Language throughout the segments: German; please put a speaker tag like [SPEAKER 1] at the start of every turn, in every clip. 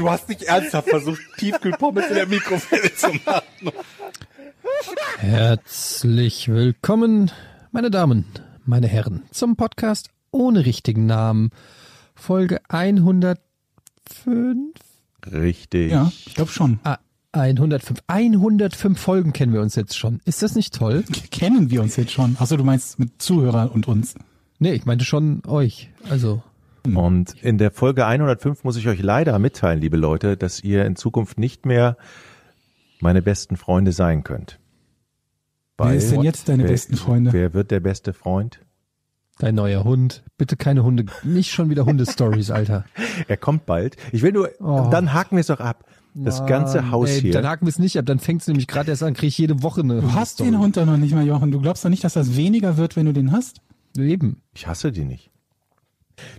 [SPEAKER 1] Du hast nicht ernsthaft versucht, Tiefkühlpommes in der Mikrowelle zu machen.
[SPEAKER 2] Herzlich willkommen, meine Damen, meine Herren, zum Podcast ohne richtigen Namen. Folge 105.
[SPEAKER 3] Richtig.
[SPEAKER 4] Ja, ich glaube schon.
[SPEAKER 2] Ah, 105. 105 Folgen kennen wir uns jetzt schon. Ist das nicht toll?
[SPEAKER 4] Kennen wir uns jetzt schon? Achso, du meinst mit Zuhörern und uns.
[SPEAKER 2] Nee, ich meinte schon euch. Also,
[SPEAKER 3] Und in der Folge 105 muss ich euch leider mitteilen, liebe Leute, dass ihr in Zukunft nicht mehr meine besten Freunde sein könnt.
[SPEAKER 4] Wer ist denn jetzt deine
[SPEAKER 3] wer,
[SPEAKER 4] besten Freunde?
[SPEAKER 3] Wer wird der beste Freund?
[SPEAKER 2] dein neuer Hund. Bitte keine Hunde, nicht schon wieder Hundestories, Alter.
[SPEAKER 3] Er kommt bald. Ich will nur,
[SPEAKER 2] Oh.
[SPEAKER 3] dann haken wir es doch ab. Das ganze Haus
[SPEAKER 2] Ey,
[SPEAKER 3] hier.
[SPEAKER 2] Dann haken wir es nicht ab, dann fängst du nämlich gerade erst an, krieg ich jede Woche eine
[SPEAKER 4] Du hast den Hund doch noch nicht mal, Jochen. Du glaubst doch nicht, dass das weniger wird, wenn du den hast?
[SPEAKER 2] Eben.
[SPEAKER 3] Ich hasse die nicht.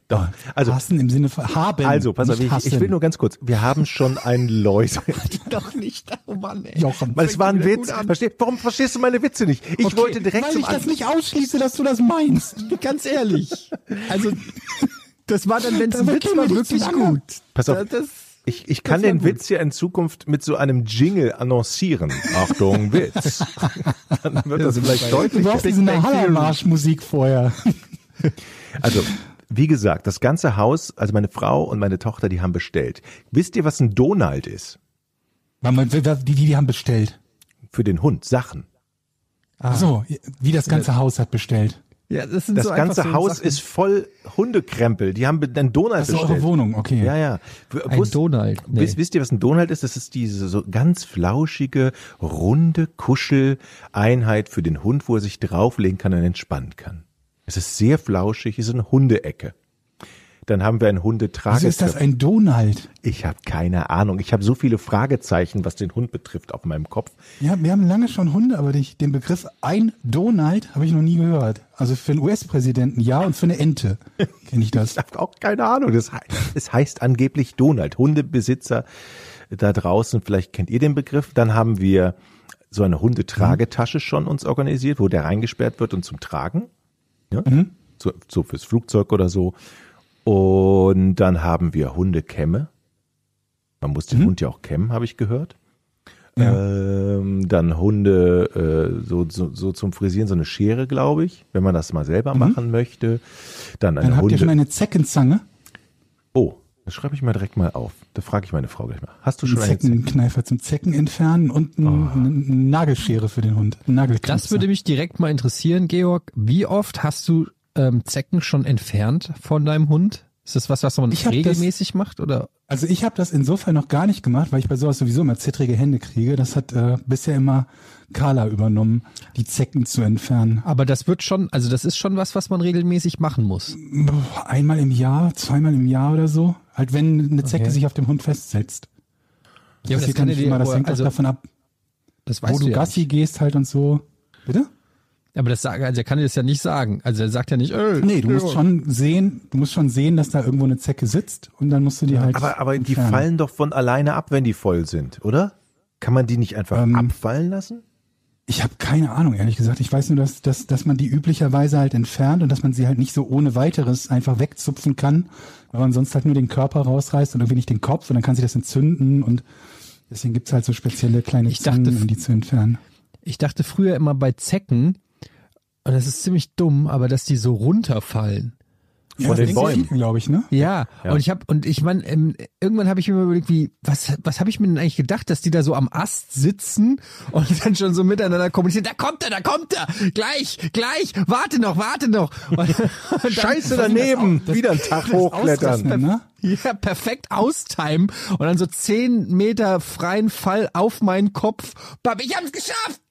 [SPEAKER 3] Doch. Also,
[SPEAKER 4] Hassen im Sinne von haben.
[SPEAKER 3] also, pass auf, ich, ich will nur ganz kurz. Wir haben schon einen Läuse.
[SPEAKER 2] Doch nicht, oh Mann, ey.
[SPEAKER 4] Jochen.
[SPEAKER 3] Weil es war ein Witz. Versteh, warum verstehst du meine Witze nicht? Ich
[SPEAKER 2] Okay,
[SPEAKER 3] wollte direkt
[SPEAKER 4] Weil
[SPEAKER 3] zum
[SPEAKER 4] ich das nicht ausschließe, dass du das meinst.
[SPEAKER 2] Ganz ehrlich. Also, das war dann, wenn es ein Witz war, wirklich gut.
[SPEAKER 3] Pass auf.
[SPEAKER 2] Das, das,
[SPEAKER 3] Ich, ich kann
[SPEAKER 2] Das
[SPEAKER 3] den
[SPEAKER 2] gut.
[SPEAKER 3] Witz ja in Zukunft mit so einem Jingle annoncieren. Achtung, Witz. Dann wird das vielleicht
[SPEAKER 4] Du
[SPEAKER 3] deutlich.
[SPEAKER 4] brauchst diese Hallermarsch-Musik vorher.
[SPEAKER 3] Also, wie gesagt, das ganze Haus, also meine Frau und meine Tochter, die haben bestellt. Wisst ihr, was ein Donald ist?
[SPEAKER 4] Die, die, die haben bestellt.
[SPEAKER 3] Für den Hund, Sachen.
[SPEAKER 4] Ach so, wie das ganze Haus hat bestellt.
[SPEAKER 2] ja, das sind
[SPEAKER 3] Das
[SPEAKER 2] so einfach
[SPEAKER 3] ganze
[SPEAKER 2] so
[SPEAKER 3] Haus
[SPEAKER 2] Sachen.
[SPEAKER 3] ist voll Hundekrempel. Die haben be- einen Donald
[SPEAKER 4] Das ist
[SPEAKER 3] bestellt.
[SPEAKER 4] eure Wohnung, okay.
[SPEAKER 3] Ja, ja.
[SPEAKER 2] Ein
[SPEAKER 3] wusst-
[SPEAKER 2] Donald. Nee.
[SPEAKER 3] Wisst, wisst ihr, was ein Donald ist? Das ist diese so ganz flauschige, runde Kuscheleinheit für den Hund, wo er sich drauflegen kann und entspannen kann. Es ist sehr flauschig, ist eine Hundeecke. Dann haben wir ein Hundetrage.
[SPEAKER 4] Wieso ist das ein Donald?
[SPEAKER 3] Ich habe keine Ahnung. Ich habe so viele Fragezeichen, was den Hund betrifft, auf meinem Kopf.
[SPEAKER 4] Ja, wir haben lange schon Hunde, aber den Begriff ein Donald habe ich noch nie gehört. Also für einen US-Präsidenten ja und für eine Ente kenne ich das.
[SPEAKER 3] Ich habe auch keine Ahnung. Das heißt, es heißt angeblich Donald. Hundebesitzer da draußen, vielleicht kennt ihr den Begriff. Dann haben wir so eine Hundetragetasche schon uns organisiert, wo der reingesperrt wird und zum Tragen. Ja? So, so fürs Flugzeug oder so. Und dann haben wir Hundekämme. Man muss den Hund ja auch kämmen, habe ich gehört. Ähm, dann Hunde äh, so, so, so zum Frisieren, so eine Schere, glaube ich, wenn man das mal selber machen möchte. Dann eine
[SPEAKER 4] Dann habt
[SPEAKER 3] Hunde.
[SPEAKER 4] ihr schon eine Zeckenzange,
[SPEAKER 3] Oh, das schreibe ich mal direkt mal auf. Da frage ich meine Frau gleich mal. Hast du
[SPEAKER 4] einen
[SPEAKER 3] schon eine Zecken?
[SPEAKER 4] Zeckenkneifer zum Zecken entfernen und ein,
[SPEAKER 3] Oh.
[SPEAKER 4] eine Nagelschere für den Hund.
[SPEAKER 2] Das würde mich direkt mal interessieren, Georg. Wie oft hast du ähm, Zecken schon entfernt von deinem Hund? Ist das was, was man regelmäßig macht? Oder?
[SPEAKER 4] Also ich habe das insofern noch gar nicht gemacht, weil ich bei sowas sowieso immer zittrige Hände kriege. Das hat äh, bisher immer Carla übernommen, die Zecken zu entfernen.
[SPEAKER 2] Aber das wird schon, also das ist schon was, was man regelmäßig machen muss.
[SPEAKER 4] Einmal im Jahr, zweimal im Jahr oder so. Halt wenn eine Zecke
[SPEAKER 2] Okay.
[SPEAKER 4] sich auf dem Hund festsetzt.
[SPEAKER 2] Ja,
[SPEAKER 4] das, kann nicht immer, das hängt
[SPEAKER 2] also,
[SPEAKER 4] auch davon ab,
[SPEAKER 2] das
[SPEAKER 4] wo du
[SPEAKER 2] du ja
[SPEAKER 4] Gassi
[SPEAKER 2] nicht.
[SPEAKER 4] gehst halt und so. Bitte?
[SPEAKER 2] Aber das sagt, also er kann dir das ja nicht sagen. Also er sagt ja nicht, ey,
[SPEAKER 4] Nee, du musst
[SPEAKER 2] Georg.
[SPEAKER 4] schon sehen, du musst schon sehen, dass da irgendwo eine Zecke sitzt und dann musst du die halt.
[SPEAKER 3] Aber, aber die
[SPEAKER 4] entfernen.
[SPEAKER 3] fallen doch von alleine ab, wenn die voll sind, oder? Kann man die nicht einfach
[SPEAKER 4] Ähm,
[SPEAKER 3] abfallen lassen?
[SPEAKER 4] Ich habe keine Ahnung, ehrlich gesagt. Ich weiß nur, dass, dass, dass man die üblicherweise halt entfernt und dass man sie halt nicht so ohne weiteres einfach wegzupfen kann, weil man sonst halt nur den Körper rausreißt und irgendwie nicht den Kopf und dann kann sich das entzünden und deswegen gibt's halt so spezielle kleine
[SPEAKER 2] Ich dachte,
[SPEAKER 4] Zangen, um die zu entfernen.
[SPEAKER 2] Ich dachte früher immer bei Zecken, und das ist ziemlich dumm, aber dass die so runterfallen.
[SPEAKER 3] Von den Bäumen.
[SPEAKER 4] glaube ich, ne?
[SPEAKER 2] Ja,
[SPEAKER 3] Ja.
[SPEAKER 2] und ich habe und ich meine, ähm, irgendwann habe ich mir überlegt, wie was was habe ich mir denn eigentlich gedacht, dass die da so am Ast sitzen und dann schon so miteinander kommunizieren. Da kommt er, da kommt er, gleich, gleich, warte noch, warte noch. Und, und
[SPEAKER 3] Scheiße daneben, wieder einen Tag hochklettern.
[SPEAKER 4] Ne?
[SPEAKER 2] Ja, perfekt austimen und dann so zehn Meter freien Fall auf meinen Kopf. Bab, ich hab's geschafft!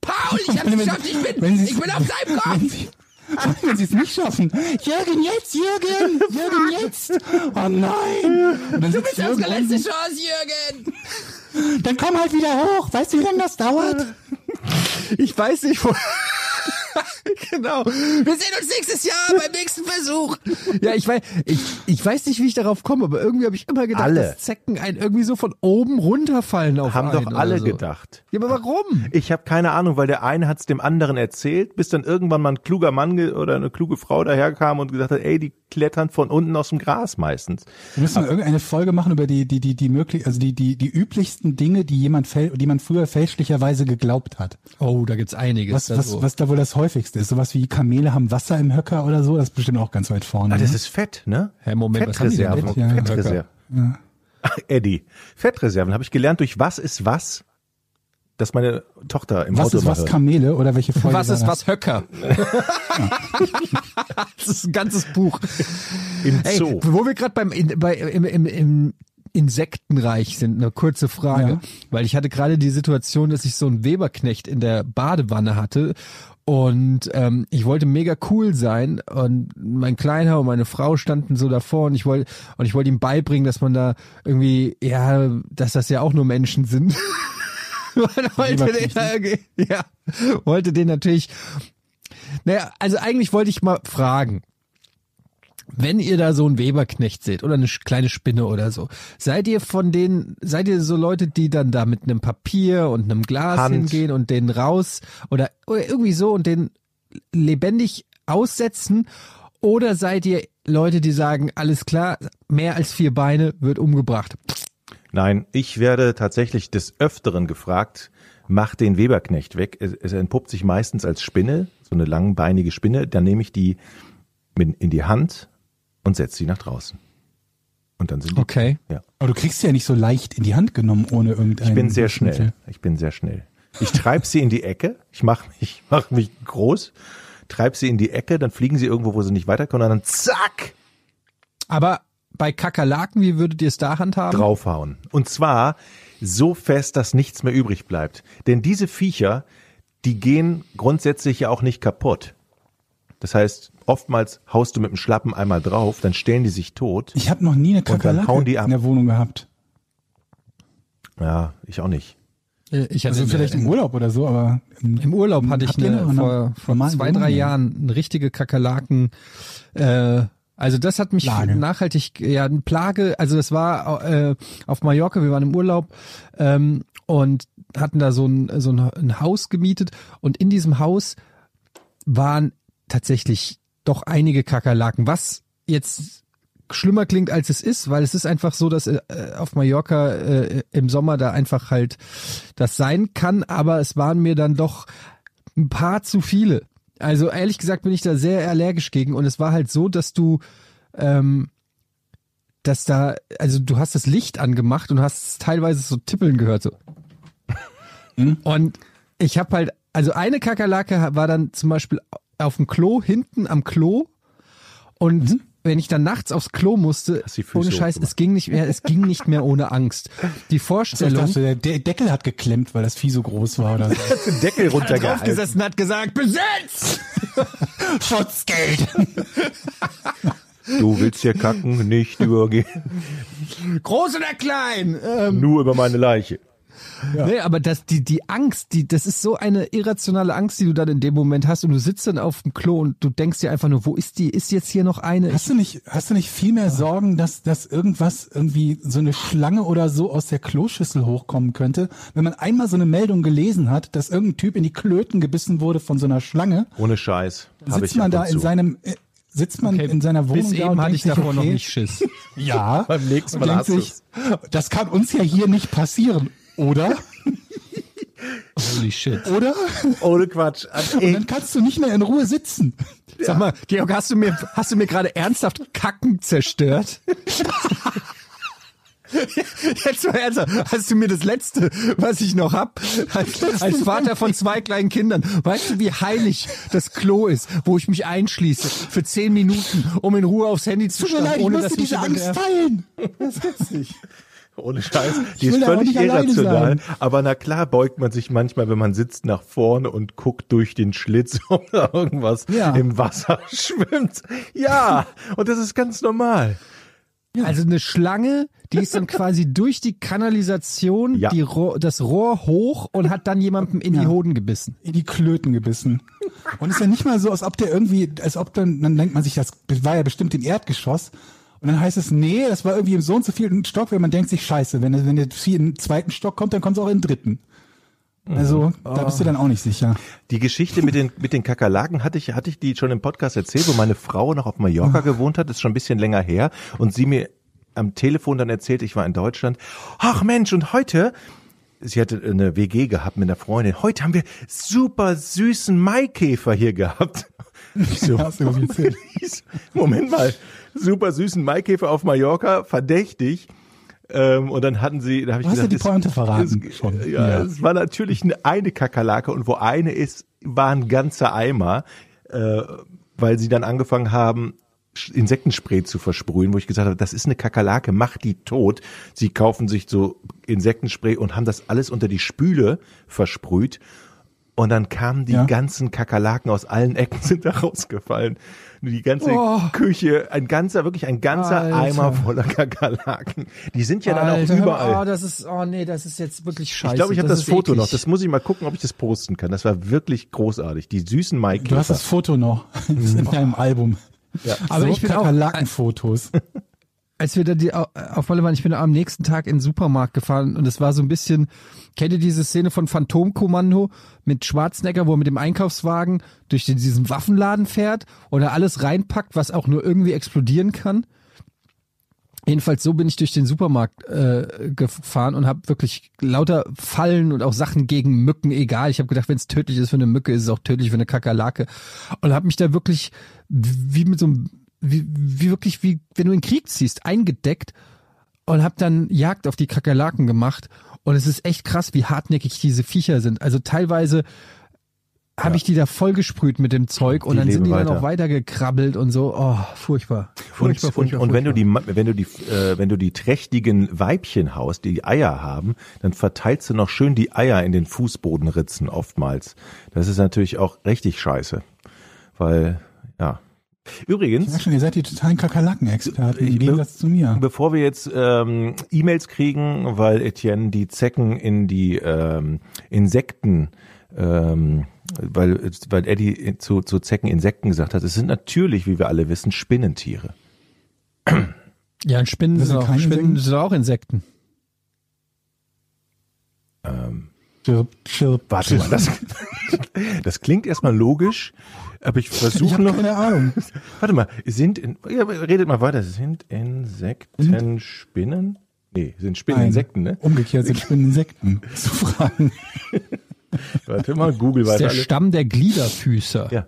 [SPEAKER 2] Paul, ich hab's geschafft! Ich bin, ich bin auf seinem Kopf!
[SPEAKER 4] Wenn sie, wenn sie es nicht schaffen. Jürgen, jetzt, Jürgen! Jürgen, jetzt! Oh nein!
[SPEAKER 2] Du bist
[SPEAKER 4] Jürgen
[SPEAKER 2] letzte Chance, Jürgen!
[SPEAKER 4] Dann komm halt wieder hoch. Weißt du, wie lange das dauert?
[SPEAKER 2] Ich weiß nicht, wo. genau. Wir sehen uns nächstes Jahr beim nächsten Versuch. Ja, ich weiß, ich, ich weiß nicht, wie ich darauf komme, aber irgendwie habe ich immer gedacht,
[SPEAKER 3] Alle.
[SPEAKER 2] dass Zecken einen irgendwie so von oben runterfallen auf
[SPEAKER 3] Haben
[SPEAKER 2] einen
[SPEAKER 3] doch alle
[SPEAKER 2] so.
[SPEAKER 3] gedacht.
[SPEAKER 2] Ja, aber warum?
[SPEAKER 3] Ich habe keine Ahnung, weil der eine hat's dem anderen erzählt, bis dann irgendwann mal ein kluger Mann oder eine kluge Frau daherkam und gesagt hat, ey, die klettern von unten aus dem Gras meistens.
[SPEAKER 4] Wir müssen mal irgendeine Folge machen über die, die, die, die möglich, also die, die, die üblichsten Dinge, die jemand fäl die man früher fälschlicherweise geglaubt hat.
[SPEAKER 2] Oh, da gibt's einiges.
[SPEAKER 4] Was,
[SPEAKER 2] da
[SPEAKER 4] was,
[SPEAKER 2] so.
[SPEAKER 4] was da wohl das häufigste ist. Sowas wie Kamele haben Wasser im Höcker oder so, das ist bestimmt auch ganz weit vorne.
[SPEAKER 3] Ah, das
[SPEAKER 4] ne?
[SPEAKER 3] ist Fett, ne?
[SPEAKER 2] Hä, Moment,
[SPEAKER 3] Fettreserven.
[SPEAKER 4] mit? Ja.
[SPEAKER 3] Fettreserven. Ach, Eddie. Fettreserven habe ich gelernt durch was ist was, dass meine Tochter im
[SPEAKER 4] was
[SPEAKER 3] Auto
[SPEAKER 4] ist was
[SPEAKER 3] hört.
[SPEAKER 4] Kamele oder welche Folge
[SPEAKER 2] was ist was Höcker? das ist ein ganzes Buch.
[SPEAKER 3] Im
[SPEAKER 2] Ey,
[SPEAKER 3] Zoo.
[SPEAKER 2] wo wir gerade beim in, bei, im, im, im Insektenreich sind, eine kurze Frage,
[SPEAKER 4] Ja.
[SPEAKER 2] weil ich hatte gerade die Situation, dass ich so einen Weberknecht in der Badewanne hatte und ähm, ich wollte mega cool sein und mein Kleiner und meine Frau standen so davor und ich wollte und ich wollte ihm beibringen, dass man da irgendwie ja, dass das ja auch nur Menschen sind. Man wollte den, ja, wollte den natürlich. Naja, also eigentlich wollte ich mal fragen, wenn ihr da so einen Weberknecht seht oder eine kleine Spinne oder so, seid ihr von denen, seid ihr so Leute, die dann da mit einem Papier und einem Glas
[SPEAKER 3] Hand.
[SPEAKER 2] hingehen und den raus oder, oder irgendwie so und den lebendig aussetzen? Oder seid ihr Leute, die sagen, alles klar, mehr als vier Beine wird umgebracht?
[SPEAKER 3] Nein, ich werde tatsächlich des Öfteren gefragt, mach den Weberknecht weg. Es, es entpuppt sich meistens als Spinne, so eine langbeinige Spinne. Dann nehme ich die in die Hand und setze sie nach draußen. Und dann sind die.
[SPEAKER 2] Okay.
[SPEAKER 3] Ja.
[SPEAKER 4] Aber du kriegst sie ja nicht so leicht in die Hand genommen ohne irgendein.
[SPEAKER 3] Ich bin sehr schnell. Ich bin sehr schnell. Ich treib sie in die Ecke. Ich mache mich, mach mich groß, treib sie in die Ecke, dann fliegen sie irgendwo, wo sie nicht weiterkommen, und dann zack,
[SPEAKER 2] Aber bei Kakerlaken, wie würdet ihr es da handhaben?
[SPEAKER 3] draufhauen. Und zwar so fest, dass nichts mehr übrig bleibt. Denn diese Viecher, die gehen grundsätzlich ja auch nicht kaputt. Das heißt, oftmals haust du mit dem Schlappen einmal drauf, dann stellen die sich tot.
[SPEAKER 4] Ich habe noch nie eine Kakerlake in der Wohnung gehabt.
[SPEAKER 3] Ja, ich auch nicht.
[SPEAKER 2] Äh, Ich hatte
[SPEAKER 4] Also vielleicht im Urlaub oder so, aber im,
[SPEAKER 2] Im Urlaub hatte ich eine,
[SPEAKER 4] eine
[SPEAKER 2] vor, vor zwei,
[SPEAKER 4] Wohnung?
[SPEAKER 2] drei Jahren eine richtige Kakerlaken. Äh, also das hat mich
[SPEAKER 4] Plage.
[SPEAKER 2] nachhaltig, ja, eine Plage. Also das war äh, auf Mallorca, wir waren im Urlaub ähm, und hatten da so ein, so ein, Haus gemietet und in diesem Haus waren tatsächlich doch einige Kakerlaken, was jetzt schlimmer klingt als es ist, weil es ist einfach so, dass äh, auf Mallorca äh, im Sommer da einfach halt das sein kann, aber es waren mir dann doch ein paar zu viele. Also ehrlich gesagt bin ich da sehr allergisch gegen und es war halt so, dass du ähm, dass da, also du hast das Licht angemacht und hast teilweise so tippeln gehört so. Und ich habe halt, also eine Kakerlake war dann zum Beispiel auf dem Klo, hinten am Klo und wenn ich dann nachts aufs Klo musste, ohne Scheiß, es ging nicht mehr, es ging nicht mehr ohne Angst. Die Vorstellung,
[SPEAKER 4] dachte, der De Deckel hat geklemmt, weil das Vieh so groß war oder so.
[SPEAKER 3] Den Deckel runtergehalten.
[SPEAKER 2] draufgesessen hat gesagt, besetzt!
[SPEAKER 4] Schutzgeld.
[SPEAKER 3] Du willst hier kacken, nicht übergehen,
[SPEAKER 2] Groß oder klein? Ähm,
[SPEAKER 3] nur über meine Leiche.
[SPEAKER 2] Nee, aber das, die, die Angst, die, das ist so eine irrationale Angst, die du dann in dem Moment hast und du sitzt dann auf dem Klo und du denkst dir einfach nur, wo ist die? Ist jetzt hier noch eine?
[SPEAKER 4] Hast du nicht, hast du nicht viel mehr Sorgen, dass, dass irgendwas irgendwie so eine Schlange oder so aus der Kloschüssel hochkommen könnte? Wenn man einmal so eine Meldung gelesen hat, dass irgendein Typ in die Klöten gebissen wurde von so einer Schlange,
[SPEAKER 3] Ohne Scheiß.
[SPEAKER 4] Sitzt
[SPEAKER 3] ich
[SPEAKER 4] man da in
[SPEAKER 3] zu.
[SPEAKER 4] seinem, äh, sitzt man in seiner Wohnung
[SPEAKER 2] Bis
[SPEAKER 4] da
[SPEAKER 2] eben
[SPEAKER 4] und
[SPEAKER 2] hatte
[SPEAKER 4] denkt
[SPEAKER 2] ich
[SPEAKER 4] sich,
[SPEAKER 2] davor noch
[SPEAKER 4] okay,
[SPEAKER 2] nicht Schiss.
[SPEAKER 4] Ja.
[SPEAKER 3] Beim nächsten Mal hast
[SPEAKER 4] sich, das kann uns ja hier nicht passieren, oder?
[SPEAKER 2] Holy shit.
[SPEAKER 4] Oder?
[SPEAKER 3] Ohne Quatsch.
[SPEAKER 4] Und dann kannst du nicht mehr in Ruhe sitzen.
[SPEAKER 2] Sag mal, Georg, hast du mir, hast du mir gerade ernsthaft Kacken zerstört? Jetzt mal ernsthaft, hast du mir das letzte, was ich noch hab, als, als Vater von zwei kleinen Kindern, weißt du, wie heilig das Klo ist, wo ich mich einschließe für zehn Minuten, um in Ruhe aufs Handy zu
[SPEAKER 4] Tut mir
[SPEAKER 2] starren,
[SPEAKER 4] leid, ich
[SPEAKER 2] ohne dass mich
[SPEAKER 4] diese Angst teilen. Das gibt's nicht.
[SPEAKER 3] Ohne Scheiß. Die ist völlig irrational. Aber na klar beugt man sich manchmal, wenn man sitzt, nach vorne und guckt durch den Schlitz, ob da irgendwas
[SPEAKER 4] Ja.
[SPEAKER 3] im Wasser schwimmt. Ja, und das ist ganz normal.
[SPEAKER 2] Also eine Schlange, die ist dann quasi durch die Kanalisation
[SPEAKER 3] Ja.
[SPEAKER 2] die Rohr, das Rohr hoch und hat dann jemandem in die
[SPEAKER 4] Ja.
[SPEAKER 2] Hoden gebissen.
[SPEAKER 4] in die Klöten gebissen. Und ist ja nicht mal so, als ob der irgendwie, als ob dann, dann denkt man sich, das war ja bestimmt im Erdgeschoss. Und dann heißt es, nee, das war irgendwie im so und so vielen Stock, wenn man denkt sich, scheiße, wenn, wenn der Vieh in den zweiten Stock kommt, dann kommt es auch in den dritten. Also, da bist du dann auch nicht sicher.
[SPEAKER 3] Die Geschichte mit den, mit den Kakerlaken hatte ich, hatte ich die schon im Podcast erzählt, wo meine Frau noch auf Mallorca gewohnt hat, ist schon ein bisschen länger her und sie mir am Telefon dann erzählt, ich war in Deutschland. Ach Mensch, und heute, sie hatte eine WG gehabt mit einer Freundin, heute haben wir super süßen Maikäfer hier gehabt. Ich so,
[SPEAKER 4] du.
[SPEAKER 3] Moment mal, super süßen Maikäfer auf Mallorca, verdächtig. Ähm, und dann hatten sie, da habe ich
[SPEAKER 4] Du hast
[SPEAKER 3] gesagt,
[SPEAKER 4] die
[SPEAKER 3] das-
[SPEAKER 4] Pointe verraten
[SPEAKER 3] das-
[SPEAKER 4] schon.
[SPEAKER 3] Ja,
[SPEAKER 4] Ja.
[SPEAKER 3] es war natürlich eine, Kakerlake und wo eine ist, war ein ganzer Eimer, äh, weil sie dann angefangen haben, Insektenspray zu versprühen, wo ich gesagt habe, das ist eine Kakerlake, mach die tot. Sie kaufen sich so Insektenspray und haben das alles unter die Spüle versprüht. Und dann kamen die
[SPEAKER 4] Ja.
[SPEAKER 3] ganzen Kakerlaken aus allen Ecken sind da rausgefallen. Die ganze
[SPEAKER 2] Oh.
[SPEAKER 3] Küche, ein ganzer, wirklich ein ganzer
[SPEAKER 2] Alter.
[SPEAKER 3] Eimer voller Kakerlaken. Die sind ja dann
[SPEAKER 2] Alter,
[SPEAKER 3] auch
[SPEAKER 2] hör mal,
[SPEAKER 3] überall.
[SPEAKER 2] Oh, das ist, oh nee, das ist jetzt wirklich scheiße.
[SPEAKER 3] Ich glaube, ich habe das,
[SPEAKER 2] ist
[SPEAKER 3] Foto
[SPEAKER 2] eklig.
[SPEAKER 3] noch. Das muss ich mal gucken, ob ich das posten kann. Das war wirklich großartig. Die süßen
[SPEAKER 4] Du hast das Foto noch Das ist in deinem Album.
[SPEAKER 3] Ja.
[SPEAKER 2] Aber
[SPEAKER 4] so
[SPEAKER 2] ich bin auch-
[SPEAKER 4] Kakerlakenfotos.
[SPEAKER 2] als wir da die, auf Malle waren, ich bin am nächsten Tag in den Supermarkt gefahren und es war so ein bisschen, kennt ihr diese Szene von Phantomkommando mit Schwarzenegger, wo er mit dem Einkaufswagen durch den, diesen Waffenladen fährt und er alles reinpackt, was auch nur irgendwie explodieren kann? Jedenfalls so bin ich durch den Supermarkt äh, gefahren und habe wirklich lauter Fallen und auch Sachen gegen Mücken, egal. Ich habe gedacht, wenn es tödlich ist für eine Mücke, ist es auch tödlich für eine Kakerlake. Und habe mich da wirklich wie mit so einem, wie, wie wirklich, wie wenn du in Krieg ziehst, eingedeckt und habe dann Jagd auf die Kakerlaken gemacht. Und es ist echt krass, wie hartnäckig diese Viecher sind. Also teilweise habe ich die da vollgesprüht mit dem Zeug und
[SPEAKER 3] Die
[SPEAKER 2] dann sind die dann
[SPEAKER 3] weiter.
[SPEAKER 2] noch weitergekrabbelt und so. Oh, furchtbar.
[SPEAKER 3] Und,
[SPEAKER 2] Furchtbar,
[SPEAKER 3] und,
[SPEAKER 2] furchtbar,
[SPEAKER 3] und wenn du
[SPEAKER 2] furchtbar.
[SPEAKER 3] die, wenn du die, äh, wenn du die trächtigen Weibchen haust, die Eier haben, dann verteilst du noch schön die Eier in den Fußbodenritzen oftmals. Das ist natürlich auch richtig scheiße. Weil, ja.
[SPEAKER 4] Ich
[SPEAKER 3] Übrigens,
[SPEAKER 4] merk schon, ihr seid die totalen Kakerlaken-Experten, im
[SPEAKER 3] Ich-
[SPEAKER 4] Gegensatz zu mir.
[SPEAKER 3] Bevor wir jetzt ähm, E-Mails kriegen, weil Etienne die Zecken in die ähm, Insekten, ähm, weil, weil Eddie zu, zu Zecken Insekten gesagt hat, es sind natürlich, wie wir alle wissen, Spinnentiere.
[SPEAKER 2] Ja, und Spinnen,
[SPEAKER 4] Das
[SPEAKER 2] sind
[SPEAKER 4] sind
[SPEAKER 2] auch,
[SPEAKER 4] keine
[SPEAKER 2] Spinnen
[SPEAKER 4] Insekten?
[SPEAKER 2] sind auch Insekten.
[SPEAKER 4] Chirp, chirp,
[SPEAKER 3] Warte
[SPEAKER 4] chirp.
[SPEAKER 3] mal, das, das klingt erstmal logisch, aber ich versuche
[SPEAKER 4] habe
[SPEAKER 3] noch.
[SPEAKER 4] keine Ahnung.
[SPEAKER 3] Warte mal, sind in, ja, redet mal weiter. Sind Insekten Spinnen? Nee, sind Spinnen
[SPEAKER 4] Nein.
[SPEAKER 3] Insekten, ne?
[SPEAKER 4] Umgekehrt sind Spinnen Insekten zu fragen.
[SPEAKER 3] Warte mal, Google
[SPEAKER 2] Das ist
[SPEAKER 3] weiter.
[SPEAKER 2] der
[SPEAKER 3] alle.
[SPEAKER 2] Stamm der Gliederfüßer.
[SPEAKER 3] Ja.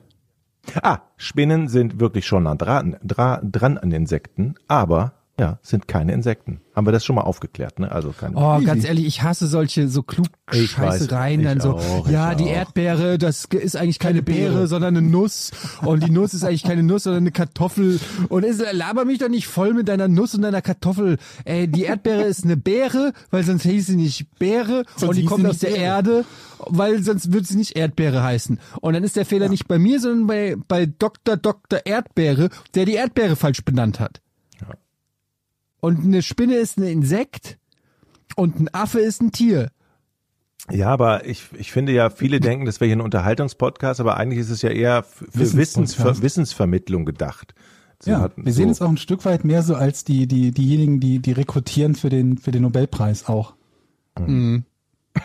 [SPEAKER 3] Ah, Spinnen sind wirklich schon nah dran, dra, dran an Insekten, aber ja, sind keine Insekten. Haben wir das schon mal aufgeklärt, ne? Also keine.
[SPEAKER 2] Oh,
[SPEAKER 4] Easy.
[SPEAKER 2] ganz ehrlich, ich hasse solche so klug
[SPEAKER 3] Ich
[SPEAKER 2] Scheißereien,
[SPEAKER 3] weiß,
[SPEAKER 2] dann so,
[SPEAKER 3] auch,
[SPEAKER 2] ja, die
[SPEAKER 3] auch.
[SPEAKER 2] Erdbeere, das ist eigentlich keine Beere,
[SPEAKER 4] Beere.
[SPEAKER 2] sondern eine Nuss und die Nuss ist eigentlich keine Nuss, sondern eine Kartoffel und ist, laber mich doch nicht voll mit deiner Nuss und deiner Kartoffel. Ey, die Erdbeere ist eine Beere, weil sonst hieß sie nicht Beere
[SPEAKER 4] Sonst
[SPEAKER 2] und die kommt aus der
[SPEAKER 4] Beere.
[SPEAKER 2] Erde, weil sonst würde sie nicht Erdbeere heißen. Und dann ist der Fehler nicht bei mir, sondern bei, bei Dr. Dr. Erdbeere, der die Erdbeere falsch benannt hat. Und eine Spinne ist ein Insekt und ein Affe ist ein Tier.
[SPEAKER 3] Ja, aber ich, ich finde ja, viele denken, das wäre hier ein Unterhaltungspodcast, aber eigentlich ist es ja eher für. Wissensver Wissensvermittlung gedacht. So
[SPEAKER 4] Ja,
[SPEAKER 3] hat-
[SPEAKER 4] wir sehen
[SPEAKER 3] so.
[SPEAKER 4] uns auch ein Stück weit mehr so als die, die, diejenigen, die, die rekrutieren für den, für den Nobelpreis auch.
[SPEAKER 2] Mhm.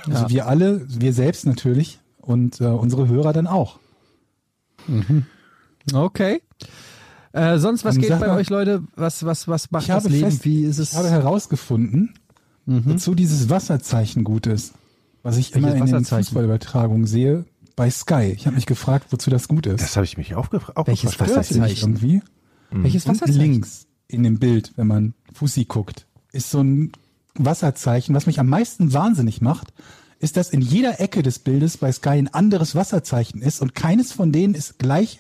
[SPEAKER 4] Also wir alle, wir selbst natürlich und äh, unsere Hörer dann auch.
[SPEAKER 2] Okay. Äh, sonst, was
[SPEAKER 4] Dann
[SPEAKER 2] geht bei
[SPEAKER 4] mal-
[SPEAKER 2] euch, Leute? Was, was, was macht
[SPEAKER 4] Ich
[SPEAKER 2] das Leben?
[SPEAKER 4] fest,
[SPEAKER 2] Wie ist es?
[SPEAKER 4] ich habe herausgefunden, wozu dieses Wasserzeichen gut ist, was ich immer
[SPEAKER 2] Welches
[SPEAKER 4] in den
[SPEAKER 2] Wasserzeichen?
[SPEAKER 4] Fußballübertragungen sehe bei Sky. Ich habe mich gefragt, wozu das gut ist.
[SPEAKER 3] Das habe ich mich auch, gefra auch
[SPEAKER 2] Welches
[SPEAKER 3] gefragt.
[SPEAKER 4] Nicht
[SPEAKER 2] Wasserzeichen?
[SPEAKER 4] irgendwie?
[SPEAKER 2] Welches
[SPEAKER 4] Und
[SPEAKER 2] Wasserzeichen?
[SPEAKER 4] links in dem Bild, wenn man Fussi guckt, ist so ein Wasserzeichen. Was mich am meisten wahnsinnig macht, ist, dass in jeder Ecke des Bildes bei Sky ein anderes Wasserzeichen ist und keines von denen ist gleich,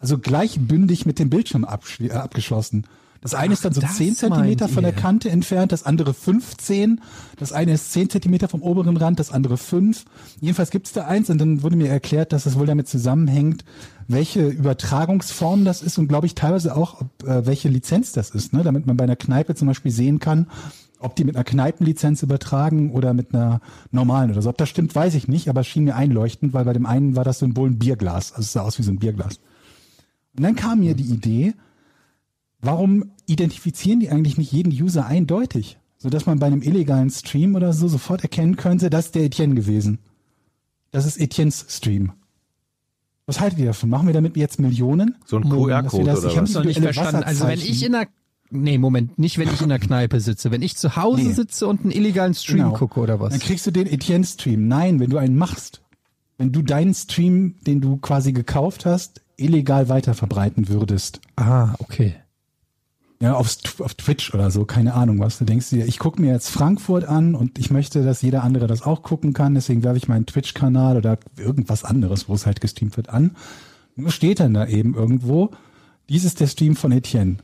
[SPEAKER 4] also gleichbündig mit dem Bildschirm äh, abgeschlossen. Das eine ist dann so 10 Zentimeter von der. Kante entfernt, das andere 15. Das eine ist 10 Zentimeter vom oberen Rand, das andere 5. Jedenfalls gibt's da eins und dann wurde mir erklärt, dass es wohl damit zusammenhängt, welche Übertragungsform das ist und glaube ich teilweise auch, ob, äh, welche Lizenz das ist, ne? damit man bei einer Kneipe zum Beispiel sehen kann, ob die mit einer Kneipenlizenz übertragen oder mit einer normalen oder so. Ob das stimmt, weiß ich nicht, aber es schien mir einleuchtend, weil bei dem einen war das Symbol ein Bierglas. Also es sah aus wie so ein Bierglas. Und dann kam mir die Idee, warum identifizieren die eigentlich nicht jeden User eindeutig? Sodass man bei einem illegalen Stream oder so sofort erkennen könnte, das ist der Etienne gewesen. Das ist Etiennes Stream. Was haltet ihr davon? Machen wir damit jetzt Millionen?
[SPEAKER 3] So ein QR-Code
[SPEAKER 4] das-
[SPEAKER 3] oder
[SPEAKER 4] ich
[SPEAKER 3] was?
[SPEAKER 2] noch nicht verstanden. Also wenn ich in der Nee, Moment, nicht wenn ich in der Kneipe sitze. Wenn ich zu Hause
[SPEAKER 4] Nee.
[SPEAKER 2] sitze und einen illegalen Stream
[SPEAKER 4] Genau.
[SPEAKER 2] gucke oder was?
[SPEAKER 4] Dann kriegst du den Etienne-Stream. Nein, wenn du einen machst. Wenn du deinen Stream, den du quasi gekauft hast, illegal weiterverbreiten würdest.
[SPEAKER 2] Ah, okay.
[SPEAKER 4] Ja, auf, auf Twitch oder so, keine Ahnung was. Du denkst dir, ich gucke mir jetzt Frankfurt an und ich möchte, dass jeder andere das auch gucken kann, deswegen werfe ich meinen Twitch-Kanal oder irgendwas anderes, wo es halt gestreamt wird, an. Nur steht dann da eben irgendwo, dies ist der Stream von Etienne.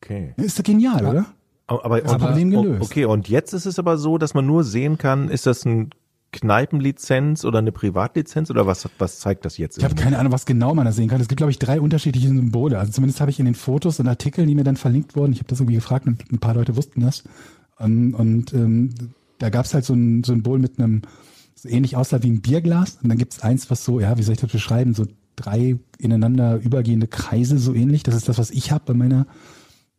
[SPEAKER 3] Okay.
[SPEAKER 4] Ist doch genial, oder?
[SPEAKER 3] Aber, aber,
[SPEAKER 4] das Problem gelöst.
[SPEAKER 3] Okay, und jetzt ist es aber so, dass man nur sehen kann, ist das ein Kneipenlizenz oder eine Privatlizenz oder was, was zeigt das jetzt?
[SPEAKER 4] Ich habe keine Ahnung, was genau man da sehen kann. Es gibt, glaube ich, drei unterschiedliche Symbole. Also zumindest habe ich in den Fotos und Artikeln, die mir dann verlinkt wurden, ich habe das irgendwie gefragt und ein paar Leute wussten das. Und, und ähm, da gab es halt so ein Symbol mit einem, so ähnlich aussah wie ein Bierglas. Und dann gibt es eins, was so, ja, wie soll ich das beschreiben, so drei ineinander übergehende Kreise, so ähnlich. Das ist das, was ich habe bei meiner,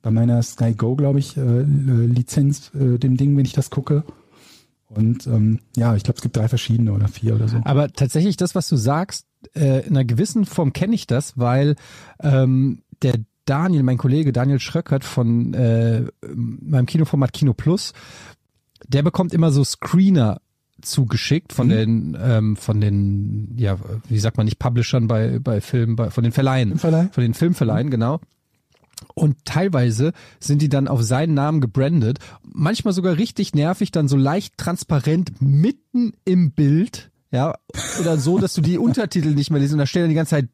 [SPEAKER 4] bei meiner Sky Go, glaube ich, äh, Lizenz, äh, dem Ding, wenn ich das gucke. Und ähm, ja, ich glaube, es gibt drei verschiedene oder vier oder so.
[SPEAKER 2] Aber tatsächlich das, was du sagst, äh, in einer gewissen Form kenne ich das, weil ähm, der Daniel, mein Kollege Daniel Schröckert von äh, meinem Kinoformat Kino Plus, der bekommt immer so Screener zugeschickt von den ähm, von den ja wie sagt man nicht Publishern bei bei Filmen bei von den Verleihen
[SPEAKER 4] Filmverleih?
[SPEAKER 2] von den Filmverleihen genau und teilweise sind die dann auf seinen Namen gebrandet. Manchmal sogar richtig nervig dann so leicht transparent mitten im Bild ja, oder so, dass du die Untertitel nicht mehr liest und da steht dann die ganze Zeit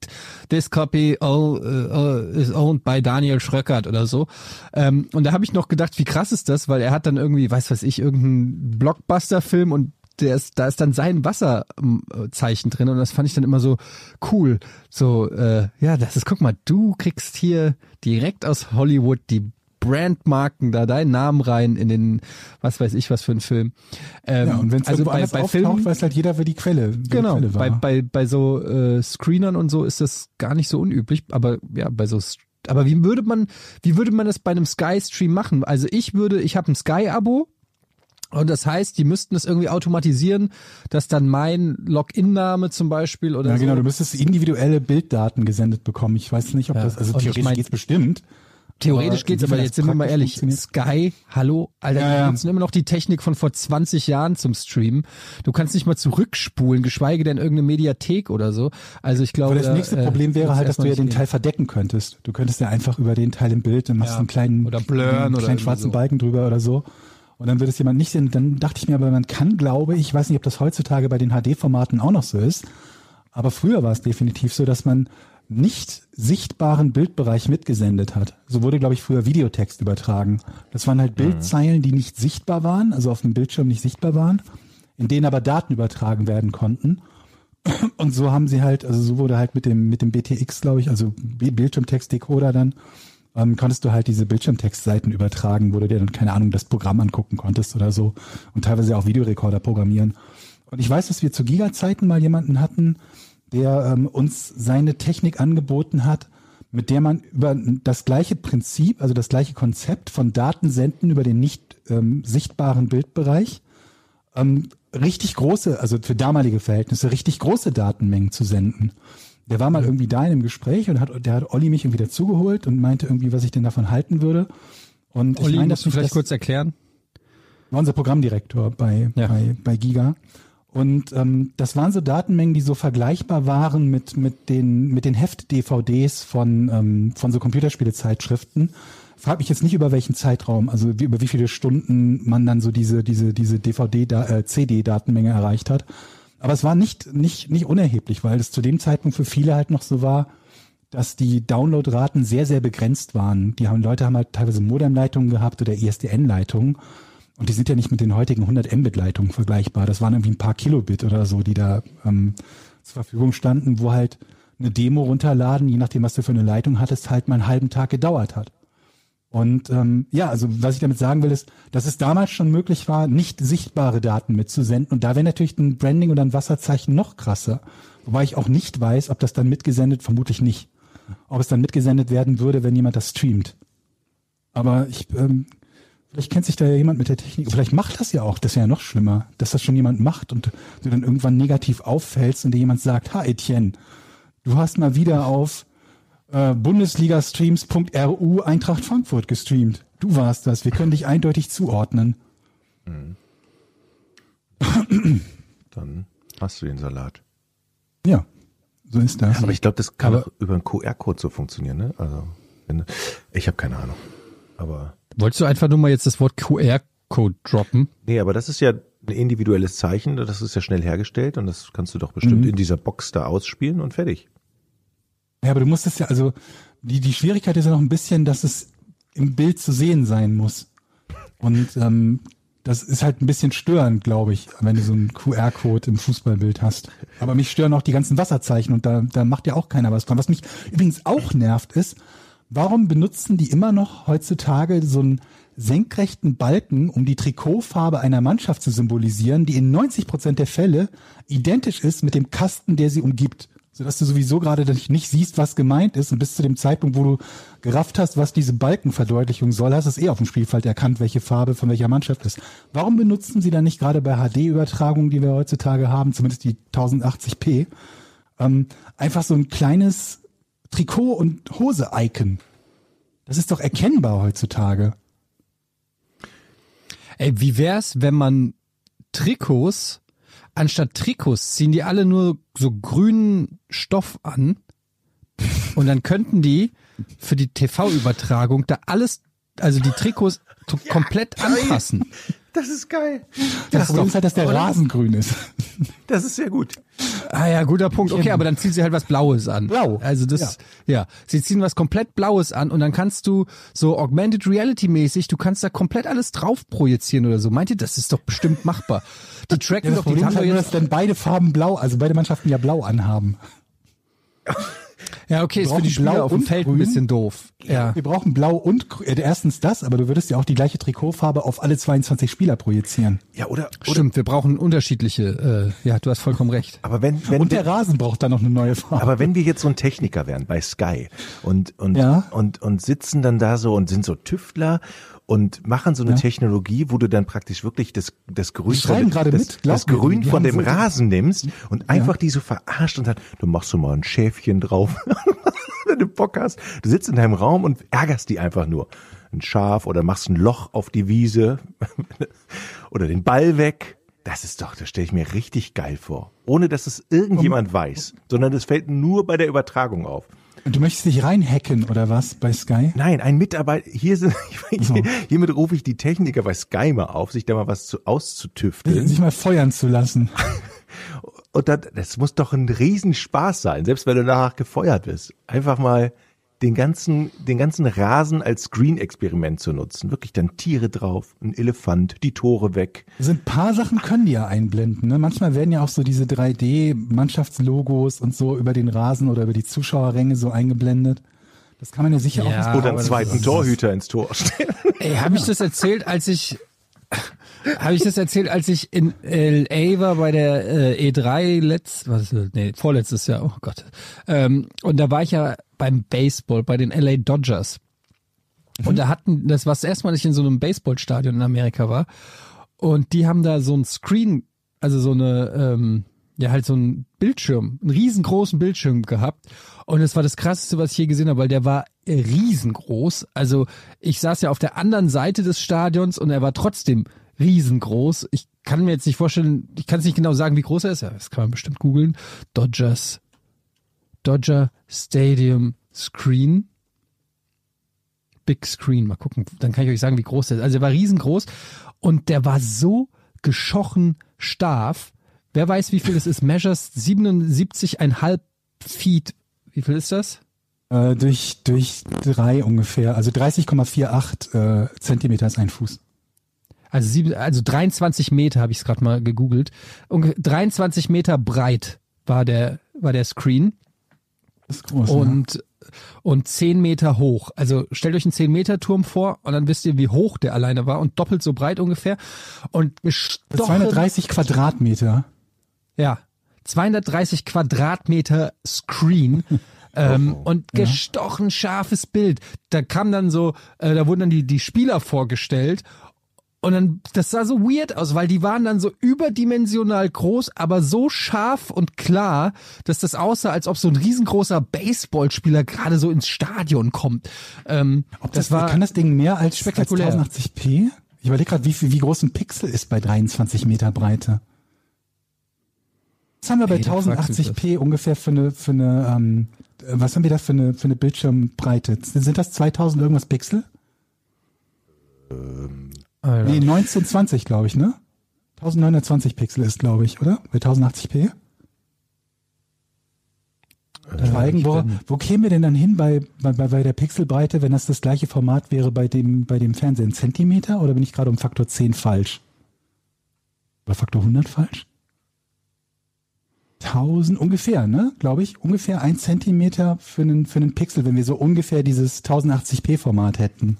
[SPEAKER 2] This copy oh, uh, is owned by Daniel Schröckert oder so. Ähm, und da habe ich noch gedacht, wie krass ist das, weil er hat dann irgendwie, weiß was ich, irgendeinen Blockbuster-Film und der ist, da ist dann sein Wasserzeichen drin und das fand ich dann immer so cool. So, äh, ja, das ist, guck mal, du kriegst hier direkt aus Hollywood die Brandmarken da deinen Namen rein in den, was weiß ich was für einen Film. Ähm,
[SPEAKER 4] Ja, und wenn es
[SPEAKER 2] also bei, bei
[SPEAKER 4] auftaucht,
[SPEAKER 2] Filmen,
[SPEAKER 4] weiß halt jeder, wer die Quelle, wer
[SPEAKER 2] genau,
[SPEAKER 4] die Quelle war.
[SPEAKER 2] bei, bei, bei so äh, Screenern und so ist das gar nicht so unüblich, aber ja, bei so aber wie würde man, wie würde man das bei einem Sky-Stream machen? Also ich würde, ich habe ein Sky-Abo, und das heißt, die müssten es irgendwie automatisieren, dass dann mein Login-Name zum Beispiel oder
[SPEAKER 4] ja,
[SPEAKER 2] so.
[SPEAKER 4] genau, du müsstest individuelle Bilddaten gesendet bekommen. Ich weiß nicht, ob
[SPEAKER 2] Ja,
[SPEAKER 4] das, also
[SPEAKER 2] und ich
[SPEAKER 4] theoretisch
[SPEAKER 2] mein-
[SPEAKER 4] geht's bestimmt.
[SPEAKER 2] Theoretisch
[SPEAKER 4] Aber
[SPEAKER 2] geht's, aber jetzt sind wir mal ehrlich? Sky, hallo, Alter,
[SPEAKER 4] Ja, ja.
[SPEAKER 2] die nutzen immer noch die Technik von vor 20 Jahren zum Streamen. Du kannst nicht mal zurückspulen, geschweige denn irgendeine Mediathek oder so. Also ich glaube,
[SPEAKER 4] Aber das nächste
[SPEAKER 2] äh,
[SPEAKER 4] Problem wäre halt, dass du ja den
[SPEAKER 2] nicht
[SPEAKER 4] Teil verdecken könntest. Du könntest ja einfach über den Teil im Bild, dann machst
[SPEAKER 2] Ja.
[SPEAKER 4] du einen kleinen,
[SPEAKER 2] Oder blurren
[SPEAKER 4] einen
[SPEAKER 2] oder
[SPEAKER 4] kleinen
[SPEAKER 2] irgendwie
[SPEAKER 4] schwarzen
[SPEAKER 2] so.
[SPEAKER 4] Balken drüber oder so. Und dann würde es jemand nicht sehen. Dann dachte ich mir aber, man kann, glaube ich, ich weiß nicht, ob das heutzutage bei den HD-Formaten auch noch so ist, aber früher war es definitiv so, dass man nicht sichtbaren Bildbereich mitgesendet hat. So wurde, glaube ich, früher Videotext übertragen. Das waren halt Bildzeilen, die nicht sichtbar waren, also auf dem Bildschirm nicht sichtbar waren, in denen aber Daten übertragen werden konnten. Und so haben sie halt, also so wurde halt mit dem, mit dem BTX, glaube ich, also Bildschirmtext-Decoder dann, ähm, konntest du halt diese Bildschirmtextseiten übertragen, wo du dir dann, keine Ahnung, das Programm angucken konntest oder so und teilweise auch Videorekorder programmieren. Und ich weiß, dass wir zu Giga-Zeiten mal jemanden hatten, der ähm, uns seine Technik angeboten hat, mit der man über das gleiche Prinzip, also das gleiche Konzept von Daten senden über den nicht ähm, sichtbaren Bildbereich, ähm, richtig große, also für damalige Verhältnisse, richtig große Datenmengen zu senden. Der war mal irgendwie da in einem Gespräch und hat, der hat Olli mich irgendwie dazugeholt und meinte irgendwie, was ich denn davon halten würde. Und
[SPEAKER 2] Olli,
[SPEAKER 4] ich meine,
[SPEAKER 2] musst du vielleicht
[SPEAKER 4] das
[SPEAKER 2] kurz erklären?
[SPEAKER 4] war unser Programmdirektor bei,
[SPEAKER 2] Ja.
[SPEAKER 4] bei, bei Giga. Und ähm, das waren so Datenmengen, die so vergleichbar waren mit, mit den, mit den Heft-DVDs von, ähm, von so Computerspiele-Zeitschriften. Frag mich jetzt nicht über welchen Zeitraum, also wie, über wie viele Stunden man dann so diese, diese, diese DVD, äh, erreicht hat. Aber es war nicht, nicht, nicht unerheblich, weil es zu dem Zeitpunkt für viele halt noch so war, dass die Downloadraten sehr, sehr begrenzt waren. Die haben, Leute haben halt teilweise Modemleitungen gehabt oder ISDN-Leitungen. Und die sind ja nicht mit den heutigen 100 Mbit-Leitungen vergleichbar. Das waren irgendwie ein paar Kilobit oder so, die da ähm, zur Verfügung standen, wo halt eine Demo runterladen, je nachdem, was du für eine Leitung hattest, halt mal einen halben Tag gedauert hat. Und ähm, ja, also was ich damit sagen will, ist, dass es damals schon möglich war, nicht sichtbare Daten mitzusenden. Und da wäre natürlich ein Branding oder ein Wasserzeichen noch krasser. Wobei ich auch nicht weiß, ob das dann mitgesendet, vermutlich nicht. Ob es dann mitgesendet werden würde, wenn jemand das streamt. Aber ich, ähm, vielleicht kennt sich da ja jemand mit der Technik. Vielleicht macht das ja auch, das ist ja noch schlimmer, dass das schon jemand macht und du dann irgendwann negativ auffällst und dir jemand sagt, ha Etienne, du hast mal wieder auf äh, Bundesliga-Streams.ru Eintracht Frankfurt gestreamt. Du warst das. Wir können dich eindeutig zuordnen.
[SPEAKER 3] Dann hast du den Salat.
[SPEAKER 4] Ja, so ist das.
[SPEAKER 3] Aber ich glaube, das kann
[SPEAKER 2] Aber-
[SPEAKER 3] auch über einen QR-Code so funktionieren, ne? Also, wenn, ich habe keine Ahnung. Aber
[SPEAKER 2] Wolltest du einfach nur mal jetzt das Wort QR-Code droppen?
[SPEAKER 3] nee, aber das ist ja ein individuelles Zeichen, das ist ja schnell hergestellt und das kannst du doch bestimmt in dieser Box da ausspielen und fertig.
[SPEAKER 4] Ja, aber du musst es ja, also die, die Schwierigkeit ist ja noch ein bisschen, dass es im Bild zu sehen sein muss. Und ähm, das ist halt ein bisschen störend, glaube ich, wenn du so einen QR-Code im Fußballbild hast. Aber mich stören auch die ganzen Wasserzeichen und da, da macht ja auch keiner was dran. Was mich übrigens auch nervt ist, warum benutzen die immer noch heutzutage so einen senkrechten Balken, um die Trikotfarbe einer Mannschaft zu symbolisieren, die in 90 Prozent der Fälle identisch ist mit dem Kasten, der sie umgibt. Sodass du sowieso gerade nicht siehst, was gemeint ist und bis zu dem Zeitpunkt, wo du gerafft hast, was diese Balkenverdeutlichung soll, hast du es eh auf dem Spielfeld erkannt, welche Farbe von welcher Mannschaft ist. Warum benutzen sie dann nicht gerade bei HD-Übertragungen, die wir heutzutage haben, zumindest die 1080p, ähm, einfach so ein kleines Trikot- und Hose-Icon? Das ist doch erkennbar heutzutage.
[SPEAKER 2] Ey, wie wär's, wenn man Trikots, anstatt Trikots ziehen die alle nur so grünen Stoff an und dann könnten die für die TV-Übertragung da alles, also die Trikots to- komplett anpassen.
[SPEAKER 3] Das ist geil.
[SPEAKER 4] Das Problem ist halt, dass der Rasen grün ist.
[SPEAKER 3] Das ist sehr gut.
[SPEAKER 2] Ah ja, guter Punkt. Okay, aber dann ziehen sie halt was Blaues an.
[SPEAKER 4] Blau.
[SPEAKER 2] Also das, ja. Sie ziehen was komplett Blaues an und dann kannst du so Augmented Reality mäßig, du kannst da komplett alles drauf projizieren oder so. Meint ihr, das ist doch bestimmt machbar? Die tracken
[SPEAKER 4] Ja, das
[SPEAKER 2] doch, die
[SPEAKER 4] Problem
[SPEAKER 2] haben
[SPEAKER 4] ist
[SPEAKER 2] doch jetzt,
[SPEAKER 4] dass dann beide Farben blau, also beide Mannschaften ja blau anhaben.
[SPEAKER 2] ja okay, ist für die Spieler
[SPEAKER 4] Blau
[SPEAKER 2] auf dem
[SPEAKER 4] und
[SPEAKER 2] Feld ein
[SPEAKER 4] Grün.
[SPEAKER 2] bisschen doof. Ja.
[SPEAKER 4] Wir brauchen blau und grün. Äh, erstens das, aber du würdest ja auch die gleiche Trikotfarbe auf alle 22 Spieler projizieren.
[SPEAKER 3] Ja, oder, oder
[SPEAKER 2] Stimmt, wir brauchen unterschiedliche, äh, ja, du hast vollkommen recht.
[SPEAKER 3] aber wenn, wenn,
[SPEAKER 4] Und der Rasen braucht dann noch eine neue Farbe.
[SPEAKER 3] Aber wenn wir jetzt so ein Techniker wären bei Sky und und
[SPEAKER 4] Ja.
[SPEAKER 3] und und sitzen dann da so und sind so Tüftler und machen so eine Technologie, wo du dann praktisch wirklich das das Grün von das,
[SPEAKER 4] mit,
[SPEAKER 3] das Grün von dem Rasen nimmst und einfach die so verarscht und dann du machst so mal ein Schäfchen drauf, wenn du Bock hast. Du sitzt in deinem Raum und ärgerst die einfach nur. Ein Schaf oder machst ein Loch auf die Wiese oder den Ball weg. Das ist doch, das stelle ich mir richtig geil vor. Ohne dass es irgendjemand weiß, sondern es fällt nur bei der Übertragung auf.
[SPEAKER 4] Und du möchtest dich reinhacken oder was bei Sky?
[SPEAKER 3] Nein, ein Mitarbeiter, hier sind, hiermit rufe ich die Techniker bei Sky mal auf, sich da mal was zu, auszutüfteln.
[SPEAKER 4] Sich mal feuern zu lassen.
[SPEAKER 3] Und das, das muss doch ein Riesenspaß sein, selbst wenn du danach gefeuert bist. Einfach mal den ganzen, den ganzen Rasen als Screen-Experiment zu nutzen. Wirklich dann Tiere drauf, ein Elefant, die Tore weg.
[SPEAKER 4] So ein paar Sachen können die ja einblenden. Ne? Manchmal werden ja auch so diese 3D-Mannschaftslogos und so über den Rasen oder über die Zuschauerränge so eingeblendet. Das kann man ja sicher
[SPEAKER 2] Ja,
[SPEAKER 4] auch.
[SPEAKER 3] Oder einen zweiten Torhüter ins Tor stellen.
[SPEAKER 2] Ey, habe ich das erzählt, als ich habe ich das erzählt, als ich in LA war bei der äh, E3 letzt, was ist das? nee, vorletztes Jahr, oh Gott. Ähm, und da war ich ja beim Baseball bei den LA Dodgers. Und da hatten, das war das erste Mal, dass ich in so einem Baseballstadion in Amerika war. Und die haben da so ein Screen, also so eine, ähm, ja halt so ein Bildschirm, einen riesengroßen Bildschirm gehabt. Und es war das krasseste, was ich je gesehen habe, weil der war riesengroß. Also ich saß ja auf der anderen Seite des Stadions und er war trotzdem riesengroß. Ich kann mir jetzt nicht vorstellen, ich kann es nicht genau sagen, wie groß er ist. Ja, Das kann man bestimmt googeln. Dodgers, Dodger Stadium Screen. Big Screen. Mal gucken, dann kann ich euch sagen, wie groß der ist. Also er war riesengroß und der war so geschochen starf. Wer weiß, wie viel das ist? Measures 77,5 Feet. Wie viel ist das?
[SPEAKER 4] Äh, durch, durch drei ungefähr, also 30,48 äh, Zentimeter ist ein Fuß.
[SPEAKER 2] Also, sieben, also 23 Meter habe ich es gerade mal gegoogelt. Unge 23 Meter breit war der, war der Screen
[SPEAKER 4] Das ist groß. ne?
[SPEAKER 2] und, und 10 Meter hoch. Also stellt euch einen 10 Meter Turm vor und dann wisst ihr, wie hoch der alleine war und doppelt so breit ungefähr. Und gestochen,
[SPEAKER 4] 230 Quadratmeter.
[SPEAKER 2] ja, 230 Quadratmeter Screen. Ähm, und gestochen scharfes Bild. Da kam dann so, äh, da wurden dann die, die Spieler vorgestellt und dann, das sah so weird aus, weil die waren dann so überdimensional groß, aber so scharf und klar, dass das aussah, als ob so ein riesengroßer Baseballspieler gerade so ins Stadion kommt. Ähm,
[SPEAKER 4] Ob
[SPEAKER 2] das,
[SPEAKER 4] das,
[SPEAKER 2] war
[SPEAKER 4] kann das Ding mehr als, als
[SPEAKER 2] spektakulär.
[SPEAKER 4] 1080p? Ich überlege gerade, wie, viel- wie groß ein Pixel ist bei 23 Meter Breite. Was haben wir bei
[SPEAKER 2] Ey, da fragst du
[SPEAKER 4] 1080p ungefähr für eine, für eine, ähm, äh, was haben wir da für eine, für eine Bildschirmbreite? Sind das 2000 irgendwas Pixel?
[SPEAKER 2] Alter.
[SPEAKER 4] Nee, 1920, glaube ich, ne? 1920 Pixel ist, glaube ich, oder? Bei 1080p? Schweigen, wo, wo kämen wir denn dann hin bei, bei, bei bei der Pixelbreite, wenn das das gleiche Format wäre bei dem, bei dem Fernsehen? Zentimeter oder bin ich gerade um Faktor 10 falsch? Oder Faktor 100 falsch? 1000 ungefähr, ne? Glaube ich. Ungefähr ein Zentimeter für einen, für einen Pixel, wenn wir so ungefähr dieses 1080p Format hätten.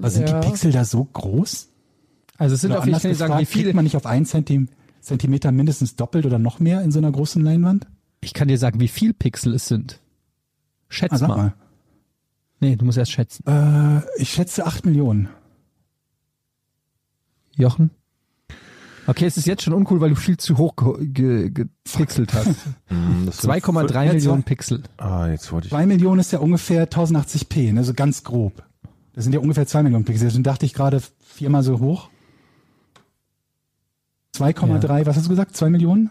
[SPEAKER 4] Aber sind
[SPEAKER 2] Ja.
[SPEAKER 4] die Pixel da so groß?
[SPEAKER 2] Also es sind
[SPEAKER 4] Oder
[SPEAKER 2] auf jeden Fall sagen, wie viele.
[SPEAKER 4] man nicht auf einenZentim Zentimeter mindestens doppelt oder noch mehr in so einer großen Leinwand?
[SPEAKER 2] Ich kann dir sagen, wie viel Pixel es sind. Schätz
[SPEAKER 4] Ah,
[SPEAKER 2] mal.
[SPEAKER 4] mal.
[SPEAKER 2] Nee, du musst erst schätzen.
[SPEAKER 4] Äh, ich schätze 8 Millionen.
[SPEAKER 2] Jochen? Okay, es ist jetzt schon uncool, weil du viel zu hoch ge ge gepixelt hast.
[SPEAKER 3] Hm, das sind
[SPEAKER 2] 2,3
[SPEAKER 4] Ja,
[SPEAKER 2] Millionen Pixel.
[SPEAKER 3] Ah, jetzt wollte ich.
[SPEAKER 4] 2 Millionen ist ja ungefähr 1080p, ne? so ganz grob. Das sind ja ungefähr 2 Millionen Pixel. Deswegen dachte ich gerade viermal so hoch. 2,3, was hast du gesagt? 2 Millionen?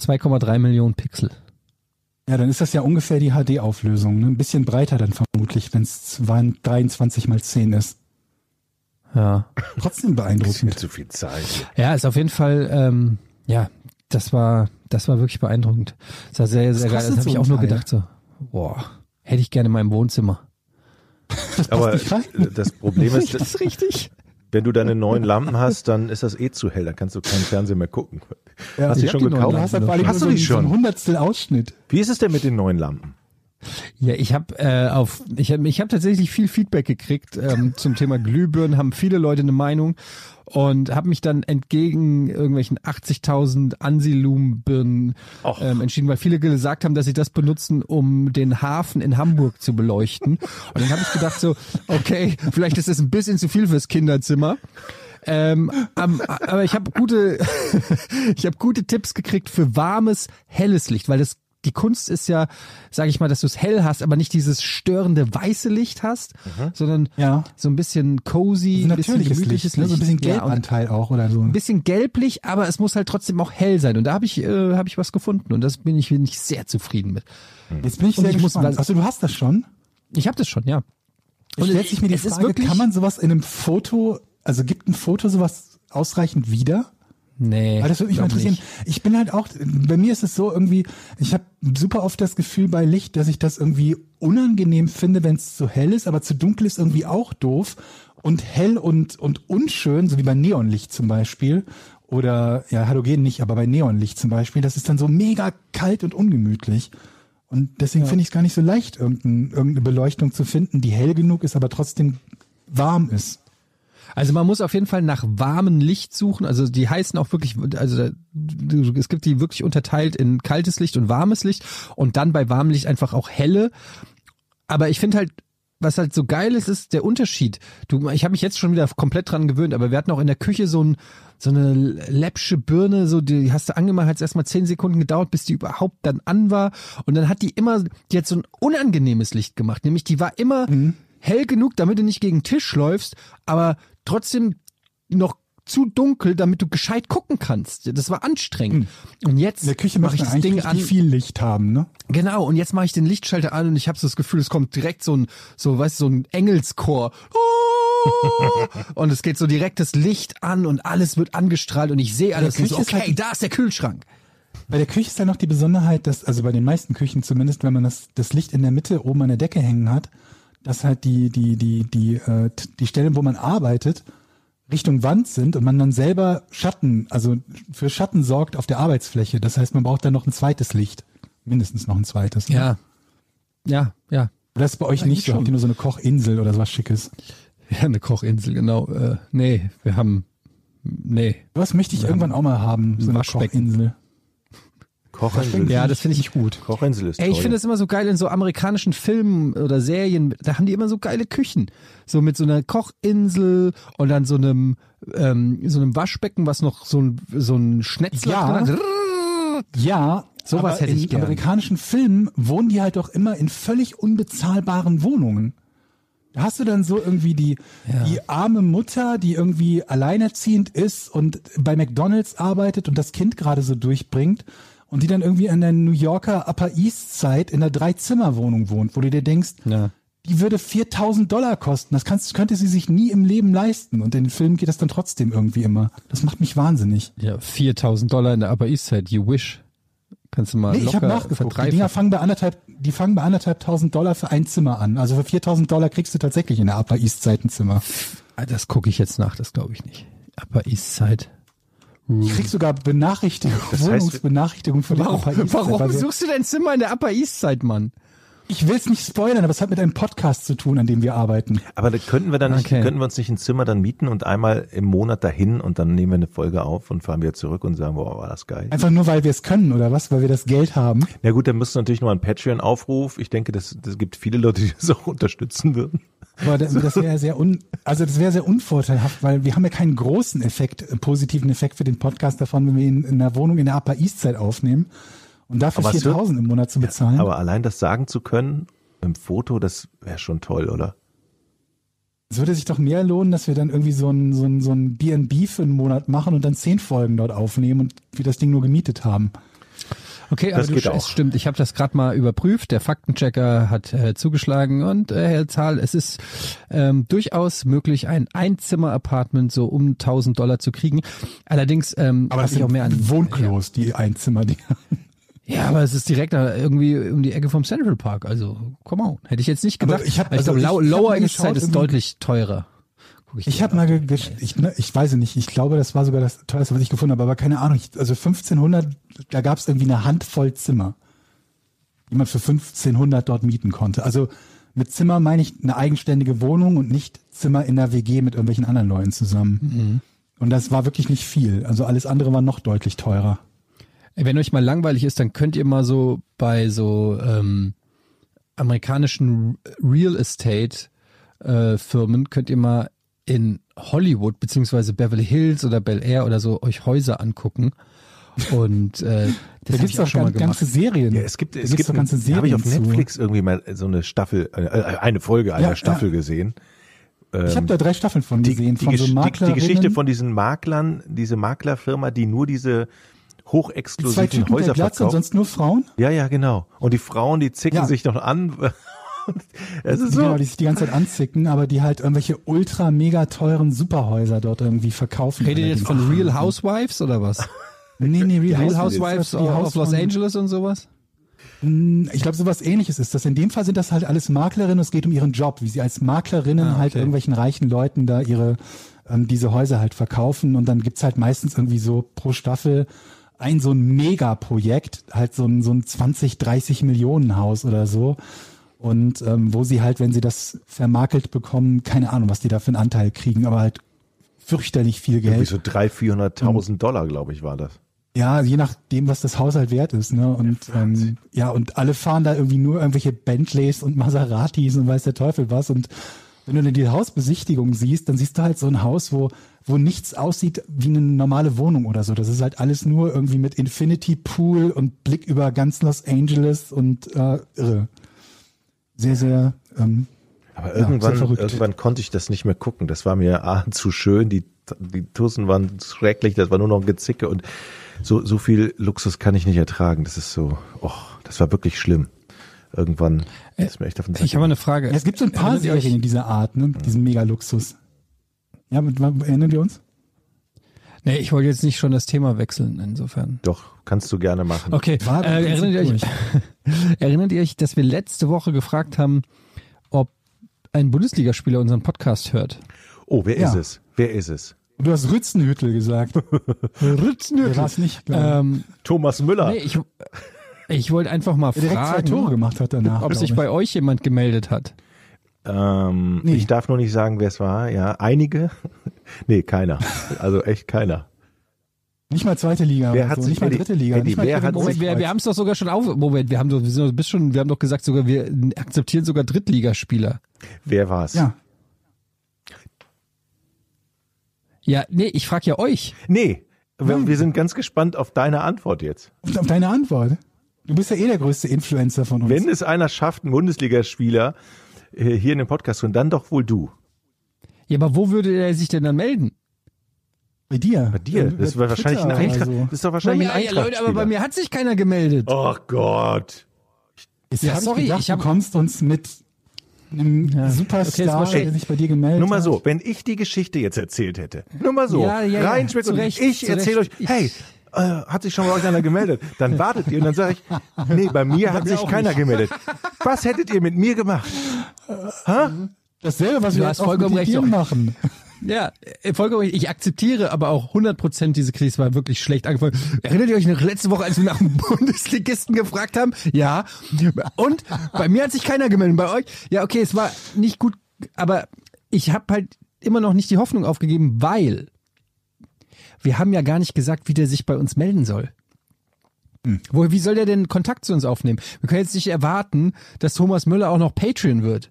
[SPEAKER 2] 2,3 Millionen Pixel.
[SPEAKER 4] Ja, dann ist das ja ungefähr die HD-Auflösung. Ne? Ein bisschen breiter dann vermutlich, wenn es 23 mal 10 ist.
[SPEAKER 2] Ja.
[SPEAKER 4] Trotzdem beeindruckend.
[SPEAKER 3] zu viel Zeit.
[SPEAKER 2] Ja, ist auf jeden Fall, ähm, ja, das war, das war wirklich beeindruckend. Das war sehr, sehr geil.
[SPEAKER 4] kostet
[SPEAKER 2] Das habe
[SPEAKER 4] so
[SPEAKER 2] ich
[SPEAKER 4] ein
[SPEAKER 2] auch nur gedacht so, boah, hätte ich gerne in meinem Wohnzimmer.
[SPEAKER 3] Aber
[SPEAKER 4] nicht rein.
[SPEAKER 3] das Problem ist,
[SPEAKER 2] ist richtig?
[SPEAKER 3] wenn du deine neuen Lampen hast, dann ist das eh zu hell. Dann kannst du keinen Fernseher mehr gucken.
[SPEAKER 4] Ja,
[SPEAKER 3] hast du die schon
[SPEAKER 2] die
[SPEAKER 3] gekauft?
[SPEAKER 4] Hast
[SPEAKER 3] Hast du die
[SPEAKER 4] einen- so
[SPEAKER 3] schon?
[SPEAKER 4] Hundertstel Ausschnitt.
[SPEAKER 3] Wie ist es denn mit den neuen Lampen?
[SPEAKER 2] Ja, ich habe äh, auf, ich habe, ich habe tatsächlich viel Feedback gekriegt ähm, zum Thema Glühbirnen. Haben viele Leute eine Meinung und habe mich dann entgegen irgendwelchen 80.000 Ansilum-Birnen ähm, entschieden, weil viele gesagt haben, dass sie das benutzen, um den Hafen in Hamburg zu beleuchten. Und dann habe ich gedacht so, okay, vielleicht ist das ein bisschen zu viel fürs Kinderzimmer. Ähm, am- aber ich habe gute, ich habe gute Tipps gekriegt für warmes, helles Licht, weil das die Kunst ist ja, sage ich mal, dass du es hell hast, aber nicht dieses störende weiße Licht hast, sondern
[SPEAKER 4] Ja.
[SPEAKER 2] so ein bisschen cozy,
[SPEAKER 4] Ein
[SPEAKER 2] bisschen gemütliches
[SPEAKER 4] Licht, ne? so ein bisschen
[SPEAKER 2] Ja,
[SPEAKER 4] Gelbanteil auch oder so.
[SPEAKER 2] ein bisschen gelblich, aber es muss halt trotzdem auch hell sein. Und da habe ich, äh, habe ich was gefunden und das bin ich, bin ich sehr zufrieden mit.
[SPEAKER 4] Jetzt bin ich
[SPEAKER 2] Und
[SPEAKER 4] sehr
[SPEAKER 2] ich muss-
[SPEAKER 4] gespannt. Achso, du hast das schon?
[SPEAKER 2] Ich habe das schon, ja.
[SPEAKER 4] Und stellt sich mir die Frage,
[SPEAKER 2] wirklich-
[SPEAKER 4] kann man sowas in einem Foto, also gibt ein Foto sowas ausreichend wieder?
[SPEAKER 2] Nee.
[SPEAKER 4] Weil das würde mich mal interessieren.
[SPEAKER 2] nicht.
[SPEAKER 4] Ich bin halt auch, bei mir ist es so irgendwie, ich habe super oft das Gefühl bei Licht, dass ich das irgendwie unangenehm finde, wenn es zu hell ist, aber zu dunkel ist irgendwie auch doof. Und hell und, und unschön, so wie bei Neonlicht zum Beispiel, oder ja, Halogen nicht, aber bei Neonlicht zum Beispiel, das ist dann so mega kalt und ungemütlich. Und deswegen finde ich es gar nicht so leicht, irgendein, irgendeine Beleuchtung zu finden, die hell genug ist, aber trotzdem warm ist.
[SPEAKER 2] Also man muss auf jeden Fall nach warmem Licht suchen. Also die heißen auch wirklich, also es gibt die wirklich unterteilt in kaltes Licht und warmes Licht und dann bei warmem Licht einfach auch helle. Aber ich finde halt, was halt so geil ist, ist der Unterschied. Du, ich habe mich jetzt schon wieder komplett dran gewöhnt, aber wir hatten auch in der Küche so, ein, so eine läppsche Birne, so die hast du angemacht, hat es erstmal zehn Sekunden gedauert, bis die überhaupt dann an war. Und dann hat die immer, die hat so ein unangenehmes Licht gemacht. Nämlich die war immer hell genug, damit du nicht gegen den Tisch läufst, aber trotzdem noch zu dunkel, damit du gescheit gucken kannst. Das war anstrengend. Und jetzt mache ich das Ding an.
[SPEAKER 4] viel Licht haben, ne?
[SPEAKER 2] Genau, und jetzt mache ich den Lichtschalter an und ich habe so das Gefühl, es kommt direkt so ein, so weißt du, so ein Engelschor. Und es geht so direkt das Licht an und alles wird angestrahlt und ich sehe alles und so,
[SPEAKER 4] ist
[SPEAKER 2] okay,
[SPEAKER 4] halt-
[SPEAKER 2] da ist der Kühlschrank.
[SPEAKER 4] Bei der Küche ist ja noch die Besonderheit, dass, also bei den meisten Küchen zumindest, wenn man das, das Licht in der Mitte oben an der Decke hängen hat, dass halt die, die, die, die, äh, die Stellen, wo man arbeitet, Richtung Wand sind und man dann selber Schatten, also für Schatten sorgt auf der Arbeitsfläche. Das heißt, man braucht dann noch ein zweites Licht. Mindestens noch ein zweites. Ne?
[SPEAKER 2] Ja. Ja, ja.
[SPEAKER 4] Oder ist bei euch
[SPEAKER 2] Eigentlich
[SPEAKER 4] nicht so? Habt ihr nur so eine Kochinsel oder sowas Schickes?
[SPEAKER 2] Ja, eine Kochinsel, genau. Äh, nee, wir haben, nee.
[SPEAKER 4] Was möchte ich irgendwann auch mal haben? So eine
[SPEAKER 2] Waschbecken.
[SPEAKER 4] Kochinsel.
[SPEAKER 3] Kochinsel.
[SPEAKER 2] Ja, das finde ich gut.
[SPEAKER 3] Kochinsel ist
[SPEAKER 2] Ey, ich finde es immer so geil in so amerikanischen Filmen oder Serien, da haben die immer so geile Küchen. So mit so einer Kochinsel und dann so einem, ähm, so einem Waschbecken, was noch so ein, so ein Schnetzel
[SPEAKER 4] Ja.
[SPEAKER 2] drin hat.
[SPEAKER 4] Ja,
[SPEAKER 2] Sowas
[SPEAKER 4] aber
[SPEAKER 2] hätte ich
[SPEAKER 4] in
[SPEAKER 2] gern.
[SPEAKER 4] amerikanischen Filmen wohnen die halt doch immer in völlig unbezahlbaren Wohnungen. Da hast du dann so irgendwie die, die arme Mutter, die irgendwie alleinerziehend ist und bei McDonalds arbeitet und das Kind gerade so durchbringt und die dann irgendwie in der New Yorker Upper East Side in einer Drei-Zimmer-Wohnung wohnt, wo du dir denkst,
[SPEAKER 2] Ja.
[SPEAKER 4] die würde 4000 Dollar kosten. Das kannst, könnte sie sich nie im Leben leisten. Und in den Filmen geht das dann trotzdem irgendwie immer. Das macht mich wahnsinnig.
[SPEAKER 2] Ja, 4000 Dollar in der Upper East Side, you wish. Kannst du mal
[SPEAKER 4] Nee, ich habe nachgeguckt. Die Dinger fangen bei anderthalb, die fangen bei anderthalb tausend Dollar für ein Zimmer an. Also für 4000 Dollar kriegst du tatsächlich in der Upper East Side ein Zimmer.
[SPEAKER 2] Ah, Das gucke ich jetzt nach, das glaube ich nicht. Upper East Side.
[SPEAKER 4] Ich krieg sogar Benachrichtigung,
[SPEAKER 3] Das heißt-
[SPEAKER 4] Wohnungsbenachrichtigung für die
[SPEAKER 2] Warum,
[SPEAKER 4] Upper East Side.
[SPEAKER 2] warum suchst du dein Zimmer in der Upper East Side, Mann?
[SPEAKER 4] Ich will es nicht spoilern, aber es hat mit einem Podcast zu tun, an dem wir arbeiten.
[SPEAKER 3] Aber da könnten wir dann nicht,
[SPEAKER 2] Okay.
[SPEAKER 3] könnten wir uns nicht ein Zimmer dann mieten und einmal im Monat dahin und dann nehmen wir eine Folge auf und fahren wieder zurück und sagen, boah, war das geil.
[SPEAKER 4] Einfach nur, weil wir es können, oder was? Weil wir das Geld haben.
[SPEAKER 3] Na gut, dann müsst du natürlich noch einen Patreon-Aufruf. Ich denke, das, das gibt viele Leute, die das auch unterstützen würden.
[SPEAKER 4] Aber das, das wäre sehr un, also das wäre sehr unvorteilhaft, weil wir haben ja keinen großen Effekt, äh, positiven Effekt für den Podcast davon, wenn wir ihn in einer Wohnung in der Upper East Side aufnehmen und dafür
[SPEAKER 3] Aber es wird-
[SPEAKER 4] 4000 im Monat zu bezahlen.
[SPEAKER 3] Aber allein das sagen zu können im Foto, das wäre schon toll, oder?
[SPEAKER 4] Es würde sich doch mehr lohnen, dass wir dann irgendwie so ein, so ein, so ein B&B für einen Monat machen und dann zehn Folgen dort aufnehmen und wir das Ding nur gemietet haben.
[SPEAKER 2] Okay, aber
[SPEAKER 3] Das
[SPEAKER 2] du,
[SPEAKER 3] geht
[SPEAKER 2] es
[SPEAKER 3] auch.
[SPEAKER 2] stimmt, ich habe das gerade mal überprüft. Der Faktenchecker hat äh, zugeschlagen und äh, Herr Zahl, es ist ähm, durchaus möglich, ein Einzimmer-Apartment so um 1000 Dollar zu kriegen. Allerdings, ähm,
[SPEAKER 4] Aber das
[SPEAKER 2] ich auch mehr an
[SPEAKER 4] Wohnklos, die Einzimmer-Dinger.
[SPEAKER 2] Ja, aber es ist direkt irgendwie um die Ecke vom Central Park. Also, come on. Hätte ich jetzt nicht
[SPEAKER 4] Aber
[SPEAKER 2] gedacht.
[SPEAKER 4] ich hab-
[SPEAKER 2] ich
[SPEAKER 4] also
[SPEAKER 2] glaube,
[SPEAKER 4] ich- hab
[SPEAKER 2] Lower East Side ist deutlich teurer. Guck
[SPEAKER 4] Ich habe mal, ich, ne, ich weiß es nicht, ich glaube, das war sogar das teuerste, was ich gefunden habe, aber keine Ahnung, ich, also 1500, da gab es irgendwie eine Handvoll Zimmer, die man für 1500 dort mieten konnte. Also mit Zimmer meine ich eine eigenständige Wohnung und nicht Zimmer in der WG mit irgendwelchen anderen Leuten zusammen. Und das war wirklich nicht viel. Also alles andere war noch deutlich teurer.
[SPEAKER 2] Wenn euch mal langweilig ist, dann könnt ihr mal so bei so ähm, amerikanischen Real Estate äh, Firmen könnt ihr mal in Hollywood beziehungsweise Beverly Hills oder Bel Air oder so euch Häuser angucken. Und äh,
[SPEAKER 4] Da
[SPEAKER 2] das habe
[SPEAKER 4] gibt's doch
[SPEAKER 2] schon mal
[SPEAKER 4] gan- ganze
[SPEAKER 2] gemacht.
[SPEAKER 4] Serien.
[SPEAKER 3] Ja, es gibt,
[SPEAKER 4] da
[SPEAKER 3] es gibt,
[SPEAKER 4] doch ganze
[SPEAKER 3] da habe ich
[SPEAKER 4] Serien
[SPEAKER 3] auf
[SPEAKER 4] zu.
[SPEAKER 3] Netflix irgendwie mal so eine Staffel, äh, eine Folge einer
[SPEAKER 4] Ja,
[SPEAKER 3] Staffel
[SPEAKER 4] ja.
[SPEAKER 3] gesehen.
[SPEAKER 4] Ich habe da drei Staffeln von
[SPEAKER 3] Die,
[SPEAKER 4] gesehen,
[SPEAKER 3] die,
[SPEAKER 4] von so
[SPEAKER 3] die, die. Geschichte von diesen Maklern, diese Maklerfirma, die nur diese
[SPEAKER 4] zwei
[SPEAKER 3] hochexklusiven
[SPEAKER 4] Typen mit der
[SPEAKER 3] Häuser
[SPEAKER 4] Glatze und
[SPEAKER 3] verkauft.
[SPEAKER 4] sonst nur Frauen.
[SPEAKER 3] Ja, ja, genau. Und die Frauen, die zicken
[SPEAKER 4] Ja.
[SPEAKER 3] sich noch an. Es ist
[SPEAKER 4] Die, genau,
[SPEAKER 3] so.
[SPEAKER 4] die sich die ganze Zeit anzicken, aber die halt irgendwelche ultra mega teuren Superhäuser dort irgendwie verkaufen.
[SPEAKER 2] Redet ihr jetzt von Real Housewives oder was?
[SPEAKER 4] Nee, nee, Real,
[SPEAKER 2] Real
[SPEAKER 4] Housewives
[SPEAKER 2] of
[SPEAKER 4] Haus
[SPEAKER 2] Los Angeles und sowas?
[SPEAKER 4] Ich glaube, sowas ähnliches ist das. In dem Fall sind das halt alles Maklerinnen. Es geht um ihren Job, wie sie als Maklerinnen
[SPEAKER 2] Ah, okay.
[SPEAKER 4] halt irgendwelchen reichen Leuten da ihre ähm, diese Häuser halt verkaufen. Und dann gibt's halt meistens irgendwie so pro Staffel ein so ein Megaprojekt, halt so ein, so ein 20, 30 Millionen Haus oder so. Und ähm, wo sie halt, wenn sie das vermakelt bekommen, keine Ahnung, was die da für einen Anteil kriegen, aber halt fürchterlich viel
[SPEAKER 3] Irgendwie
[SPEAKER 4] Geld.
[SPEAKER 3] so 300.000, 400.000 Dollar, glaube ich, war das.
[SPEAKER 4] Ja, je nachdem, was das Haus halt wert ist, ne? Und ähm, ja, und alle fahren da irgendwie nur irgendwelche Bentleys und Maseratis und weiß der Teufel was. Und wenn du dann die Hausbesichtigung siehst, dann siehst du halt so ein Haus, wo, wo nichts aussieht wie eine normale Wohnung oder so. Das ist halt alles nur irgendwie mit Infinity Pool und Blick über ganz Los Angeles und äh, irre. Sehr, sehr ähm,
[SPEAKER 3] Aber
[SPEAKER 4] sehr
[SPEAKER 3] irgendwann,
[SPEAKER 4] verrückt.
[SPEAKER 3] irgendwann konnte ich das nicht mehr gucken. Das war mir A, zu schön, die, die Tussen waren schrecklich, das war nur noch ein Gezicke und so, so viel Luxus kann ich nicht ertragen. Das ist so, oh, das war wirklich schlimm. Irgendwann ist mir echt auf den Sack
[SPEAKER 2] Ich habe eine Frage.
[SPEAKER 4] ja, es gibt so ein paar Serien in dieser Art, ne? Mit diesem Mega-Luxus. Ja, mit, erinnern wir uns?
[SPEAKER 2] Nee, ich wollte jetzt nicht schon das Thema wechseln, insofern.
[SPEAKER 3] Doch, kannst du gerne machen.
[SPEAKER 2] Okay, äh, erinnert, ihr euch, erinnert ihr euch, dass wir letzte Woche gefragt haben, ob ein Bundesligaspieler unseren Podcast hört?
[SPEAKER 3] Oh, wer
[SPEAKER 4] Ja.
[SPEAKER 3] ist es? Wer ist es?
[SPEAKER 4] Du hast Rützenhüttel gesagt. Der war es nicht.
[SPEAKER 2] Ähm,
[SPEAKER 3] Thomas Müller.
[SPEAKER 2] nee, ich, ich wollte einfach mal
[SPEAKER 4] direkt zwei Tore
[SPEAKER 2] fragen,
[SPEAKER 4] gemacht hat danach.
[SPEAKER 2] ob sich
[SPEAKER 4] ich.
[SPEAKER 2] bei euch jemand gemeldet hat.
[SPEAKER 3] Ähm,
[SPEAKER 4] Nee.
[SPEAKER 3] Ich darf nur nicht sagen, wer es war. Ja, einige. nee, keiner. Also echt keiner.
[SPEAKER 4] Nicht mal zweite Liga,
[SPEAKER 3] Wer hat
[SPEAKER 4] so. nicht mal dritte Liga.
[SPEAKER 3] Eddie,
[SPEAKER 4] nicht mal
[SPEAKER 3] wer
[SPEAKER 4] dritte
[SPEAKER 3] hat
[SPEAKER 4] Liga.
[SPEAKER 2] Moment, wir, wir haben es doch sogar schon auf. Moment, wir haben doch, wir sind doch bis schon, wir haben doch gesagt sogar, wir akzeptieren sogar Drittligaspieler.
[SPEAKER 3] Wer war's?
[SPEAKER 4] Ja,
[SPEAKER 2] Ja, nee, ich frage ja euch.
[SPEAKER 3] Nee, wir, wir sind ganz gespannt auf deine Antwort jetzt.
[SPEAKER 4] auf auf deine Antwort. Du bist ja eh der größte Influencer von uns.
[SPEAKER 3] Wenn es einer schafft, einen Bundesligaspieler äh, hier in dem Podcast zu hören, dann doch wohl du.
[SPEAKER 2] Ja, aber wo würde er sich denn dann melden?
[SPEAKER 4] Bei dir.
[SPEAKER 3] Bei dir. Das war wahrscheinlich ein
[SPEAKER 4] Twitter oder
[SPEAKER 3] Eintracht.
[SPEAKER 4] so.
[SPEAKER 3] Das ist doch wahrscheinlich
[SPEAKER 2] mir,
[SPEAKER 3] ein
[SPEAKER 2] ja,
[SPEAKER 3] Eintracht.
[SPEAKER 2] Leute, aber bei mir hat sich keiner gemeldet.
[SPEAKER 3] Oh Gott.
[SPEAKER 4] Jetzt
[SPEAKER 2] Ja,
[SPEAKER 4] hab
[SPEAKER 2] sorry,
[SPEAKER 4] ich gedacht,
[SPEAKER 2] ich hab-
[SPEAKER 4] du kommst uns mit einem
[SPEAKER 2] Ja. Okay,
[SPEAKER 4] Superstar,
[SPEAKER 2] war-
[SPEAKER 4] der sich bei dir gemeldet
[SPEAKER 3] Nur mal
[SPEAKER 4] hat.
[SPEAKER 3] so, wenn ich die Geschichte jetzt erzählt hätte, nur mal so,
[SPEAKER 2] Ja, ja, ja,
[SPEAKER 3] rein
[SPEAKER 2] zu
[SPEAKER 3] spekuliert,
[SPEAKER 2] Recht,
[SPEAKER 3] ich erzähle euch, hey, äh, hat sich schon bei euch einer gemeldet, dann wartet ihr und dann sage ich, nee, bei mir hat sich keiner gemeldet. Was hättet ihr mit mir gemacht?
[SPEAKER 4] Dasselbe, was
[SPEAKER 2] Du
[SPEAKER 4] wir
[SPEAKER 2] hast vollkommen recht,
[SPEAKER 4] machen.
[SPEAKER 2] Ja, äh, vollkommen. Ich akzeptiere aber auch 100% diese Krise war wirklich schlecht angefangen. Erinnert ihr euch noch letzte Woche, als wir nach einem Bundesligisten gefragt haben? Ja. Und bei mir hat sich keiner gemeldet. Bei euch? Ja, okay, es war nicht gut, aber ich habe halt immer noch nicht die Hoffnung aufgegeben, weil wir haben ja gar nicht gesagt, wie der sich bei uns melden soll. Wo, wie soll der denn Kontakt zu uns aufnehmen? Wir können jetzt nicht erwarten, dass Thomas Müller auch noch Patreon wird.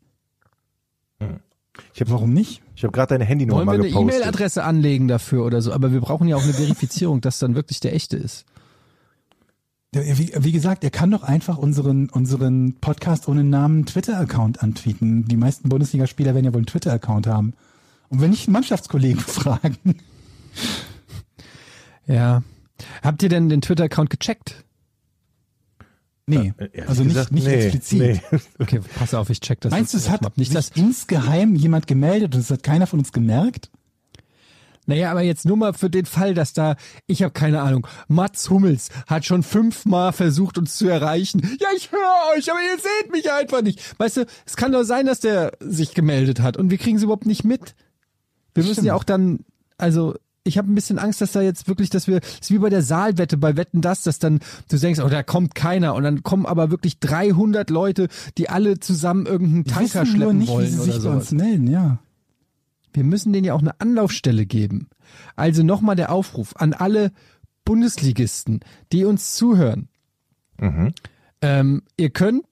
[SPEAKER 3] Ich habe
[SPEAKER 4] Warum nicht?
[SPEAKER 3] Ich hab gerade deine Handynummer
[SPEAKER 2] Wollen wir
[SPEAKER 3] mal
[SPEAKER 2] eine
[SPEAKER 3] gepostet.
[SPEAKER 2] E-Mail-Adresse anlegen dafür oder so? Aber wir brauchen ja auch eine Verifizierung, dass dann wirklich der echte ist.
[SPEAKER 4] Wie, wie gesagt, er kann doch einfach unseren, unseren Podcast ohne Namen Twitter-Account antweeten. Die meisten Bundesligaspieler werden ja wohl einen Twitter-Account haben. Und wenn nicht Mannschaftskollegen fragen.
[SPEAKER 2] Ja. Habt ihr denn den Twitter-Account gecheckt?
[SPEAKER 4] Nee,
[SPEAKER 3] Äh, ehrlich
[SPEAKER 4] also nicht,
[SPEAKER 3] gesagt,
[SPEAKER 4] nicht
[SPEAKER 3] nee,
[SPEAKER 4] explizit.
[SPEAKER 3] nee.
[SPEAKER 2] Okay, pass auf, ich check das.
[SPEAKER 4] Meinst du, es hat
[SPEAKER 2] nicht
[SPEAKER 4] sich
[SPEAKER 2] das?
[SPEAKER 4] insgeheim jemand gemeldet und es hat keiner von uns gemerkt?
[SPEAKER 2] Naja, aber jetzt nur mal für den Fall, dass da, ich habe keine Ahnung, Mats Hummels hat schon fünfmal versucht, uns zu erreichen. Ja, ich höre euch, aber ihr seht mich einfach nicht. Weißt du, es kann doch sein, dass der sich gemeldet hat und wir kriegen es überhaupt nicht mit. Wir müssen
[SPEAKER 4] Stimmt.
[SPEAKER 2] ja auch dann, also ich habe ein bisschen Angst, dass da jetzt wirklich, dass wir, es ist wie bei der Saalwette bei Wetten das, dass dann du denkst, oh, da kommt keiner und dann kommen aber wirklich 300 Leute, die alle zusammen irgendeinen
[SPEAKER 4] Wir
[SPEAKER 2] Tanker
[SPEAKER 4] wissen nur
[SPEAKER 2] schleppen
[SPEAKER 4] nicht, wie
[SPEAKER 2] wollen
[SPEAKER 4] sie
[SPEAKER 2] oder
[SPEAKER 4] sich bei
[SPEAKER 2] sowas.
[SPEAKER 4] uns melden, ja.
[SPEAKER 2] Wir müssen denen ja auch eine Anlaufstelle geben. Also nochmal der Aufruf an alle Bundesligisten, die uns zuhören.
[SPEAKER 3] Mhm.
[SPEAKER 2] Ähm, ihr könnt,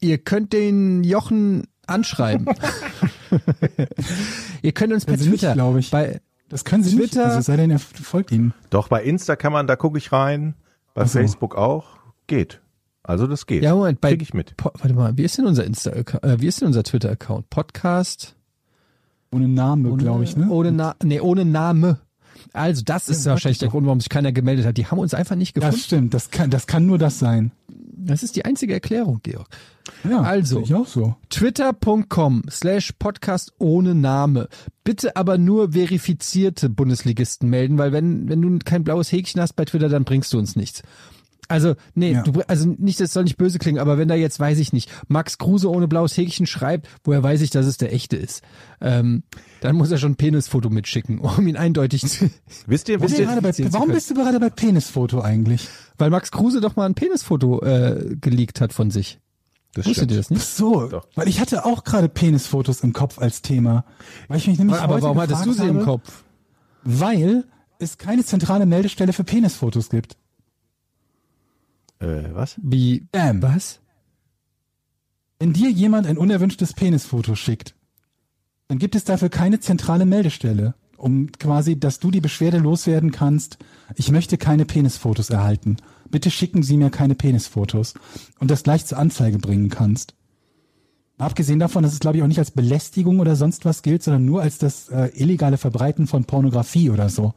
[SPEAKER 2] ihr könnt den Jochen anschreiben. ihr könnt uns per
[SPEAKER 4] Also nicht,
[SPEAKER 2] Twitter,
[SPEAKER 4] glaub ich.
[SPEAKER 2] bei
[SPEAKER 4] Das können sie nicht.
[SPEAKER 2] Twitter-
[SPEAKER 4] Also es sei denn, er folgt ihnen.
[SPEAKER 3] Doch, bei Insta kann man, da gucke ich rein, bei
[SPEAKER 4] so.
[SPEAKER 3] Facebook auch, geht. Also das geht.
[SPEAKER 2] ja Moment, bei
[SPEAKER 3] Krieg ich mit.
[SPEAKER 2] Po, warte mal, wie ist denn unser Insta, äh, wie ist denn unser Twitter Account? Podcast
[SPEAKER 4] Ohne Name, glaube ich, ne?
[SPEAKER 2] ohne Na, nee, ohne Name. Also das ist
[SPEAKER 4] Ja,
[SPEAKER 2] wahrscheinlich der. Grund, warum sich keiner gemeldet hat. Die haben uns einfach nicht gefunden.
[SPEAKER 4] Das stimmt, das kann, das kann nur das sein.
[SPEAKER 2] Das ist die einzige Erklärung, Georg.
[SPEAKER 4] Ja,
[SPEAKER 2] Also.
[SPEAKER 4] ich auch so.
[SPEAKER 2] Twitter.com slash Podcast ohne Name. Bitte aber nur verifizierte Bundesligisten melden, weil wenn, wenn du kein blaues Häkchen hast bei Twitter, dann bringst du uns nichts. Also, nee,
[SPEAKER 4] Ja.
[SPEAKER 2] du, also nicht, das soll nicht böse klingen, aber wenn da jetzt, weiß ich nicht, Max Kruse ohne blaues Häkchen schreibt, woher weiß ich, dass es der echte ist? Ähm, dann muss er schon ein Penisfoto mitschicken, um ihn eindeutig zu,
[SPEAKER 3] Wisst ihr,
[SPEAKER 4] Warum,
[SPEAKER 3] wisst ihr,
[SPEAKER 4] bei, warum bist du gerade bei Penisfoto eigentlich?
[SPEAKER 2] weil Max Kruse doch mal ein Penisfoto äh, geleakt hat von sich.
[SPEAKER 3] das
[SPEAKER 2] Wusstet ihr das
[SPEAKER 4] Ach
[SPEAKER 2] nicht?
[SPEAKER 4] so,
[SPEAKER 3] Doch.
[SPEAKER 4] weil ich hatte auch gerade Penisfotos im Kopf als Thema. Weil ich mich nämlich
[SPEAKER 2] Aber
[SPEAKER 4] heute
[SPEAKER 2] warum hattest du sie im
[SPEAKER 4] habe,
[SPEAKER 2] Kopf?
[SPEAKER 4] Weil es keine zentrale Meldestelle für Penisfotos gibt.
[SPEAKER 3] Äh, was?
[SPEAKER 2] Wie,
[SPEAKER 4] Bam.
[SPEAKER 2] was?
[SPEAKER 4] Wenn dir jemand ein unerwünschtes Penisfoto schickt, dann gibt es dafür keine zentrale Meldestelle, um quasi, dass du die Beschwerde loswerden kannst, ich möchte keine Penisfotos erhalten. Bitte schicken Sie mir keine Penisfotos. Und das gleich zur Anzeige bringen kannst. Abgesehen davon, dass es glaube ich auch nicht als Belästigung oder sonst was gilt, sondern nur als das äh, illegale Verbreiten von Pornografie oder so.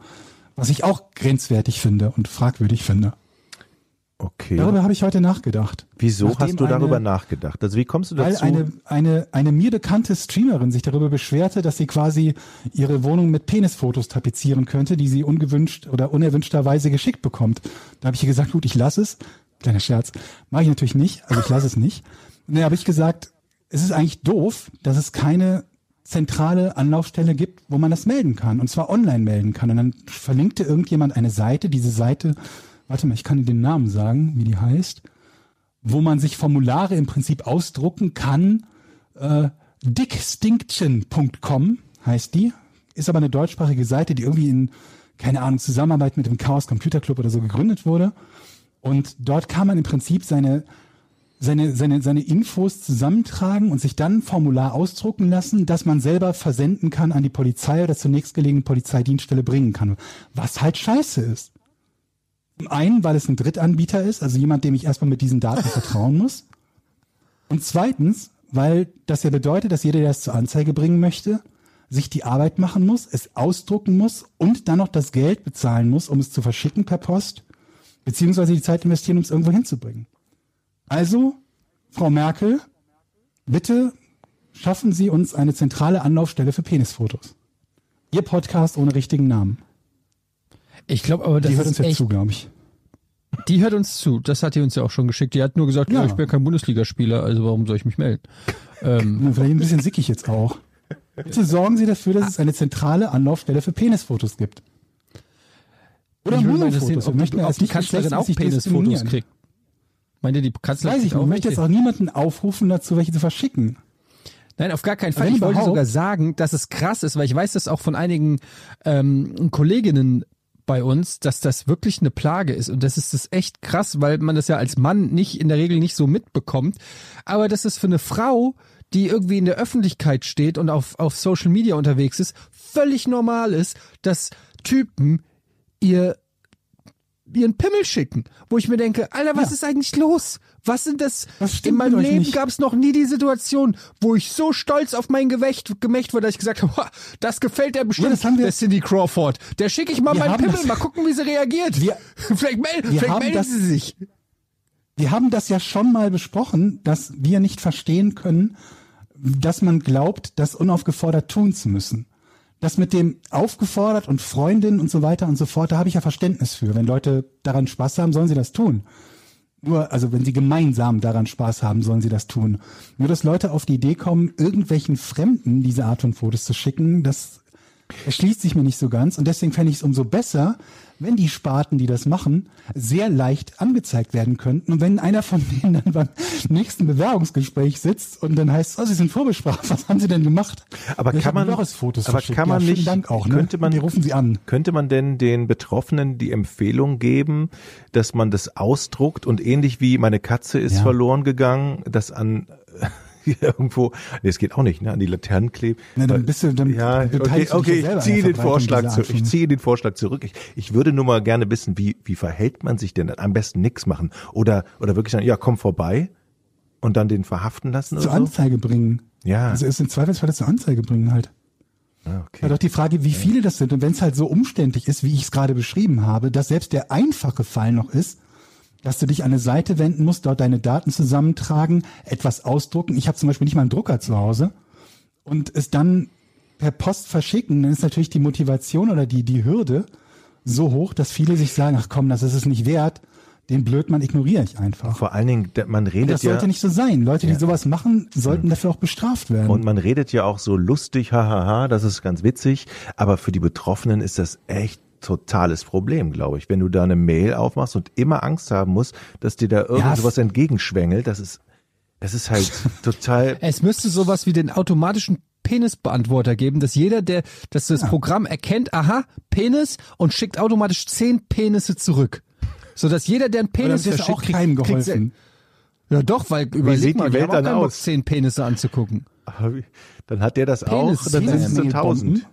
[SPEAKER 4] Was ich auch grenzwertig finde und fragwürdig finde.
[SPEAKER 3] Okay.
[SPEAKER 4] Darüber habe ich heute nachgedacht.
[SPEAKER 3] Wieso
[SPEAKER 4] Nachdem
[SPEAKER 3] hast du darüber
[SPEAKER 4] eine-
[SPEAKER 3] nachgedacht? Also wie kommst du
[SPEAKER 4] Weil
[SPEAKER 3] dazu?
[SPEAKER 4] eine, eine, eine mir bekannte Streamerin sich darüber beschwerte, dass sie quasi ihre Wohnung mit Penisfotos tapezieren könnte, die sie ungewünscht oder unerwünschterweise geschickt bekommt. Da habe ich ihr gesagt, gut, ich lasse es. Kleiner Scherz. Mache ich natürlich nicht, also ich lasse es nicht. Und dann habe ich gesagt, es ist eigentlich doof, dass es keine zentrale Anlaufstelle gibt, wo man das melden kann. Und zwar online melden kann. Und dann verlinkte irgendjemand eine Seite, diese Seite, warte mal, ich kann dir den Namen sagen, wie die heißt wo man sich Formulare im Prinzip ausdrucken kann. Äh, dickstinction.com heißt die, ist aber eine deutschsprachige Seite, die irgendwie in, keine Ahnung, Zusammenarbeit mit dem Chaos Computer Club oder so gegründet wurde. Und dort kann man im Prinzip seine, seine, seine, seine Infos zusammentragen und sich dann ein Formular ausdrucken lassen, das man selber versenden kann an die Polizei oder zur nächstgelegenen Polizeidienststelle bringen kann. Was halt scheiße ist. Einen, weil es ein Drittanbieter ist, also jemand, dem ich erstmal mit diesen Daten vertrauen muss. Und zweitens, weil das ja bedeutet, dass jeder, der es zur Anzeige bringen möchte, sich die Arbeit machen muss, es ausdrucken muss und dann noch das Geld bezahlen muss, um es zu verschicken per Post, beziehungsweise die Zeit investieren, um es irgendwo hinzubringen. Also, Frau Merkel, bitte schaffen Sie uns eine zentrale Anlaufstelle für Penisfotos. Ihr Podcast ohne richtigen Namen.
[SPEAKER 2] Ich glaube aber, das
[SPEAKER 4] Die hört uns ja zu, glaube ich.
[SPEAKER 2] die hört uns zu. Das hat die uns ja auch schon geschickt. Die hat nur gesagt, ja, ich bin kein Bundesligaspieler, also warum soll ich mich melden? Ähm,
[SPEAKER 4] Vielleicht ein bisschen sickig jetzt auch. Bitte sorgen Sie dafür, dass es eine zentrale Anlaufstelle für Penisfotos gibt. Oder
[SPEAKER 2] interessieren,
[SPEAKER 4] Monofotos. Wir
[SPEAKER 2] ob,
[SPEAKER 4] möchten
[SPEAKER 2] die, ob Kanzlerin auch Penisfotos kriegt. Meint ihr, die Kanzlerin
[SPEAKER 4] Weiß ich nicht. Ich möchte jetzt auch niemanden aufrufen dazu, welche zu verschicken.
[SPEAKER 2] Nein, auf gar keinen Fall.
[SPEAKER 4] Wenn
[SPEAKER 2] Ich wollte sogar sagen, dass es krass ist, weil ich weiß das auch von einigen ähm, Kolleginnen bei uns, dass das wirklich eine Plage ist. Und das ist das echt krass, weil man das ja als Mann nicht in der Regel nicht so mitbekommt. Aber das ist für eine Frau, die irgendwie in der Öffentlichkeit steht und auf, auf Social Media unterwegs ist, völlig normal ist, dass Typen ihr ihren Pimmel schicken, wo ich mir denke, Alter, was
[SPEAKER 4] Ja.
[SPEAKER 2] ist eigentlich los? Was sind das?
[SPEAKER 4] Was
[SPEAKER 2] In meinem Leben gab es noch nie die Situation, wo ich so stolz auf mein Gemächt, Gemächt war, dass ich gesagt habe, "Hoa, das gefällt der bestimmt,
[SPEAKER 4] Ja, das haben wir-
[SPEAKER 2] der Cindy Crawford. Der schicke ich mal meinen Pimmel,
[SPEAKER 4] das-
[SPEAKER 2] mal gucken, wie sie reagiert.
[SPEAKER 4] Wir-
[SPEAKER 2] vielleicht mel
[SPEAKER 4] wir
[SPEAKER 2] vielleicht meldet
[SPEAKER 4] das-
[SPEAKER 2] sie sich.
[SPEAKER 4] Wir haben das ja schon mal besprochen, dass wir nicht verstehen können, dass man glaubt, das unaufgefordert tun zu müssen. Das mit dem aufgefordert und Freundin und so weiter und so fort, da habe ich ja Verständnis für. Wenn Leute daran Spaß haben, sollen sie das tun. Nur, also wenn sie gemeinsam daran Spaß haben, sollen sie das tun. Nur, dass Leute auf die Idee kommen, irgendwelchen Fremden diese Art von Fotos zu schicken, das erschließt sich mir nicht so ganz. Und deswegen fände ich es umso besser, wenn die Sparten, die das machen, sehr leicht angezeigt werden könnten. Und wenn einer von denen dann beim nächsten Bewerbungsgespräch sitzt und dann heißt, oh, Sie sind vorbestraft, was haben Sie denn gemacht?
[SPEAKER 3] Aber
[SPEAKER 4] Ich
[SPEAKER 3] kann man- aber
[SPEAKER 4] verschickt.
[SPEAKER 3] kann man
[SPEAKER 4] ja,
[SPEAKER 3] nicht-
[SPEAKER 4] auch, ne?
[SPEAKER 3] könnte man-
[SPEAKER 4] Die rufen Sie an.
[SPEAKER 3] Könnte man denn den Betroffenen die Empfehlung geben, dass man das ausdruckt und ähnlich wie meine Katze ist
[SPEAKER 4] Ja.
[SPEAKER 3] verloren gegangen, das an irgendwo, nee, es geht auch nicht, ne, an die Laternen klebt.
[SPEAKER 4] Na, dann bist du- dann
[SPEAKER 3] ja, okay, okay, ich ziehe den Vorschlag zurück. Ich ziehe den Vorschlag zurück. Ich, ich würde nur mal gerne wissen, wie wie verhält man sich denn? Am besten nichts machen oder oder wirklich sagen, ja, komm vorbei und dann den verhaften lassen
[SPEAKER 4] Zur
[SPEAKER 3] so?
[SPEAKER 4] Anzeige bringen.
[SPEAKER 3] Ja.
[SPEAKER 4] Also ist im Zweifelsfall zur Anzeige bringen halt.
[SPEAKER 3] Ah, okay.
[SPEAKER 4] Ja, doch die Frage, wie viele das sind. Und wenn es halt so umständlich ist, wie ich es gerade beschrieben habe, dass selbst der einfache Fall noch ist, dass du dich an eine Seite wenden musst, dort deine Daten zusammentragen, etwas ausdrucken. Ich habe zum Beispiel nicht mal einen Drucker zu Hause und es dann per Post verschicken, dann ist natürlich die Motivation oder die, die Hürde so hoch, dass viele sich sagen, ach komm, das ist es nicht wert, den Blödmann ignoriere ich einfach.
[SPEAKER 3] Vor allen Dingen, man redet
[SPEAKER 4] Das
[SPEAKER 3] ja
[SPEAKER 4] sollte nicht so sein. Leute, die sowas machen, sollten dafür auch bestraft werden.
[SPEAKER 3] Und man redet ja auch so lustig, hahaha, das ist ganz witzig, aber für die Betroffenen ist das echt totales Problem, glaube ich. Wenn du da eine Mail aufmachst und immer Angst haben musst, dass dir da irgend
[SPEAKER 4] Ja,
[SPEAKER 3] entgegenschwängelt, das ist, das ist halt total,
[SPEAKER 2] Es müsste sowas wie den automatischen Penisbeantworter geben, dass jeder, der, dass das Programm erkennt, aha, Penis und schickt automatisch zehn Penisse zurück. So dass jeder, der einen Penis
[SPEAKER 4] ist auch keinem
[SPEAKER 2] kriegt, kriegt
[SPEAKER 4] geholfen.
[SPEAKER 2] Ja doch, weil überleg
[SPEAKER 3] sieht die
[SPEAKER 2] mal,
[SPEAKER 3] Welt
[SPEAKER 2] ich auch
[SPEAKER 3] dann
[SPEAKER 2] Bock, zehn Penisse anzugucken.
[SPEAKER 3] dann hat der das auch,
[SPEAKER 2] Penis,
[SPEAKER 3] dann sind es so tausend.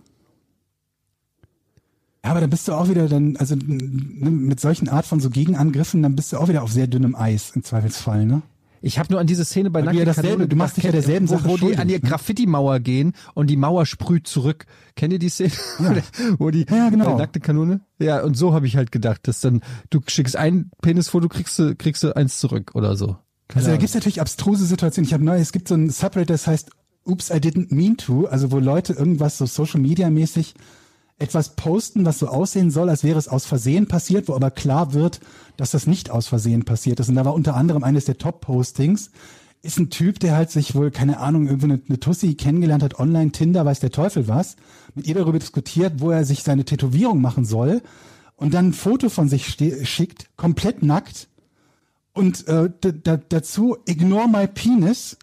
[SPEAKER 4] Ja, aber dann bist du auch wieder dann, also mit solchen Art von so Gegenangriffen, dann bist du auch wieder auf sehr dünnem Eis im Zweifelsfall, ne?
[SPEAKER 2] Ich habe nur an diese Szene bei
[SPEAKER 4] ja
[SPEAKER 2] Nackte
[SPEAKER 4] dasselbe-
[SPEAKER 2] Kanone
[SPEAKER 4] du machst dich ja derselben
[SPEAKER 2] wo,
[SPEAKER 4] Sache
[SPEAKER 2] wo die an die
[SPEAKER 4] ne?
[SPEAKER 2] Graffiti-Mauer gehen und die Mauer sprüht zurück. Kennt ihr die Szene? wo die
[SPEAKER 4] Ja, genau.
[SPEAKER 2] Nackte Kanone? Ja, und so habe ich halt gedacht, dass dann du schickst ein Penisfoto, kriegst du kriegst du eins zurück oder so. Keine
[SPEAKER 4] Also da gibt's natürlich abstruse Situationen. Ich habe neu, es gibt so ein Subreddit, das heißt Oops, I didn't mean to, also wo Leute irgendwas so Social Media mäßig etwas posten, was so aussehen soll, als wäre es aus Versehen passiert, wo aber klar wird, dass das nicht aus Versehen passiert ist. Und da war unter anderem eines der Top-Postings, ist ein Typ, der halt sich wohl, keine Ahnung, irgendwie eine, eine Tussi kennengelernt hat, online, Tinder, weiß der Teufel was, mit ihr darüber diskutiert, wo er sich seine Tätowierung machen soll und dann ein Foto von sich schickt, komplett nackt, und äh, dazu ignore my penis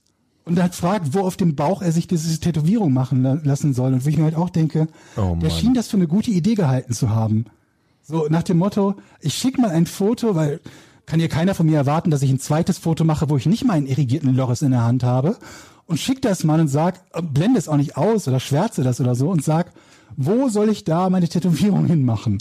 [SPEAKER 4] und halt fragt, wo auf dem Bauch er sich diese Tätowierung machen la lassen soll. Und wo ich mir halt auch denke,
[SPEAKER 3] Oh
[SPEAKER 4] der schien das für eine gute Idee gehalten zu haben. So nach dem Motto, ich schick mal ein Foto, weil kann hier keiner von mir erwarten, dass ich ein zweites Foto mache, wo ich nicht meinen irrigierten Loris in der Hand habe und schick das mal und sag, blende es auch nicht aus oder schwärze das oder so und sag, wo soll ich da meine Tätowierung hinmachen?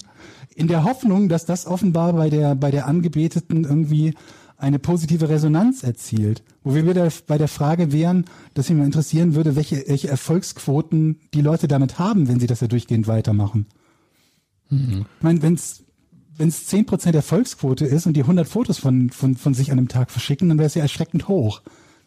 [SPEAKER 4] In der Hoffnung, dass das offenbar bei der, bei der Angebeteten irgendwie eine positive Resonanz erzielt. Wo wir wieder bei der Frage wären, dass mich mal interessieren würde, welche, welche Erfolgsquoten die Leute damit haben, wenn sie das ja durchgehend weitermachen. Ich meine, wenn es wenn es 10% Erfolgsquote ist und die 100 Fotos von, von, von sich an einem Tag verschicken, dann wäre es ja erschreckend hoch.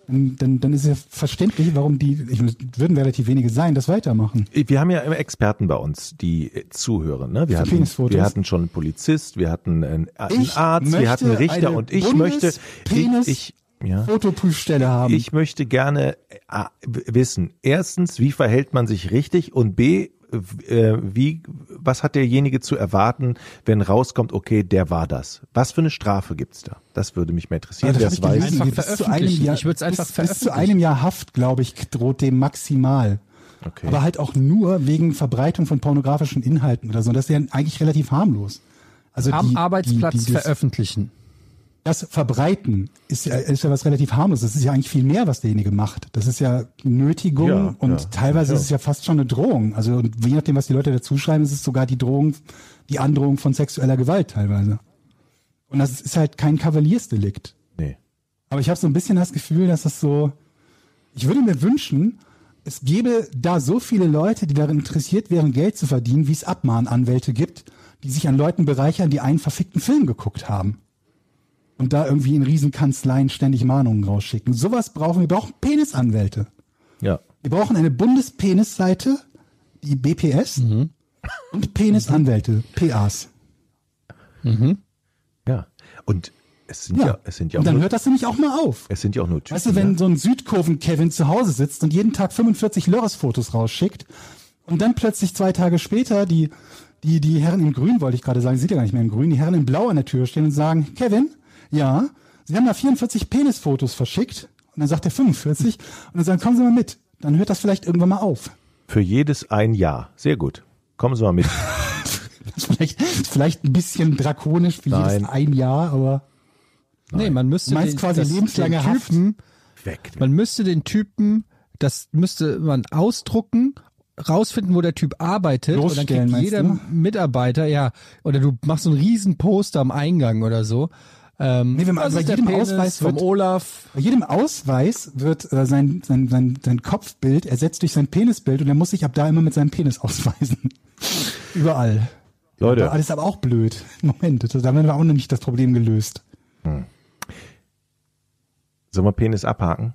[SPEAKER 4] Dann, dann, ist ja verständlich, warum die, ich, würden relativ wenige sein, das weitermachen.
[SPEAKER 3] Wir haben ja immer Experten bei uns, die äh, zuhören. Ne? Wir, hatten, wir hatten schon einen Polizist, wir hatten einen, einen Arzt, wir hatten einen Richter und ich möchte, ich, ich, ja,
[SPEAKER 4] Fotoprüfstelle haben.
[SPEAKER 3] ich möchte gerne äh, wissen, erstens, wie verhält man sich richtig und b, äh, wie, was hat derjenige zu erwarten, wenn rauskommt, okay, der war das. Was für eine Strafe gibt's da? Das würde mich mal interessieren,
[SPEAKER 4] Also
[SPEAKER 3] wer
[SPEAKER 4] das
[SPEAKER 3] es
[SPEAKER 4] ich
[SPEAKER 3] weiß.
[SPEAKER 2] Einfach
[SPEAKER 4] bis zu einem
[SPEAKER 2] veröffentlichen.
[SPEAKER 4] Jahr,
[SPEAKER 2] Ich würd's einfach
[SPEAKER 4] bis, bis zu einem Jahr Haft, glaube ich, droht dem maximal.
[SPEAKER 3] Okay.
[SPEAKER 4] Aber halt auch nur wegen Verbreitung von pornografischen Inhalten oder so. Das ist ja eigentlich relativ harmlos. Also
[SPEAKER 2] Am
[SPEAKER 4] die,
[SPEAKER 2] Arbeitsplatz
[SPEAKER 4] die, die, das,
[SPEAKER 2] veröffentlichen.
[SPEAKER 4] Das Verbreiten ist ja, ist ja was relativ harmlos. Das ist ja eigentlich viel mehr, was derjenige macht. Das ist ja Nötigung
[SPEAKER 3] Ja,
[SPEAKER 4] und
[SPEAKER 3] ja.
[SPEAKER 4] teilweise
[SPEAKER 3] Ja.
[SPEAKER 4] ist es ja fast schon eine Drohung. Also und je nachdem, was die Leute dazu schreiben, ist es sogar die Drohung, die Androhung von sexueller Gewalt teilweise. Und das ist halt kein Kavaliersdelikt.
[SPEAKER 3] Nee.
[SPEAKER 4] Aber ich habe so ein bisschen das Gefühl, dass das so. Ich würde mir wünschen, es gäbe da so viele Leute, die daran interessiert wären, Geld zu verdienen, wie es Abmahnanwälte gibt, die sich an Leuten bereichern, die einen verfickten Film geguckt haben. Und da irgendwie in Riesenkanzleien ständig Mahnungen rausschicken. Sowas brauchen wir. Wir brauchen Penisanwälte.
[SPEAKER 3] Ja.
[SPEAKER 4] Wir brauchen eine Bundespenisseite, die BPS, und Penisanwälte, PAs.
[SPEAKER 3] Ja. Und es sind ja,
[SPEAKER 4] Ja.
[SPEAKER 3] es sind ja auch
[SPEAKER 4] und dann
[SPEAKER 3] nur,
[SPEAKER 4] hört das nämlich auch mal auf.
[SPEAKER 3] es sind ja auch nur Typen.
[SPEAKER 4] Weißt du, wenn
[SPEAKER 3] ne?
[SPEAKER 4] so ein Südkurven-Kevin zu Hause sitzt und jeden Tag 45 Lörres-Fotos rausschickt und dann plötzlich zwei Tage später die, die, die Herren in Grün, wollte ich gerade sagen, sieht ja gar nicht mehr in Grün, die Herren in Blau an der Tür stehen und sagen, Kevin, ja, Sie haben da 44 Penisfotos verschickt und dann sagt er 45 und dann sagen, kommen Sie mal mit. Dann hört das vielleicht irgendwann mal auf.
[SPEAKER 3] Für jedes ein Jahr. Sehr gut. Kommen Sie mal mit.
[SPEAKER 4] Vielleicht, vielleicht ein bisschen drakonisch für
[SPEAKER 3] Nein.
[SPEAKER 4] jedes ein Jahr, aber
[SPEAKER 2] Nee, man müsste den,
[SPEAKER 4] quasi
[SPEAKER 2] das,
[SPEAKER 4] lebenslange
[SPEAKER 2] den? Typen,
[SPEAKER 3] Weg.
[SPEAKER 2] man müsste den Typen, das müsste man ausdrucken, rausfinden, wo der Typ arbeitet und dann kriegt jeder
[SPEAKER 4] du?
[SPEAKER 2] Mitarbeiter, ja, oder du machst so einen riesen Poster am Eingang oder so. Ähm,
[SPEAKER 4] Nee, wenn man- bei
[SPEAKER 2] ist
[SPEAKER 4] jedem
[SPEAKER 2] Penis
[SPEAKER 4] Ausweis
[SPEAKER 2] vom
[SPEAKER 4] wird-
[SPEAKER 2] Olaf.
[SPEAKER 4] Bei jedem Ausweis wird äh, sein, sein, sein, sein Kopfbild ersetzt durch sein Penisbild und er muss sich ab da immer mit seinem Penis ausweisen. Überall.
[SPEAKER 3] Leute,
[SPEAKER 4] Alles aber auch blöd. Moment, da haben wir auch noch nicht das Problem gelöst.
[SPEAKER 3] sollen wir Penis abhaken?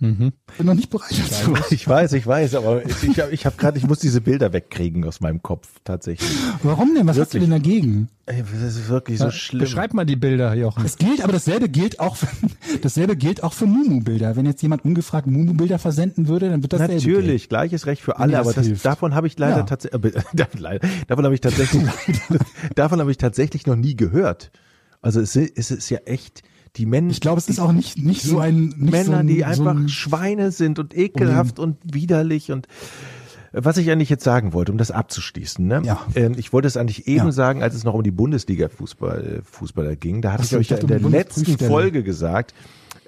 [SPEAKER 4] Bin noch nicht bereit dazu.
[SPEAKER 3] Ich weiß, ich weiß, aber ich habe ich hab gerade, ich muss diese Bilder wegkriegen aus meinem Kopf, tatsächlich.
[SPEAKER 4] Warum denn? Was hast du
[SPEAKER 3] Wirklich.
[SPEAKER 4] denn dagegen?
[SPEAKER 3] Ey, Das ist wirklich so schlimm.
[SPEAKER 2] Beschreib mal die Bilder, Jochen.
[SPEAKER 4] Es gilt, aber dasselbe gilt auch für, dasselbe gilt auch für Mumu-Bilder. Wenn jetzt jemand ungefragt Mumu-Bilder versenden würde, dann wird dasselbe
[SPEAKER 3] Natürlich, gleiches Recht für alle,
[SPEAKER 4] das
[SPEAKER 3] aber das, davon habe ich leider
[SPEAKER 4] Ja.
[SPEAKER 3] tatsächlich, davon habe ich tatsächlich, davon habe ich tatsächlich noch nie gehört. Also es, ist- es ist ja echt die Männer.
[SPEAKER 4] Ich glaube, es ist auch nicht, nicht so ein, nicht
[SPEAKER 3] Männer,
[SPEAKER 4] so ein,
[SPEAKER 3] die
[SPEAKER 4] so
[SPEAKER 3] einfach
[SPEAKER 4] ein,
[SPEAKER 3] Schweine sind und ekelhaft und widerlich und äh, was ich eigentlich jetzt sagen wollte, um das abzuschließen, ne?
[SPEAKER 4] Ja.
[SPEAKER 3] Ähm, ich wollte es eigentlich eben
[SPEAKER 4] Ja.
[SPEAKER 3] sagen, als es noch um die Bundesliga-Fußball Fußballer ging. Da hatte ich
[SPEAKER 4] so,
[SPEAKER 3] euch ja in
[SPEAKER 4] um
[SPEAKER 3] der letzten. Folge gesagt,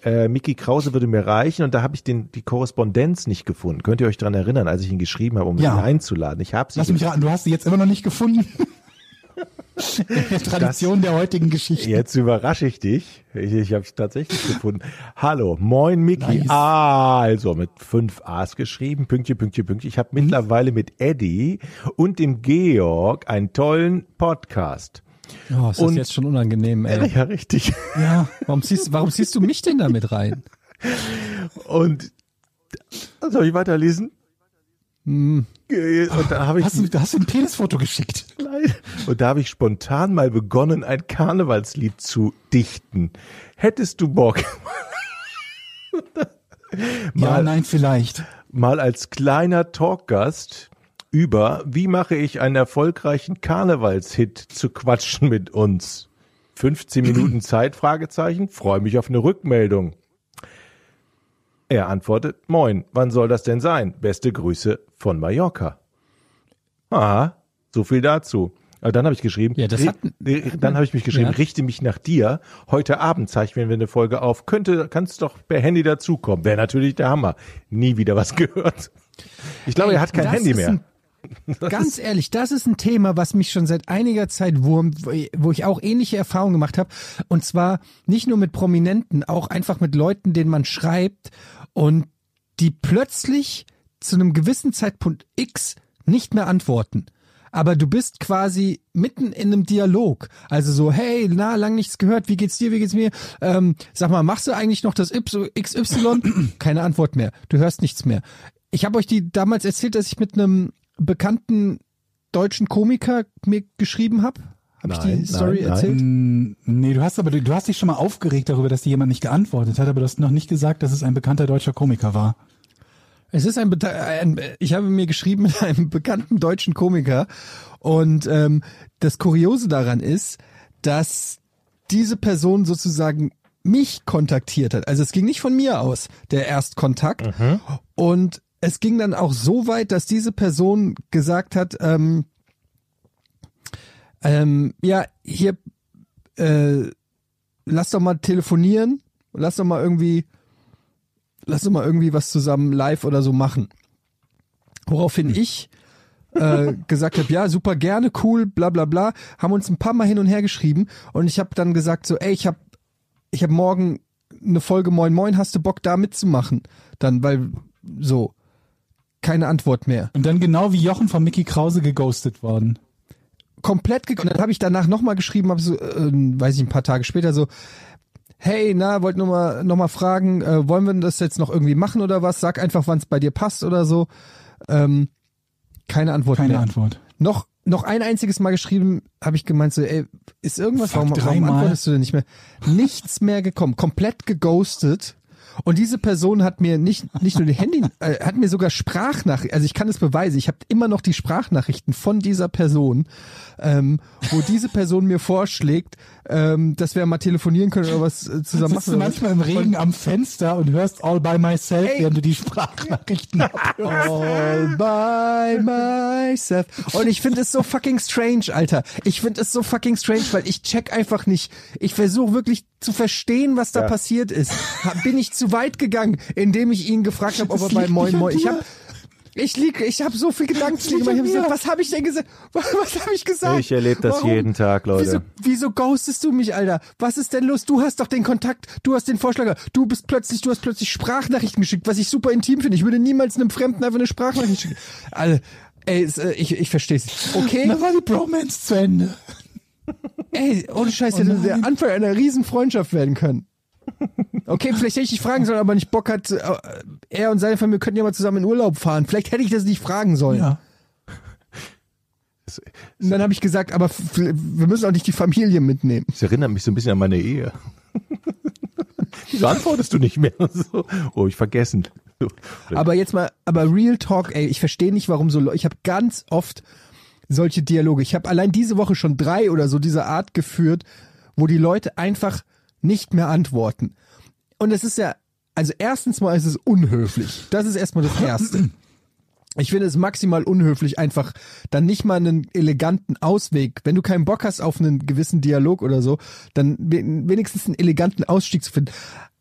[SPEAKER 3] äh, Mickey Krause würde mir reichen und da habe ich den, die Korrespondenz nicht gefunden. Könnt ihr euch dran erinnern, als ich ihn geschrieben habe, um
[SPEAKER 4] Ja.
[SPEAKER 3] ihn einzuladen? Ich habe sie
[SPEAKER 4] lass mich raten, du hast sie jetzt immer noch nicht gefunden. In der Tradition der heutigen Geschichte.
[SPEAKER 3] Jetzt überrasche ich dich. Ich, ich habe es tatsächlich gefunden. Hallo, moin Mickey.
[SPEAKER 4] Nice.
[SPEAKER 3] Ah, also mit fünf A's geschrieben. Pünktchen, Pünktchen, Pünktchen. Ich habe mittlerweile mit Eddie und dem Georg einen tollen Podcast.
[SPEAKER 2] Oh, ist das
[SPEAKER 3] Und-
[SPEAKER 2] jetzt schon unangenehm, ey.
[SPEAKER 3] Ja, richtig.
[SPEAKER 4] Ja.
[SPEAKER 2] Warum ziehst, warum ziehst du mich denn da mit rein?
[SPEAKER 3] Und soll ich weiterlesen? Und da habe ich
[SPEAKER 4] Hast du, hast du ein Penisfoto geschickt?
[SPEAKER 3] Und da habe ich spontan mal begonnen, ein Karnevalslied zu dichten. Hättest du Bock,
[SPEAKER 4] Ja,
[SPEAKER 3] Mal-
[SPEAKER 4] nein, vielleicht.
[SPEAKER 3] mal als kleiner Talkgast über wie mache ich einen erfolgreichen Karnevalshit zu quatschen mit uns? 15 Minuten Zeit? Fragezeichen. Freue mich auf eine Rückmeldung. Er antwortet, moin, wann soll das denn sein? Beste Grüße von Mallorca. Aha, so viel dazu. Aber dann habe ich geschrieben,
[SPEAKER 2] Ja, das hat-
[SPEAKER 3] dann habe ich mich geschrieben,
[SPEAKER 2] Ja.
[SPEAKER 3] richte mich nach dir. Heute Abend zeichnen wir eine Folge auf. Könnte, kannst doch per Handy dazukommen. Wäre natürlich der Hammer. Nie wieder was gehört. Ich glaube,
[SPEAKER 2] Ey,
[SPEAKER 3] er hat kein
[SPEAKER 2] das
[SPEAKER 3] Handy mehr.
[SPEAKER 2] Ein, ganz ehrlich, das ist ein Thema, was mich schon seit einiger Zeit wurmt, wo ich auch ähnliche Erfahrungen gemacht habe. Und zwar nicht nur mit Prominenten, auch einfach mit Leuten, denen man schreibt und die plötzlich zu einem gewissen Zeitpunkt X nicht mehr antworten. Aber du bist quasi mitten in einem Dialog. Also so, hey, na, lang nichts gehört, wie geht's dir, wie geht's mir? Ähm, sag mal, machst du eigentlich noch das XY? Keine Antwort mehr. Du hörst nichts mehr. Ich habe euch die damals erzählt, dass ich mit einem bekannten deutschen Komiker mir geschrieben habe. Habe ich
[SPEAKER 3] Nein,
[SPEAKER 2] die Story
[SPEAKER 3] nein, nein.
[SPEAKER 2] erzählt?
[SPEAKER 4] Mm, Nee, du hast aber, du hast dich schon mal aufgeregt darüber, dass dir jemand nicht geantwortet hat, aber du hast noch nicht gesagt, dass es ein bekannter deutscher Komiker war.
[SPEAKER 2] Es ist ein, ein ich habe mir geschrieben mit einem bekannten deutschen Komiker und ähm, das Kuriose daran ist, dass diese Person sozusagen mich kontaktiert hat. Also es ging nicht von mir aus, der Erstkontakt. Und es ging dann auch so weit, dass diese Person gesagt hat, ähm, ähm, ja, hier, äh, lass doch mal telefonieren, lass doch mal irgendwie lass doch mal irgendwie was zusammen live oder so machen. Woraufhin ich äh, gesagt habe, ja, super gerne, cool, bla bla bla, haben uns ein paar Mal hin und her geschrieben und ich habe dann gesagt so, ey, ich habe ich hab morgen eine Folge Moin Moin, hast du Bock da mitzumachen? Dann, weil so, keine Antwort mehr.
[SPEAKER 4] Und dann genau wie Jochen von Mickey Krause geghostet worden.
[SPEAKER 2] Komplett ge und dann habe ich danach nochmal geschrieben, hab so, äh, weiß ich, ein paar Tage später so, hey, na, wollt nur mal noch mal fragen, äh, wollen wir das jetzt noch irgendwie machen oder was? Sag einfach, wann es bei dir passt oder so. Ähm, keine Antwort
[SPEAKER 4] Keine
[SPEAKER 2] mehr.
[SPEAKER 4] Antwort.
[SPEAKER 2] Noch noch ein einziges Mal geschrieben, habe ich gemeint so, ey, ist irgendwas,
[SPEAKER 4] Fuck,
[SPEAKER 2] warum, warum antwortest du denn nicht mehr? Nichts mehr gekommen, komplett geghostet. Und diese Person hat mir nicht nicht nur die Handy, äh, hat mir sogar Sprachnachrichten, also ich kann es beweisen, ich habe immer noch die Sprachnachrichten von dieser Person, ähm, wo diese Person mir vorschlägt, ähm, dass wir mal telefonieren können oder was äh, zusammen
[SPEAKER 4] Sitzt du
[SPEAKER 2] machen.
[SPEAKER 4] manchmal im Regen am Fenster und hörst All by Myself,
[SPEAKER 2] Ey.
[SPEAKER 4] während du die Sprachnachrichten abhörst.
[SPEAKER 2] All by myself. Und ich finde es so fucking strange, Alter. Ich finde es so fucking strange, weil ich check einfach nicht. Ich versuche wirklich zu verstehen, was da
[SPEAKER 3] Ja.
[SPEAKER 2] passiert ist. Bin ich zu weit gegangen, indem ich ihn gefragt habe, ob er bei Moin Moin. Ich habe ich lieg, ich habe so viel Gedanken
[SPEAKER 4] liegt
[SPEAKER 2] gemacht. Ich gesagt, was habe ich denn gesagt? Was, habe ich gesagt?
[SPEAKER 3] Ich erlebe das jeden Tag, Leute.
[SPEAKER 2] Wieso, wieso ghostest du mich, Alter? Was ist denn los? Du hast doch den Kontakt, du hast den Vorschlag, du bist plötzlich, du hast plötzlich Sprachnachrichten geschickt, was ich super intim finde. Ich würde niemals einem Fremden einfach eine Sprachnachricht schicken. Alter, ey, äh, ich, ich verstehe es. Okay,
[SPEAKER 4] Da war die Bromance zu Ende.
[SPEAKER 2] Ey, ohne Scheiß, hätte
[SPEAKER 4] nein.
[SPEAKER 2] der Anfang einer riesen Freundschaft werden können. Okay, vielleicht hätte ich dich fragen sollen, aber nicht Bock hat, äh, er und seine Familie könnten ja mal zusammen in Urlaub fahren. Vielleicht hätte ich das nicht fragen sollen.
[SPEAKER 4] Ja.
[SPEAKER 2] Und dann habe ich gesagt, aber wir müssen auch nicht die Familie mitnehmen.
[SPEAKER 3] Das erinnert mich so ein bisschen an meine Ehe. Wieso antwortest du nicht mehr? So, oh, ich vergessen.
[SPEAKER 2] Aber jetzt mal, aber Real Talk, ey, ich verstehe nicht, warum so Leute, ich habe ganz oft solche Dialoge. Ich habe allein diese Woche schon drei oder so dieser Art geführt, wo die Leute einfach nicht mehr antworten. Und es ist ja, also erstens mal ist es unhöflich. Das ist erstmal das Erste. Ich finde es maximal unhöflich, einfach dann nicht mal einen eleganten Ausweg. Wenn du keinen Bock hast auf einen gewissen Dialog oder so, dann we- wenigstens einen eleganten Ausstieg zu finden.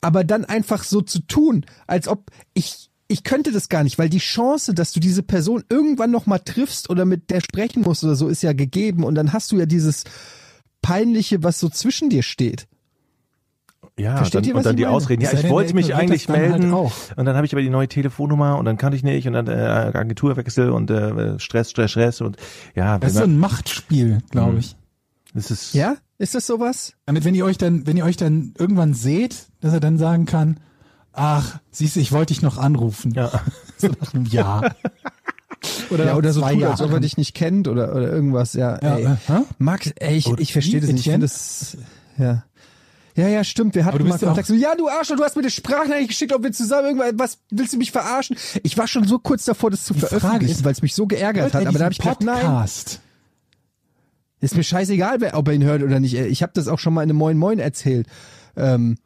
[SPEAKER 2] Aber dann einfach so zu tun, als ob ich, ich könnte das gar nicht, weil die Chance, dass du diese Person irgendwann noch mal triffst oder mit der sprechen musst oder so, ist ja gegeben. Und dann hast du ja dieses peinliche, was so zwischen dir steht.
[SPEAKER 3] Ja,
[SPEAKER 2] Versteht
[SPEAKER 3] dann,
[SPEAKER 2] ihr, was
[SPEAKER 3] und dann
[SPEAKER 2] ich
[SPEAKER 3] die
[SPEAKER 2] meine?
[SPEAKER 3] Ausreden. Ja, ich wollte mich eigentlich
[SPEAKER 4] halt
[SPEAKER 3] melden
[SPEAKER 4] auch.
[SPEAKER 3] und dann habe ich aber die neue Telefonnummer und dann kann ich nicht und dann äh, Agenturwechsel und äh, Stress, Stress, Stress und ja,
[SPEAKER 4] Das ist so ein Machtspiel, glaube ich.
[SPEAKER 3] das ist
[SPEAKER 2] Ja? Ist das sowas?
[SPEAKER 4] Damit, wenn ihr euch dann, wenn ihr euch dann irgendwann seht, dass er dann sagen kann, ach, siehst du, ich wollte dich noch anrufen.
[SPEAKER 3] ja.
[SPEAKER 4] So nach einem Jahr. Oder,
[SPEAKER 2] Ja, oder so tut, als ob er dich nicht kennt oder, oder irgendwas, ja.
[SPEAKER 4] Ja,
[SPEAKER 2] ey.
[SPEAKER 4] äh?
[SPEAKER 2] Max, ey, ich, ich verstehe das nicht. Ich finde das, ja. Ja, ja, stimmt. Wir hatten mal Kontakt. So, ja, du Arschloch, du hast mir eine Sprachnachricht geschickt, ob wir zusammen irgendwas, was, willst du mich verarschen? Ich war schon so kurz davor, das zu
[SPEAKER 4] Die
[SPEAKER 2] veröffentlichen, weil es mich so geärgert hat. Aber da habe ich gedacht, nein,
[SPEAKER 4] Podcast.
[SPEAKER 2] ist mir scheißegal, wer, ob er ihn hört oder nicht. Ich habe das auch schon mal in einem Moin Moin erzählt. Ähm,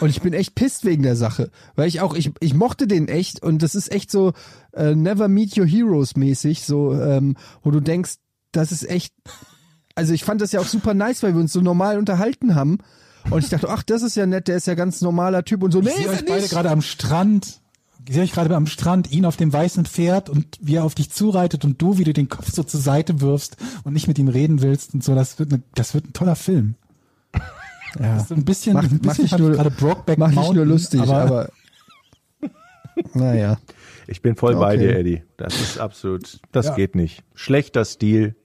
[SPEAKER 2] und ich bin echt pisst wegen der Sache, weil ich auch ich ich mochte den echt und das ist echt so äh, Never Meet Your Heroes mäßig, so ähm, wo du denkst, das ist echt. Also ich fand das ja auch super nice, weil wir uns so normal unterhalten haben und ich dachte, ach das ist ja nett, der ist ja ganz normaler Typ und so. Nee,
[SPEAKER 4] Ich sehe
[SPEAKER 2] ist
[SPEAKER 4] euch beide gerade am Strand. Ich sehe euch gerade am Strand, ihn auf dem weißen Pferd und wie er auf dich zureitet und du, wie du den Kopf so zur Seite wirfst und nicht mit ihm reden willst und so. Das wird, eine, das wird ein toller Film.
[SPEAKER 2] Ja.
[SPEAKER 4] Das ist so ein bisschen,
[SPEAKER 2] Macht,
[SPEAKER 4] ein
[SPEAKER 2] macht
[SPEAKER 4] bisschen hab ich
[SPEAKER 2] nur,
[SPEAKER 4] gerade Brokeback
[SPEAKER 2] macht dich
[SPEAKER 4] Mountain,
[SPEAKER 2] nur lustig, aber,
[SPEAKER 4] aber,
[SPEAKER 2] naja.
[SPEAKER 3] Ich bin voll bei
[SPEAKER 2] Okay.
[SPEAKER 3] dir, Eddie. Das ist absolut, das
[SPEAKER 4] Ja.
[SPEAKER 3] geht nicht. Schlechter Stil.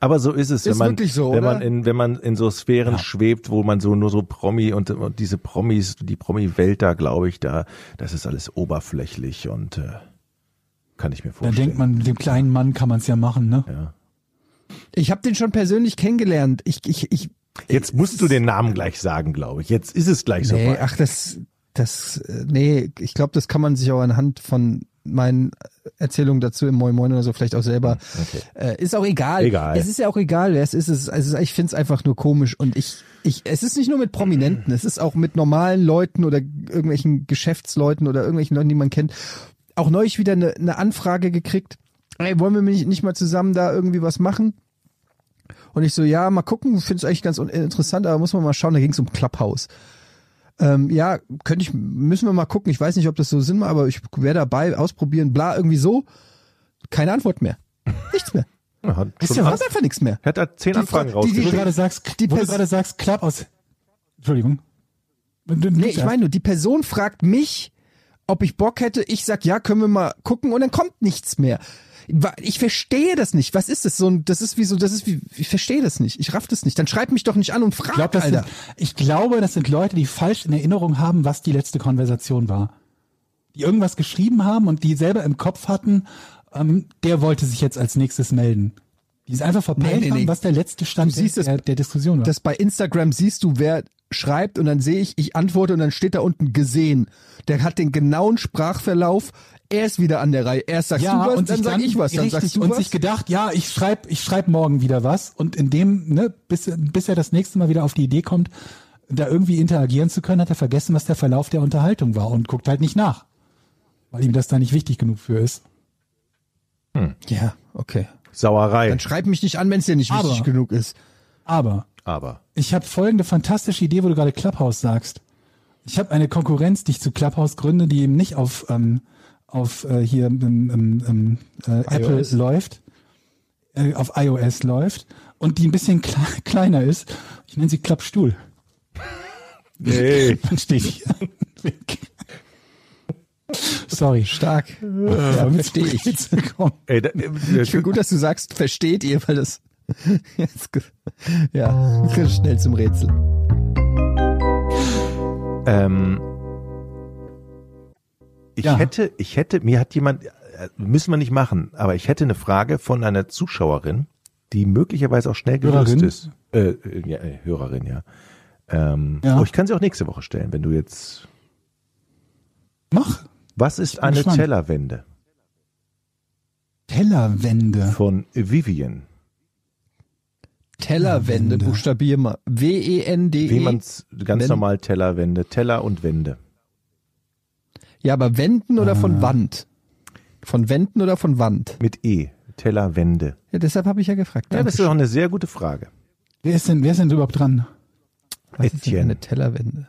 [SPEAKER 3] Aber so ist es, wenn
[SPEAKER 2] Ist
[SPEAKER 3] man,
[SPEAKER 2] wirklich so,
[SPEAKER 3] wenn man in, wenn man in so Sphären
[SPEAKER 4] Ja.
[SPEAKER 3] schwebt, wo man so nur so Promi und, und diese Promis, die Promi-Welt da, glaube ich, da, das ist alles oberflächlich und äh, kann ich mir
[SPEAKER 4] dann
[SPEAKER 3] vorstellen.
[SPEAKER 4] denkt man, mit dem kleinen Mann kann man es ja machen, ne?
[SPEAKER 3] ja.
[SPEAKER 2] Ich habe den schon persönlich kennengelernt. Ich, ich, ich,
[SPEAKER 3] Jetzt musst du den Namen gleich sagen, glaube ich. Jetzt ist es gleich so
[SPEAKER 2] Nee,
[SPEAKER 3] weit.
[SPEAKER 2] ach, das, das, äh, nee, ich glaube, das kann man sich auch anhand von meinen Erzählungen dazu im Moin Moin oder so vielleicht auch selber.
[SPEAKER 3] Okay.
[SPEAKER 2] Äh, ist auch egal.
[SPEAKER 3] Egal.
[SPEAKER 2] Es ist ja auch egal, wer es ist. Es ist also ich finde es einfach nur komisch und ich, ich, es ist nicht nur mit Prominenten, es ist auch mit normalen Leuten oder irgendwelchen Geschäftsleuten oder irgendwelchen Leuten, die man kennt. Auch neulich wieder eine, eine Anfrage gekriegt. Ey, wollen wir nicht nicht mal zusammen da irgendwie was machen? Und ich so, ja, mal gucken, finde es eigentlich ganz interessant, aber muss man mal schauen, da ging es um Clubhouse. Ähm, ja, könnte ich, müssen wir mal gucken. Ich weiß nicht, ob das so Sinn macht, aber ich wäre dabei, ausprobieren, bla, irgendwie so. Keine Antwort mehr. Nichts mehr.
[SPEAKER 3] Ja, hat schon
[SPEAKER 2] kommt
[SPEAKER 3] fast,
[SPEAKER 2] einfach nichts mehr.
[SPEAKER 3] hat er zehn
[SPEAKER 2] Die
[SPEAKER 3] Anfragen
[SPEAKER 2] Frau- die- die-
[SPEAKER 4] gerade sagst,
[SPEAKER 2] Die
[SPEAKER 4] wo du
[SPEAKER 2] Pers-
[SPEAKER 4] gerade sagst, Club aus. Entschuldigung. Du-
[SPEAKER 2] Nee, ich meine nur, die Person fragt mich, ob ich Bock hätte. Ich sag, ja, können wir mal gucken und dann kommt nichts mehr. Ich verstehe das nicht. Was ist das? So ein, das ist wie so, das ist wie, ich verstehe das nicht. Ich raff das nicht. Dann schreib mich doch nicht an und frag,
[SPEAKER 4] Ich, glaub, das
[SPEAKER 2] Alter.
[SPEAKER 4] sind, ich glaube, das sind Leute, die falsch in Erinnerung haben, was die letzte Konversation war. Die irgendwas geschrieben haben und die selber im Kopf hatten, ähm, der wollte sich jetzt als nächstes melden. Die es einfach verpeilt
[SPEAKER 2] Nee, nee, nee.
[SPEAKER 4] was der letzte Stand
[SPEAKER 2] Du siehst
[SPEAKER 4] der,
[SPEAKER 2] es-
[SPEAKER 4] der, Diskussion war.
[SPEAKER 2] das bei Instagram siehst du, wer schreibt und dann sehe ich, ich antworte und dann steht da unten gesehen. Der hat den genauen Sprachverlauf. Er ist wieder an der Reihe. Erst sagst
[SPEAKER 4] ja,
[SPEAKER 2] du was,
[SPEAKER 4] und
[SPEAKER 2] dann sag ich was, dann
[SPEAKER 4] richtig,
[SPEAKER 2] sagst du
[SPEAKER 4] und
[SPEAKER 2] was.
[SPEAKER 4] sich gedacht, ja, ich schreib, ich schreib morgen wieder was und in dem, ne, bis, bis er das nächste Mal wieder auf die Idee kommt, da irgendwie interagieren zu können, hat er vergessen, was der Verlauf der Unterhaltung war und guckt halt nicht nach, weil ihm das da nicht wichtig genug für ist.
[SPEAKER 2] ja, okay.
[SPEAKER 3] Sauerei.
[SPEAKER 2] Dann schreib mich nicht an, wenn es dir nicht
[SPEAKER 4] Aber-
[SPEAKER 2] wichtig genug ist.
[SPEAKER 4] Aber
[SPEAKER 3] Aber.
[SPEAKER 4] ich habe folgende fantastische Idee, wo du gerade Clubhouse sagst. Ich habe eine Konkurrenz, die ich zu Clubhouse gründe, die eben nicht auf, ähm, auf äh, hier ähm, ähm, ähm, äh, Apple
[SPEAKER 2] iOS.
[SPEAKER 4] läuft, äh, auf iOS läuft und die ein bisschen kle kleiner ist. Ich nenne sie Klappstuhl.
[SPEAKER 3] Nee.
[SPEAKER 4] Dann steht hier. Sorry.
[SPEAKER 2] Stark.
[SPEAKER 4] Ja,
[SPEAKER 2] Ja, verstehe ich.
[SPEAKER 3] Ey, da, äh,
[SPEAKER 2] Ich finde gut, dass du sagst, versteht ihr, weil das jetzt, ja, schnell zum Rätsel.
[SPEAKER 3] Ähm, ich
[SPEAKER 4] Ja.
[SPEAKER 3] hätte, ich hätte, mir hat jemand, äh, müssen wir nicht machen, aber ich hätte eine Frage von einer Zuschauerin, die möglicherweise auch schnell gelöst
[SPEAKER 4] Hörerin?
[SPEAKER 3] ist. Äh, äh, ja, äh, Hörerin, ja. Ähm,
[SPEAKER 4] Ja.
[SPEAKER 3] Oh, ich kann sie auch nächste Woche stellen, wenn du jetzt.
[SPEAKER 4] Mach.
[SPEAKER 3] Was ist eine
[SPEAKER 4] gespannt.
[SPEAKER 3] Tellerwende
[SPEAKER 4] Tellerwände.
[SPEAKER 3] von Vivian?
[SPEAKER 2] Tellerwände,
[SPEAKER 4] Wände.
[SPEAKER 2] buchstabier mal. W-E-N-D-E.
[SPEAKER 3] Wie man's ganz
[SPEAKER 2] Wenn-
[SPEAKER 3] normal Tellerwände, Teller und Wände.
[SPEAKER 2] Ja, aber Wänden oder
[SPEAKER 4] Ah.
[SPEAKER 2] von Wand? Von Wänden oder von Wand?
[SPEAKER 3] Mit E. Tellerwände.
[SPEAKER 2] Ja, deshalb habe ich ja gefragt.
[SPEAKER 3] Ja, das ist doch eine sehr gute Frage.
[SPEAKER 4] Wer ist denn, wer ist denn überhaupt dran?
[SPEAKER 2] Was ist denn
[SPEAKER 3] Etienne.
[SPEAKER 2] eine Tellerwände?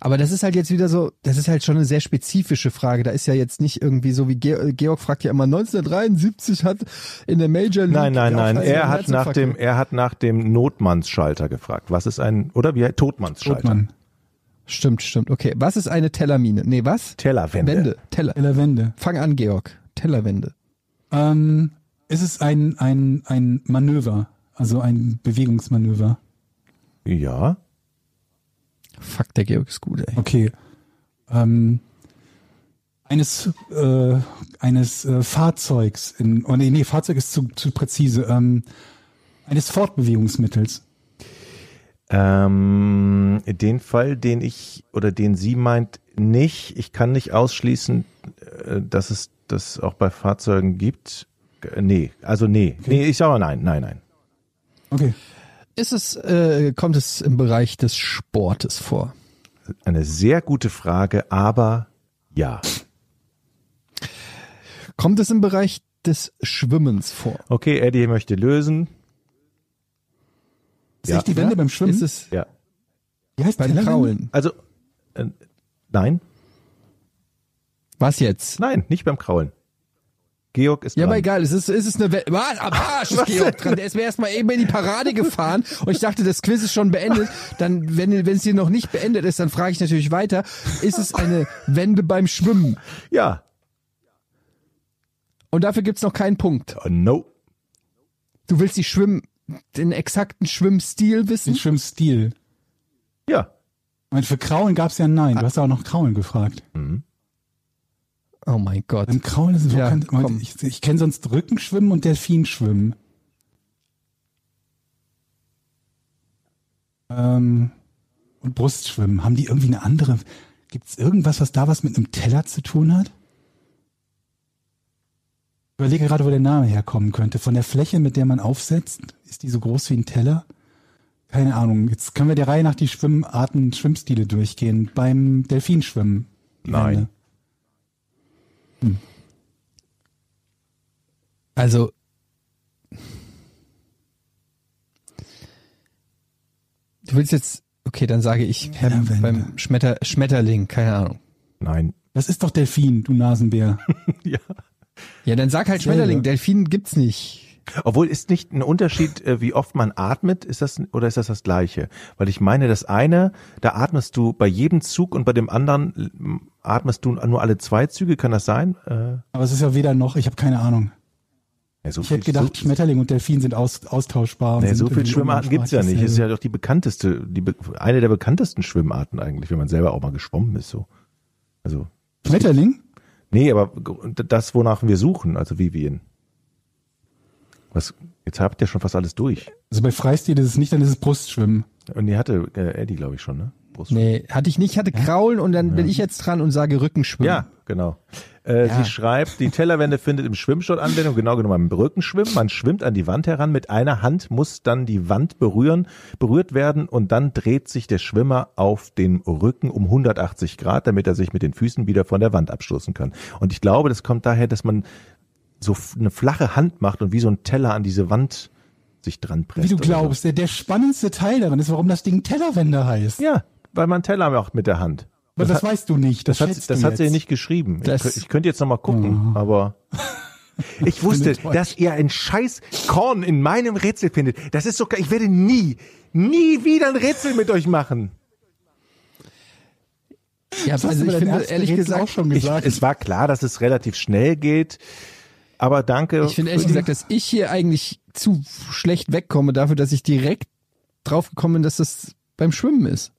[SPEAKER 2] Aber das ist halt jetzt wieder so, das ist halt schon eine sehr spezifische Frage. Da ist ja jetzt nicht irgendwie so wie Ge Georg fragt ja immer 1973 hat in der Major League.
[SPEAKER 3] Nein, nein, nein. Er hat nach dem, er hat nach dem Notmannsschalter gefragt. Was ist ein, oder wie, Totmannsschalter?
[SPEAKER 4] Totmann.
[SPEAKER 2] Stimmt, stimmt. Okay. Was ist eine Tellermine? Nee, was?
[SPEAKER 3] Tellerwände.
[SPEAKER 2] Wende. Teller.
[SPEAKER 4] Wende.
[SPEAKER 2] Fang an, Georg. Tellerwände.
[SPEAKER 4] Ähm, ist es ein, ein, ein Manöver, also ein Bewegungsmanöver?
[SPEAKER 3] Ja.
[SPEAKER 2] Fuck, der Georg ist gut, ey.
[SPEAKER 4] Okay. Ähm, eines äh, eines äh, Fahrzeugs in oh nee, nee, Fahrzeug ist zu, zu präzise. Ähm, eines Fortbewegungsmittels.
[SPEAKER 3] Ähm, den Fall, den ich oder den sie meint, nicht. Ich kann nicht ausschließen, äh, dass es das auch bei Fahrzeugen gibt. Nee, also nee. Nee, ich sage nein, nein, nein.
[SPEAKER 4] Okay.
[SPEAKER 2] Ist es, äh, kommt es im Bereich des Sportes vor?
[SPEAKER 3] Eine sehr gute Frage, aber ja.
[SPEAKER 2] Kommt es im Bereich des Schwimmens vor?
[SPEAKER 3] Okay, Eddie möchte lösen.
[SPEAKER 4] Ist
[SPEAKER 3] Ja.
[SPEAKER 4] die Wende beim Schwimmen?
[SPEAKER 2] Ist es
[SPEAKER 3] Ja.
[SPEAKER 4] Wie heißt
[SPEAKER 2] beim? Kraulen?
[SPEAKER 3] Also, äh, nein,
[SPEAKER 2] Was jetzt?
[SPEAKER 3] nein, nicht beim Kraulen. Georg ist
[SPEAKER 2] Ja,
[SPEAKER 3] dran.
[SPEAKER 2] aber egal, es ist, es ist eine, We was? Am Arsch ist Georg dran. Der ist mir erstmal eben in die Parade gefahren und ich dachte, das Quiz ist schon beendet. Dann, wenn, wenn es hier noch nicht beendet ist, dann frage ich natürlich weiter. Ist es eine Wende beim Schwimmen?
[SPEAKER 3] Ja.
[SPEAKER 2] Und dafür gibt's noch keinen Punkt.
[SPEAKER 3] Oh, no.
[SPEAKER 2] Du willst die Schwimm, den exakten Schwimmstil
[SPEAKER 4] Den
[SPEAKER 2] wissen?
[SPEAKER 4] Schwimmstil.
[SPEAKER 3] Ja.
[SPEAKER 4] Ich meine, für Kraulen gab's ja ein Nein. Du hast auch noch Kraulen gefragt.
[SPEAKER 2] Oh mein Gott.
[SPEAKER 4] Beim Kraulen ist es
[SPEAKER 2] Ja,
[SPEAKER 4] kann, ich, ich kenne sonst Rückenschwimmen und Delfinschwimmen. Ähm, und Brustschwimmen. Haben die irgendwie eine andere? Gibt's irgendwas, was da was mit einem Teller zu tun hat? Ich überlege gerade, wo der Name herkommen könnte. Von der Fläche, mit der man aufsetzt, ist die so groß wie ein Teller? Keine Ahnung. Jetzt können wir der Reihe nach die Schwimmarten, Schwimmstile durchgehen. Beim Delfinschwimmen.
[SPEAKER 3] Nein.
[SPEAKER 4] Wende.
[SPEAKER 2] Also. Du willst jetzt, okay, dann sage ich beim, beim Schmetter, Schmetterling, keine Ahnung.
[SPEAKER 3] Nein.
[SPEAKER 4] Das ist doch Delfin, du Nasenbär.
[SPEAKER 3] Ja.
[SPEAKER 2] Ja, dann sag halt. Schmetterling, Delfin gibt's nicht.
[SPEAKER 3] Obwohl ist nicht ein Unterschied, äh, wie oft man atmet, ist das oder ist das das gleiche? Weil ich meine, das eine, da atmest du bei jedem Zug und bei dem anderen atmest du nur alle zwei Züge, kann das sein? Äh,
[SPEAKER 4] Aber es ist ja weder noch, ich habe keine Ahnung.
[SPEAKER 3] ja, so
[SPEAKER 4] Ich hätte gedacht,
[SPEAKER 3] so,
[SPEAKER 4] Schmetterling und Delfin sind aus, austauschbar. sind
[SPEAKER 3] so viele Schwimmarten gibt's ja nicht. Es ist ja doch die bekannteste, die eine der bekanntesten Schwimmarten eigentlich, wenn man selber auch mal geschwommen ist. So, also
[SPEAKER 4] Schmetterling?
[SPEAKER 3] nee, aber das, wonach wir suchen, also Vivien. Was? Jetzt habt ihr schon fast alles durch.
[SPEAKER 4] Also bei Freistil ist es nicht, dann ist es Brustschwimmen.
[SPEAKER 3] Und die hatte äh, Eddie, glaube ich, schon, ne?
[SPEAKER 2] Nee, hatte ich nicht, hatte Kraulen und dann bin ich jetzt dran und sage Rückenschwimmen.
[SPEAKER 3] Ja, genau. Äh,
[SPEAKER 2] Ja.
[SPEAKER 3] Sie schreibt, die Tellerwände findet im Schwimmsport Anwendung, genau genommen im Brückenschwimmen. Man schwimmt an die Wand heran, mit einer Hand muss dann die Wand berühren, berührt werden und dann dreht sich der Schwimmer auf den Rücken um 180 Grad, damit er sich mit den Füßen wieder von der Wand abstoßen kann. Und ich glaube, das kommt daher, dass man so eine flache Hand macht und wie so ein Teller an diese Wand sich dran presst.
[SPEAKER 4] Wie du
[SPEAKER 3] oder so.
[SPEAKER 4] glaubst, der, der spannendste Teil daran ist, warum das Ding Tellerwände heißt.
[SPEAKER 3] Ja, weil man Teller macht mit der Hand.
[SPEAKER 4] Aber das, weißt du nicht. Das,
[SPEAKER 3] Das hat, das hat sie nicht geschrieben. Ich,
[SPEAKER 2] Das-
[SPEAKER 3] kö- ich könnte jetzt noch mal gucken, aber ich wusste, dass ihr ein scheiß Korn in meinem Rätsel findet. Das ist so, ge- ich werde nie, nie wieder ein Rätsel mit euch machen.
[SPEAKER 2] ja
[SPEAKER 4] Das
[SPEAKER 2] also ich finde, ehrlich
[SPEAKER 4] Rätsel
[SPEAKER 2] gesagt,
[SPEAKER 4] auch schon
[SPEAKER 3] Ich,
[SPEAKER 4] gesagt.
[SPEAKER 3] es war klar, dass es relativ schnell geht, aber danke.
[SPEAKER 2] ich finde ehrlich gesagt, dass ich hier eigentlich zu schlecht wegkomme dafür, dass ich direkt drauf gekommen bin, dass das beim Schwimmen ist.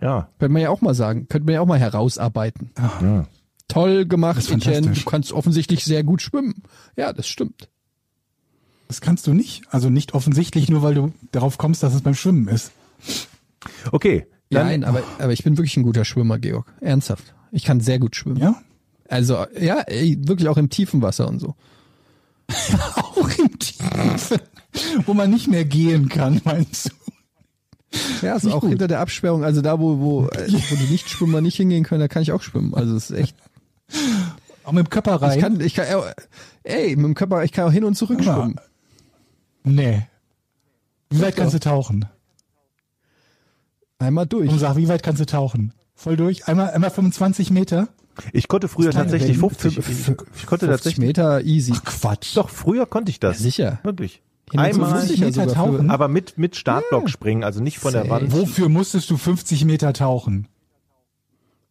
[SPEAKER 3] ja,
[SPEAKER 2] Könnte man ja auch mal sagen. Könnte man ja auch mal herausarbeiten.
[SPEAKER 3] ja.
[SPEAKER 2] Toll gemacht, Etienne. Du kannst offensichtlich sehr gut schwimmen. Ja, das stimmt.
[SPEAKER 4] das kannst du nicht. Also nicht offensichtlich, nur weil du darauf kommst, dass es beim Schwimmen ist.
[SPEAKER 3] Okay, dann
[SPEAKER 2] Nein, aber, aber ich bin wirklich ein guter Schwimmer, Georg. Ernsthaft. Ich kann sehr gut schwimmen.
[SPEAKER 4] Ja?
[SPEAKER 2] Also, ja, ey, wirklich auch im tiefen Wasser und so.
[SPEAKER 4] Auch im Tiefen, wo man nicht mehr gehen kann, meinst du?
[SPEAKER 2] Ja, also auch
[SPEAKER 4] gut.
[SPEAKER 2] hinter der Absperrung, also da, wo, wo, äh, wo die Nichtschwimmer nicht hingehen können, da kann ich auch schwimmen. Also es ist echt.
[SPEAKER 4] Auch mit dem Körper rein?
[SPEAKER 2] Ich kann, ich kann, äh, ey, mit dem Körper, ich kann auch hin und zurück
[SPEAKER 4] Ja.
[SPEAKER 2] schwimmen.
[SPEAKER 4] Nee. Wie weit kannst du tauchen?
[SPEAKER 2] Einmal durch.
[SPEAKER 4] Und sag, wie weit kannst du tauchen? Voll durch? Einmal, einmal 25 Meter?
[SPEAKER 3] Ich konnte früher tatsächlich
[SPEAKER 4] Wellen
[SPEAKER 3] 50. Ich, ich konnte
[SPEAKER 2] 50
[SPEAKER 3] tatsächlich.
[SPEAKER 2] Meter easy.
[SPEAKER 4] Ach Quatsch.
[SPEAKER 3] Doch, früher konnte ich das.
[SPEAKER 2] Ja, sicher.
[SPEAKER 3] Wirklich.
[SPEAKER 2] Und
[SPEAKER 3] Einmal,
[SPEAKER 2] 50
[SPEAKER 4] Meter tauchen?
[SPEAKER 3] aber mit, mit Startblock springen, also nicht von der
[SPEAKER 2] Safe.
[SPEAKER 3] Wand.
[SPEAKER 4] Wofür musstest du 50 Meter tauchen?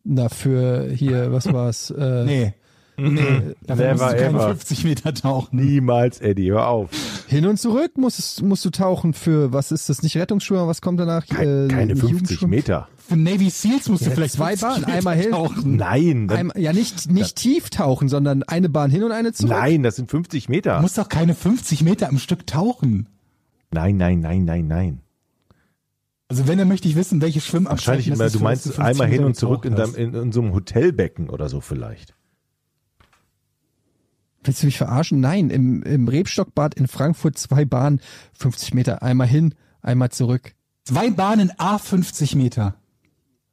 [SPEAKER 2] Na, für hier, was war's? Äh,
[SPEAKER 4] Nee. Nee, dafür
[SPEAKER 3] Never
[SPEAKER 4] musst du keine
[SPEAKER 3] ever.
[SPEAKER 4] 50 Meter tauchen.
[SPEAKER 3] Niemals, Eddie, hör auf.
[SPEAKER 2] Hin und zurück musst, musst du tauchen für, was ist das, nicht Rettungsschwimmer, was kommt danach?
[SPEAKER 3] Kein,
[SPEAKER 2] Äh,
[SPEAKER 3] keine
[SPEAKER 2] nicht
[SPEAKER 3] 50
[SPEAKER 2] Jugendschwimmer?
[SPEAKER 3] Meter.
[SPEAKER 4] Für Navy Seals musst du
[SPEAKER 2] Ja,
[SPEAKER 4] vielleicht
[SPEAKER 2] zwei
[SPEAKER 4] 50
[SPEAKER 2] Bahnen, einmal hin.
[SPEAKER 4] tauchen.
[SPEAKER 3] Nein, dann,
[SPEAKER 2] Einmal, ja, nicht, nicht tief tauchen, sondern eine Bahn hin und eine zurück.
[SPEAKER 3] nein, das sind 50
[SPEAKER 4] Du
[SPEAKER 3] Meter.
[SPEAKER 4] musst doch keine 50 Meter am Stück tauchen.
[SPEAKER 3] Nein, nein, nein, nein, nein.
[SPEAKER 4] Also wenn, dann möchte ich wissen, welche Schwimmabzeichen
[SPEAKER 3] Wahrscheinlich immer, du meinst
[SPEAKER 4] das
[SPEAKER 3] es
[SPEAKER 4] 50
[SPEAKER 3] einmal hin und zurück in, deinem, in, in so einem Hotelbecken oder so vielleicht.
[SPEAKER 2] Willst du mich verarschen? Nein, im, im Rebstockbad in Frankfurt zwei Bahnen, 50 Meter, einmal hin, einmal zurück.
[SPEAKER 4] Zwei Bahnen A 50 Meter.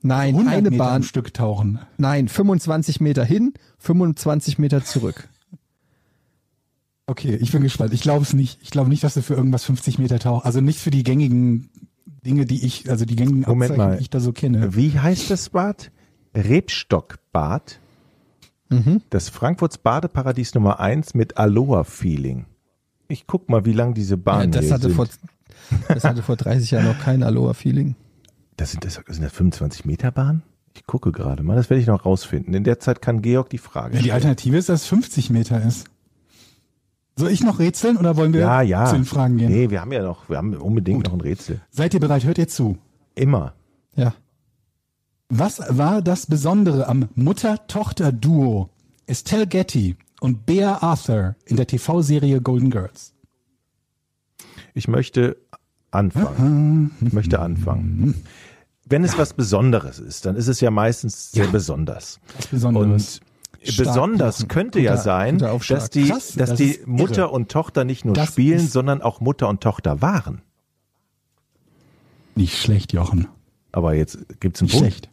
[SPEAKER 2] Nein,
[SPEAKER 4] 100
[SPEAKER 2] eine
[SPEAKER 4] Meter
[SPEAKER 2] Bahn,
[SPEAKER 4] Stück tauchen.
[SPEAKER 2] nein, 25 Meter hin, 25 Meter zurück.
[SPEAKER 4] Okay, ich bin gespannt. Ich glaube es nicht. Ich glaube nicht, dass du für irgendwas 50 Meter tauchst. Also nicht für die gängigen Dinge, die ich, also die gängigen
[SPEAKER 3] Moment
[SPEAKER 4] Abzeichen,
[SPEAKER 3] mal.
[SPEAKER 4] die ich da so kenne.
[SPEAKER 3] Wie heißt das Bad? Rebstockbad. Das Frankfurts Badeparadies Nummer 1 mit Aloha-Feeling. Ich guck mal, wie lang diese
[SPEAKER 2] Ja,
[SPEAKER 3] Bahnen
[SPEAKER 2] das,
[SPEAKER 3] hier
[SPEAKER 2] hatte
[SPEAKER 3] sind.
[SPEAKER 2] vor, das hatte vor 30 Jahren noch kein Aloha-Feeling.
[SPEAKER 3] Das sind, das, sind das 25 Meter Bahn? Ich gucke gerade mal, das werde ich noch rausfinden. In der Zeit kann Georg die Frage
[SPEAKER 4] Ja, die. Alternative ist, dass es 50 Meter ist. Soll ich noch rätseln oder wollen wir
[SPEAKER 3] Ja, ja.
[SPEAKER 4] zu den Fragen gehen?
[SPEAKER 3] Nee, wir haben ja noch, wir haben unbedingt noch ein Rätsel.
[SPEAKER 4] Seid ihr bereit? Hört ihr zu?
[SPEAKER 3] Immer.
[SPEAKER 2] Ja.
[SPEAKER 4] Was war das Besondere am Mutter-Tochter-Duo Estelle Getty und Bea Arthur in der TV-Serie Golden Girls?
[SPEAKER 3] Ich möchte anfangen. Ich möchte anfangen. Wenn es was Besonderes ist, dann ist es ja meistens sehr besonders.
[SPEAKER 4] Was Besonderes.
[SPEAKER 3] Und
[SPEAKER 4] Stark
[SPEAKER 3] besonders
[SPEAKER 4] machen.
[SPEAKER 3] könnte ja sein, dass die,
[SPEAKER 4] Krass,
[SPEAKER 3] dass
[SPEAKER 4] das
[SPEAKER 3] die
[SPEAKER 4] ist irre.
[SPEAKER 3] Mutter und Tochter nicht nur
[SPEAKER 4] Das
[SPEAKER 3] spielen, sondern auch Mutter und Tochter waren.
[SPEAKER 4] Nicht schlecht, Jochen.
[SPEAKER 3] Aber jetzt gibt's einen
[SPEAKER 4] Nicht
[SPEAKER 3] Punkt.
[SPEAKER 4] schlecht.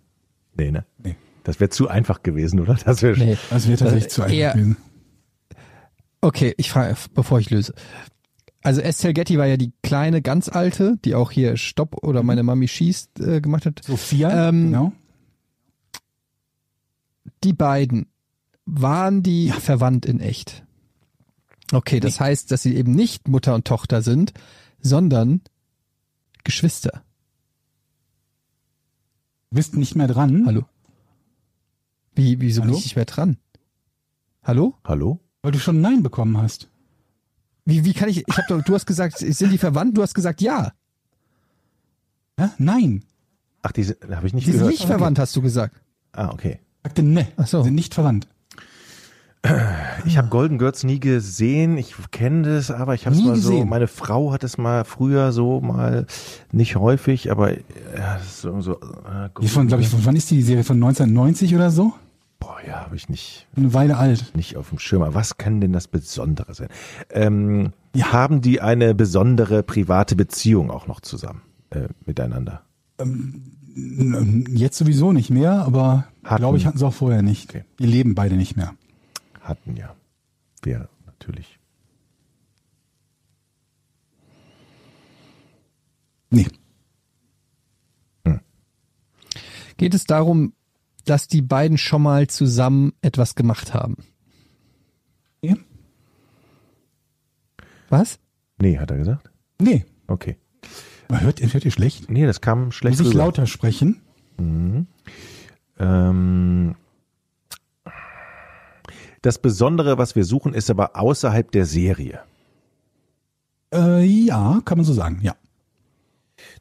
[SPEAKER 3] Nee, ne?
[SPEAKER 4] Nee.
[SPEAKER 3] Das wäre zu einfach gewesen, oder? Das wäre
[SPEAKER 2] Nee.
[SPEAKER 4] Das wäre tatsächlich
[SPEAKER 2] Äh,
[SPEAKER 4] zu einfach
[SPEAKER 2] eher-
[SPEAKER 4] gewesen.
[SPEAKER 2] Okay, ich frage, bevor ich löse. Also Estelle Getty war ja die kleine, ganz alte, die auch hier Stopp oder meine Mami schießt äh, gemacht hat.
[SPEAKER 4] Sophia,
[SPEAKER 2] Ähm,
[SPEAKER 4] genau.
[SPEAKER 2] Die beiden, waren die verwandt in echt? Okay, das heißt, dass sie eben nicht Mutter und Tochter sind, sondern Geschwister.
[SPEAKER 4] Bist nicht mehr dran,
[SPEAKER 2] Hallo? Wie, wieso bin
[SPEAKER 4] Hallo?
[SPEAKER 2] ich nicht mehr dran? Hallo?
[SPEAKER 3] Hallo?
[SPEAKER 4] weil du schon Nein bekommen hast.
[SPEAKER 2] Wie, wie kann ich, ich hab doch, du hast gesagt, sind die verwandt? Du hast gesagt, ja.
[SPEAKER 4] Ja? Nein.
[SPEAKER 3] Ach, die sind, habe ich nicht
[SPEAKER 2] Die sind
[SPEAKER 3] gehört.
[SPEAKER 2] nicht verwandt, hast du gesagt.
[SPEAKER 3] Ah, okay.
[SPEAKER 4] Sagte ne.
[SPEAKER 2] Ach so.
[SPEAKER 4] Sind nicht verwandt.
[SPEAKER 3] Ich habe Golden Girls nie gesehen. Ich kenne das, aber ich habe es mal so.
[SPEAKER 4] gesehen.
[SPEAKER 3] Meine Frau hat es mal früher so mal nicht häufig, aber ja, so, so äh,
[SPEAKER 4] Die von, glaube ich, von wann ist die Serie? Von 1990 oder so?
[SPEAKER 3] boah, ja, habe ich nicht
[SPEAKER 4] Eine Weile alt.
[SPEAKER 3] nicht auf dem Schirm. Aber Was kann denn das Besondere sein? Ähm, Haben die eine besondere private Beziehung auch noch zusammen äh, miteinander?
[SPEAKER 4] N- Jetzt sowieso nicht mehr, aber glaube ich, hatten sie auch vorher nicht.
[SPEAKER 3] Okay.
[SPEAKER 4] Die leben beide nicht mehr.
[SPEAKER 3] Hatten ja. Wäre natürlich.
[SPEAKER 4] Nee.
[SPEAKER 2] Geht es darum, dass die beiden schon mal zusammen etwas gemacht haben?
[SPEAKER 4] Nee.
[SPEAKER 2] Was?
[SPEAKER 3] Nee, hat er gesagt?
[SPEAKER 4] Nee.
[SPEAKER 3] Okay.
[SPEAKER 4] Man hört, hört ihr schlecht?
[SPEAKER 3] Nee, das kam schlecht
[SPEAKER 4] Muss ich
[SPEAKER 3] rüber.
[SPEAKER 4] lauter sprechen?
[SPEAKER 3] Ähm, das Besondere, was wir suchen, ist aber außerhalb der Serie.
[SPEAKER 4] Äh, ja, kann man so sagen, ja.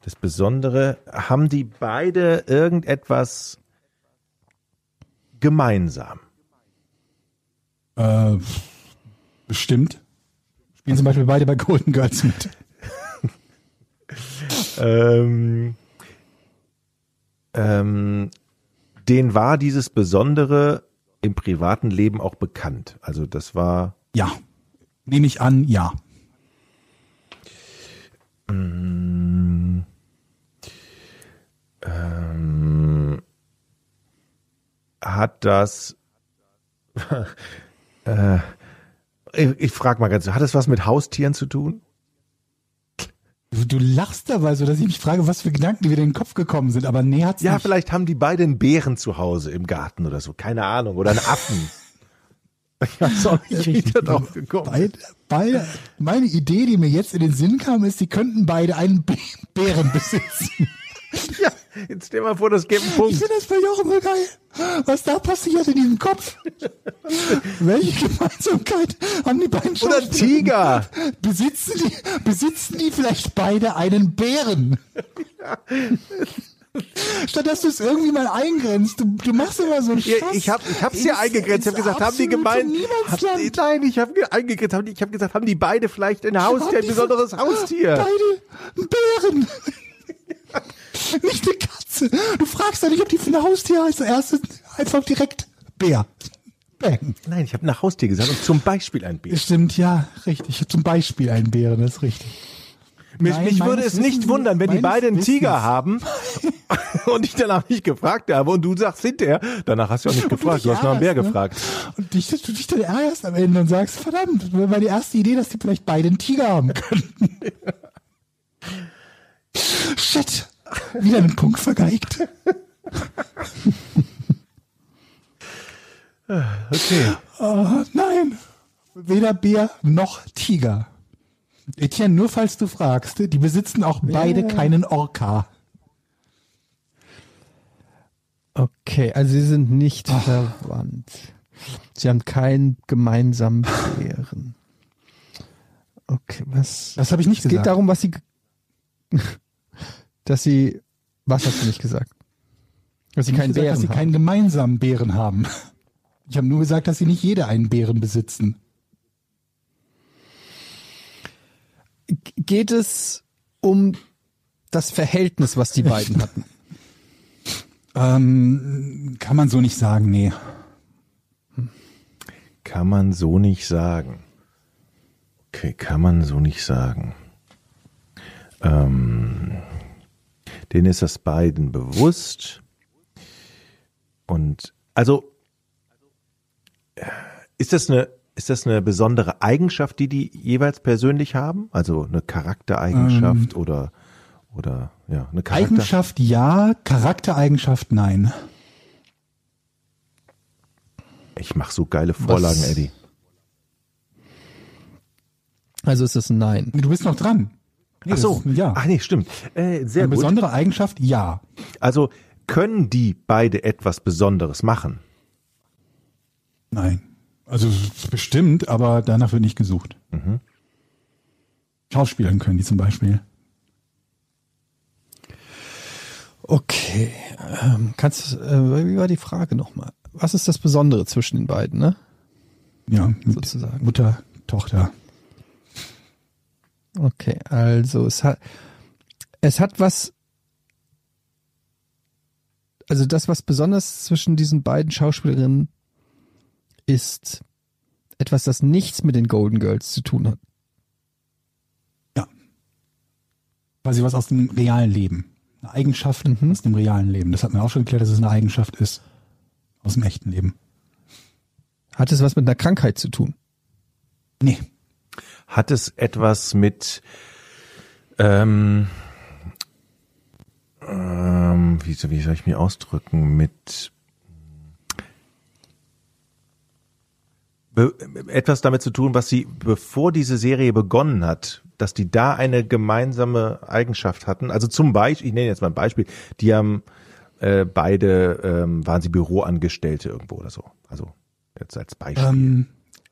[SPEAKER 3] Das Besondere, haben die beide irgendetwas gemeinsam?
[SPEAKER 4] Äh, bestimmt. Spielen zum Beispiel beide bei Golden Girls mit.
[SPEAKER 3] Ähm, ähm, denen war dieses Besondere im privaten Leben auch bekannt. Also das war,
[SPEAKER 4] Ja. Nehme ich an, ja.
[SPEAKER 3] ähm, hat das, äh, ich, ich frage mal ganz, hat das was mit Haustieren zu tun?
[SPEAKER 4] Du, du lachst dabei so, dass ich mich frage, was für Gedanken dir wieder in den Kopf gekommen sind, aber nee hat's
[SPEAKER 3] Ja,
[SPEAKER 4] nicht.
[SPEAKER 3] vielleicht haben die beide einen Bären zu Hause im Garten oder so. Keine Ahnung. Oder einen Affen. Ich weiß auch nicht, wie
[SPEAKER 4] Richtig.
[SPEAKER 3] der drauf gekommen.
[SPEAKER 4] Beide, beide, meine Idee, die mir jetzt in den Sinn kam, ist, die könnten beide einen Bären besitzen.
[SPEAKER 3] Ja, jetzt stell mal vor, das gibt einen
[SPEAKER 4] Ich
[SPEAKER 3] Punkt.
[SPEAKER 4] finde das bei Jochen so geil. Was da passiert in diesem Kopf. Welche Gemeinsamkeit haben die beiden
[SPEAKER 3] Oder ein
[SPEAKER 4] Schauspieler?
[SPEAKER 3] Tiger.
[SPEAKER 4] Besitzen die, besitzen die vielleicht beide einen Bären? Statt dass du es irgendwie mal eingrenzt, du, du machst immer so einen
[SPEAKER 3] Ja,
[SPEAKER 4] Schuss
[SPEAKER 3] ich habe ich hab's hier
[SPEAKER 4] ins-
[SPEAKER 3] eingegrenzt. Ich habe gesagt, haben die gemein. Hab, nein, ich habe eingegrenzt. Die, ich habe gesagt, haben die beide vielleicht ein Haustier, ein besonderes
[SPEAKER 4] beide
[SPEAKER 3] Haustier?
[SPEAKER 4] einen Bären. nicht eine Katze. Du fragst doch nicht, ob die für ein Haustier heißt. Erst einfach direkt Bär. Bang.
[SPEAKER 3] Nein, ich habe nach Haustier gesagt und zum Beispiel ein Bär.
[SPEAKER 4] Stimmt, ja, richtig. Zum Beispiel einen Bären, das ist richtig.
[SPEAKER 3] Mich,
[SPEAKER 4] Nein,
[SPEAKER 3] mich würde es nicht
[SPEAKER 4] Wissens-
[SPEAKER 3] wundern, wenn die
[SPEAKER 4] meines
[SPEAKER 3] beide einen Tiger haben und ich danach nicht gefragt habe und du sagst hinterher, danach hast du auch nicht gefragt, du hast noch einen Bär
[SPEAKER 4] ne?
[SPEAKER 3] gefragt.
[SPEAKER 4] Und dich, du dich dann ärgerst am Ende und sagst, verdammt, das war die erste Idee, dass die vielleicht beide einen Tiger haben könnten. Shit. Wieder einen Punkt vergeigt.
[SPEAKER 3] Okay.
[SPEAKER 4] Oh, nein. Weder Bär noch Tiger. Etienne, nur falls du fragst, die besitzen auch beide keinen Orca.
[SPEAKER 2] Okay, also sie sind nicht verwandt. Sie haben keinen gemeinsamen Bären. Okay, was?
[SPEAKER 4] Das habe ich nicht
[SPEAKER 2] Es geht
[SPEAKER 4] gesagt.
[SPEAKER 2] darum, was sie, dass sie, was hast du nicht gesagt? Dass sie keinen
[SPEAKER 4] gesagt,
[SPEAKER 2] Bären
[SPEAKER 4] dass sie
[SPEAKER 2] haben.
[SPEAKER 4] keinen gemeinsamen Bären haben. Ich habe nur gesagt, dass sie nicht jeder einen Bären besitzen.
[SPEAKER 2] Geht es um das Verhältnis, was die beiden hatten?
[SPEAKER 4] Ähm, kann man so nicht sagen, nee.
[SPEAKER 3] Kann man so nicht sagen. Okay, kann man so nicht sagen. Ähm, denen ist das beiden bewusst. Und also ist das eine ist das eine besondere Eigenschaft, die die jeweils persönlich haben? Also eine Charaktereigenschaft oder oder ja eine Charakter
[SPEAKER 4] Eigenschaft ja, Charaktereigenschaft nein.
[SPEAKER 3] Ich mache so geile Vorlagen,
[SPEAKER 2] Was-
[SPEAKER 3] Eddie.
[SPEAKER 2] Also ist es ein Nein.
[SPEAKER 4] Du bist noch dran. Nee,
[SPEAKER 3] Ach so,
[SPEAKER 4] Ja.
[SPEAKER 3] Ach nee, stimmt. Äh, sehr
[SPEAKER 4] Eine
[SPEAKER 3] gut.
[SPEAKER 4] besondere Eigenschaft, ja.
[SPEAKER 3] Also können die beide etwas Besonderes machen?
[SPEAKER 4] Nein. Also bestimmt, aber danach wird nicht gesucht. Schauspielern können die zum Beispiel.
[SPEAKER 2] Okay, ähm, kannst, äh, wie war die Frage nochmal? Was ist das Besondere zwischen den beiden, ne?
[SPEAKER 4] Ja,
[SPEAKER 2] Sozusagen.
[SPEAKER 4] Mutter, Tochter.
[SPEAKER 2] Okay, also es hat, es hat was, also das, was besonders zwischen diesen beiden Schauspielerinnen ist etwas, das nichts mit den Golden Girls zu tun hat.
[SPEAKER 4] Ja. Quasi was aus dem realen Leben. Eine Eigenschaft
[SPEAKER 2] Mhm.
[SPEAKER 4] aus dem realen Leben. Das hat man auch schon geklärt, dass es eine Eigenschaft ist. Aus dem echten Leben.
[SPEAKER 2] Hat es was mit einer Krankheit zu tun?
[SPEAKER 4] Nee.
[SPEAKER 3] Hat es etwas mit ähm, ähm, wie, wie soll ich mich ausdrücken? Mit etwas damit zu tun, was sie, bevor diese Serie begonnen hat, dass die da eine gemeinsame Eigenschaft hatten. Also zum Beispiel, ich nenne jetzt mal ein Beispiel, die haben äh, beide, ähm, waren sie Büroangestellte irgendwo oder so. Also jetzt als Beispiel.
[SPEAKER 4] Ähm,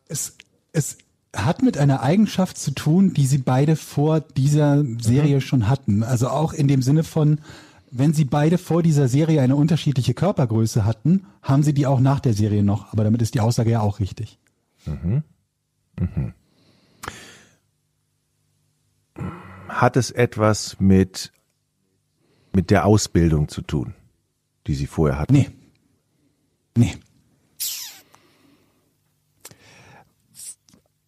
[SPEAKER 4] es, es hat mit einer Eigenschaft zu tun, die sie beide vor dieser Serie schon hatten. Also auch in dem Sinne von, wenn sie beide vor dieser Serie eine unterschiedliche Körpergröße hatten, haben sie die auch nach der Serie noch. Aber damit ist die Aussage ja auch richtig.
[SPEAKER 3] Hat es etwas mit, mit der Ausbildung zu tun, die sie vorher hatten?
[SPEAKER 4] Nee. Nee.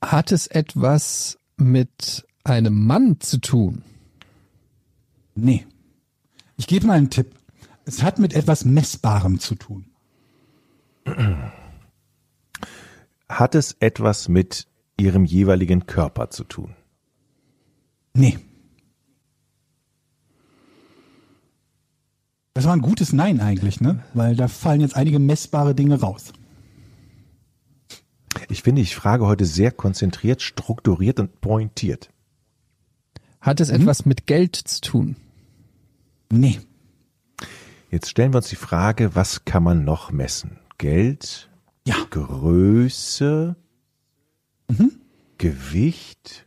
[SPEAKER 2] Hat es etwas mit einem Mann zu tun?
[SPEAKER 4] Nee. Ich gebe mal einen Tipp. Es hat mit etwas Messbarem zu tun.
[SPEAKER 3] Hat es etwas mit ihrem jeweiligen Körper zu tun?
[SPEAKER 4] Nee. Das war ein gutes Nein eigentlich, ne? Weil da fallen jetzt einige messbare Dinge raus.
[SPEAKER 3] Ich finde, ich frage heute sehr konzentriert, strukturiert und pointiert.
[SPEAKER 2] Hat es etwas mit Geld zu tun?
[SPEAKER 4] Nee.
[SPEAKER 3] Jetzt stellen wir uns die Frage, was kann man noch messen? Geld,
[SPEAKER 4] Ja.
[SPEAKER 3] Größe, Gewicht.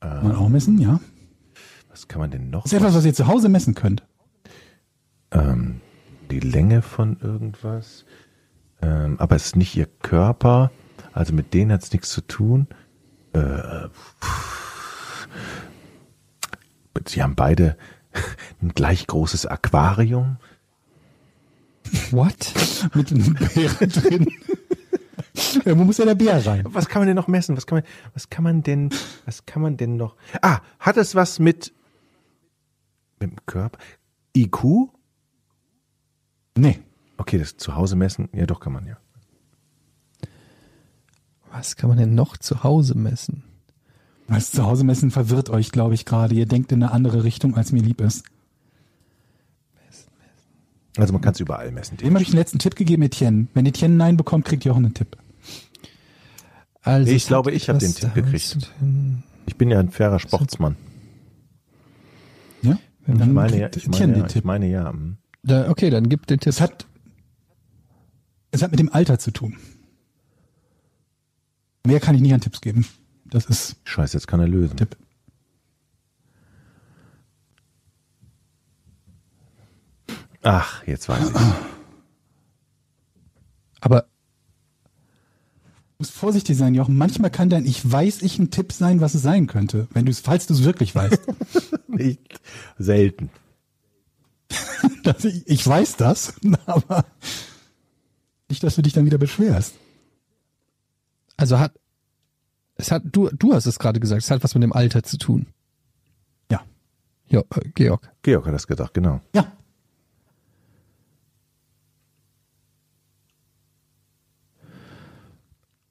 [SPEAKER 4] Kann man auch messen, ja.
[SPEAKER 3] Was kann man denn noch?
[SPEAKER 4] Das ist etwas, was ihr zu Hause messen könnt.
[SPEAKER 3] ähm, die Länge von irgendwas. Ähm, aber es ist nicht ihr Körper. Also mit denen hat es nichts zu tun. Äh, sie haben beide ein gleich großes Aquarium.
[SPEAKER 2] What?
[SPEAKER 4] Mit einem Bär drin. Irgendwo muss ja der Bär rein.
[SPEAKER 3] Was kann man denn noch messen? Was kann man, was kann man denn, was kann man denn noch? Ah, hat es was mit, mit dem Körper? IQ?
[SPEAKER 4] Nee.
[SPEAKER 3] Okay, das zu Hause messen, ja doch kann man ja.
[SPEAKER 2] Was kann man denn noch zu Hause messen?
[SPEAKER 4] Das zu Hause messen verwirrt euch, glaube ich, gerade. Ihr denkt in eine andere Richtung, als mir lieb ist.
[SPEAKER 3] Also man kann es überall messen.
[SPEAKER 4] Dem habe ich den letzten Tipp gegeben, Etienne. Wenn Etienne Nein bekommt, kriegt ihr auch einen Tipp.
[SPEAKER 2] Also
[SPEAKER 3] Ich glaube, ich habe den Tipp gekriegt. Ich bin ja ein fairer Sportsmann.
[SPEAKER 4] Ja?
[SPEAKER 3] Ich meine ja, ich meine ja,
[SPEAKER 4] den
[SPEAKER 3] ich
[SPEAKER 4] Tipp.
[SPEAKER 3] meine ja.
[SPEAKER 2] Da, okay, dann gib den Tipp.
[SPEAKER 4] Es hat, es hat mit dem Alter zu tun. Mehr kann ich nicht an Tipps geben. Das ist
[SPEAKER 3] Scheiße, jetzt kann er lösen.
[SPEAKER 4] Tipp.
[SPEAKER 3] Ach, jetzt weiß ich.
[SPEAKER 2] Aber
[SPEAKER 4] Du musst vorsichtig sein, Jochen. Manchmal kann dein Ich weiß ich ein Tipp sein, was es sein könnte, wenn du es, falls du es wirklich weißt.
[SPEAKER 3] Nicht selten.
[SPEAKER 4] Ich, ich weiß das, aber nicht, dass du dich dann wieder beschwerst.
[SPEAKER 2] also hat es hat du du hast es gerade gesagt, es hat was mit dem Alter zu tun.
[SPEAKER 4] Ja.
[SPEAKER 2] Ja, äh, Georg.
[SPEAKER 3] Georg hat das gedacht, genau.
[SPEAKER 4] Ja.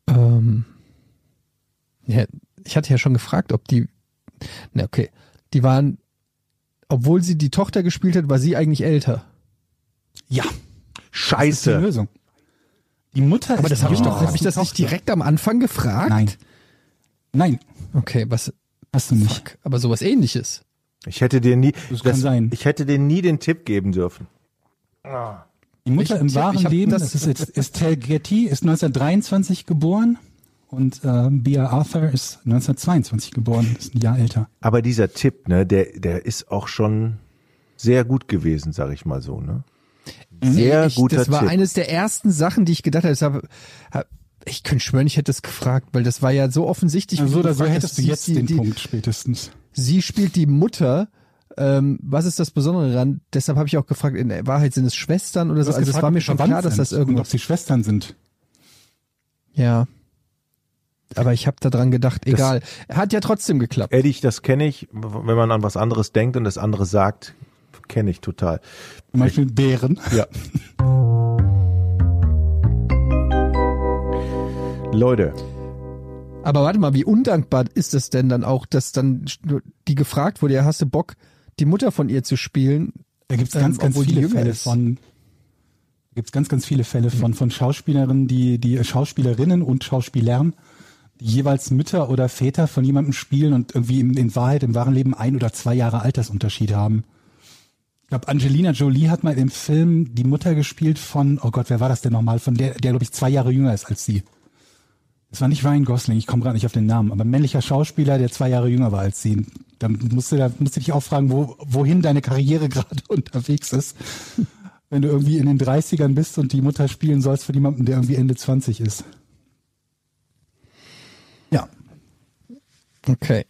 [SPEAKER 2] Ähm, ja, ich hatte ja schon gefragt, ob die na okay, die waren obwohl sie die Tochter gespielt hat, war sie eigentlich älter.
[SPEAKER 4] Ja. Das ist die
[SPEAKER 3] Scheiße.
[SPEAKER 4] Lösung. Die Mutter
[SPEAKER 2] Aber
[SPEAKER 4] ist
[SPEAKER 2] das habe ich doch, habe ich das nicht direkt am Anfang gefragt?
[SPEAKER 4] Nein. Nein,
[SPEAKER 2] Okay, was
[SPEAKER 4] hast du nicht.
[SPEAKER 2] fuck, aber sowas ähnliches.
[SPEAKER 3] Ich hätte dir nie,
[SPEAKER 4] Das kann sein.
[SPEAKER 3] ich hätte dir nie den Tipp geben dürfen.
[SPEAKER 4] Die Mutter
[SPEAKER 2] Ich-
[SPEAKER 4] im wahren
[SPEAKER 2] ich hab
[SPEAKER 4] Leben,
[SPEAKER 2] das-
[SPEAKER 4] das, ist jetzt Estelle Getty, ist 1923 geboren und äh, Bea Arthur ist 1922 geboren, ist ein Jahr älter.
[SPEAKER 3] Aber dieser Tipp, ne, der, der ist auch schon sehr gut gewesen, sag ich mal so, ne? Sehr
[SPEAKER 2] ich,
[SPEAKER 3] guter
[SPEAKER 2] Das war
[SPEAKER 3] Tipp.
[SPEAKER 2] eines der ersten Sachen, die ich gedacht habe. Ich, hab, hab, ich könnte schwören, ich hätte es gefragt, weil das war ja so offensichtlich. wie
[SPEAKER 4] Also
[SPEAKER 2] du
[SPEAKER 4] oder so
[SPEAKER 2] gefragt
[SPEAKER 4] hättest
[SPEAKER 2] hast,
[SPEAKER 4] du
[SPEAKER 2] sie-
[SPEAKER 4] jetzt
[SPEAKER 2] sie,
[SPEAKER 4] den
[SPEAKER 2] die,
[SPEAKER 4] Punkt spätestens.
[SPEAKER 2] Sie spielt die Mutter. Ähm, was ist das Besondere daran? Deshalb habe ich auch gefragt, in Wahrheit sind es Schwestern oder
[SPEAKER 4] Du
[SPEAKER 2] so. Also es war mir
[SPEAKER 4] die
[SPEAKER 2] schon klar, dass das
[SPEAKER 4] sind und ob
[SPEAKER 2] irgendwas.
[SPEAKER 4] sie Schwestern sind.
[SPEAKER 2] Ja. Aber ich habe daran gedacht, egal. Hat ja trotzdem geklappt.
[SPEAKER 3] Ehrlich, das kenne ich, wenn man an was anderes denkt und das andere sagt, kenne ich total.
[SPEAKER 4] Zum Beispiel Bären.
[SPEAKER 3] Ja. Leute,
[SPEAKER 2] Aber warte mal, wie undankbar ist es denn dann auch, dass dann die gefragt wurde, ja, hast du Bock, die Mutter von ihr zu spielen?
[SPEAKER 4] Da gibt's
[SPEAKER 2] Ähm,
[SPEAKER 4] ganz, ganz
[SPEAKER 2] obwohl die
[SPEAKER 4] viele Fälle
[SPEAKER 2] ist.
[SPEAKER 4] von. Gibt's ganz, ganz viele Fälle von von Schauspielerinnen, die die Schauspielerinnen und Schauspielern, die jeweils Mütter oder Väter von jemandem spielen und irgendwie in, in Wahrheit im wahren Leben ein oder zwei Jahre Altersunterschied haben. Ich glaube, Angelina Jolie hat mal im Film die Mutter gespielt von, oh Gott, wer war das denn nochmal? Von der, der glaube ich zwei Jahre jünger ist als sie. Das war nicht Ryan Gosling, ich komme gerade nicht auf den Namen, aber männlicher Schauspieler, der zwei Jahre jünger war als sie. Dann musst du, da musst du dich auch fragen, wo, wohin deine Karriere gerade unterwegs ist. Wenn du irgendwie in den 30ern bist und die Mutter spielen sollst von jemandem, der irgendwie Ende 20 ist. Ja.
[SPEAKER 2] Okay.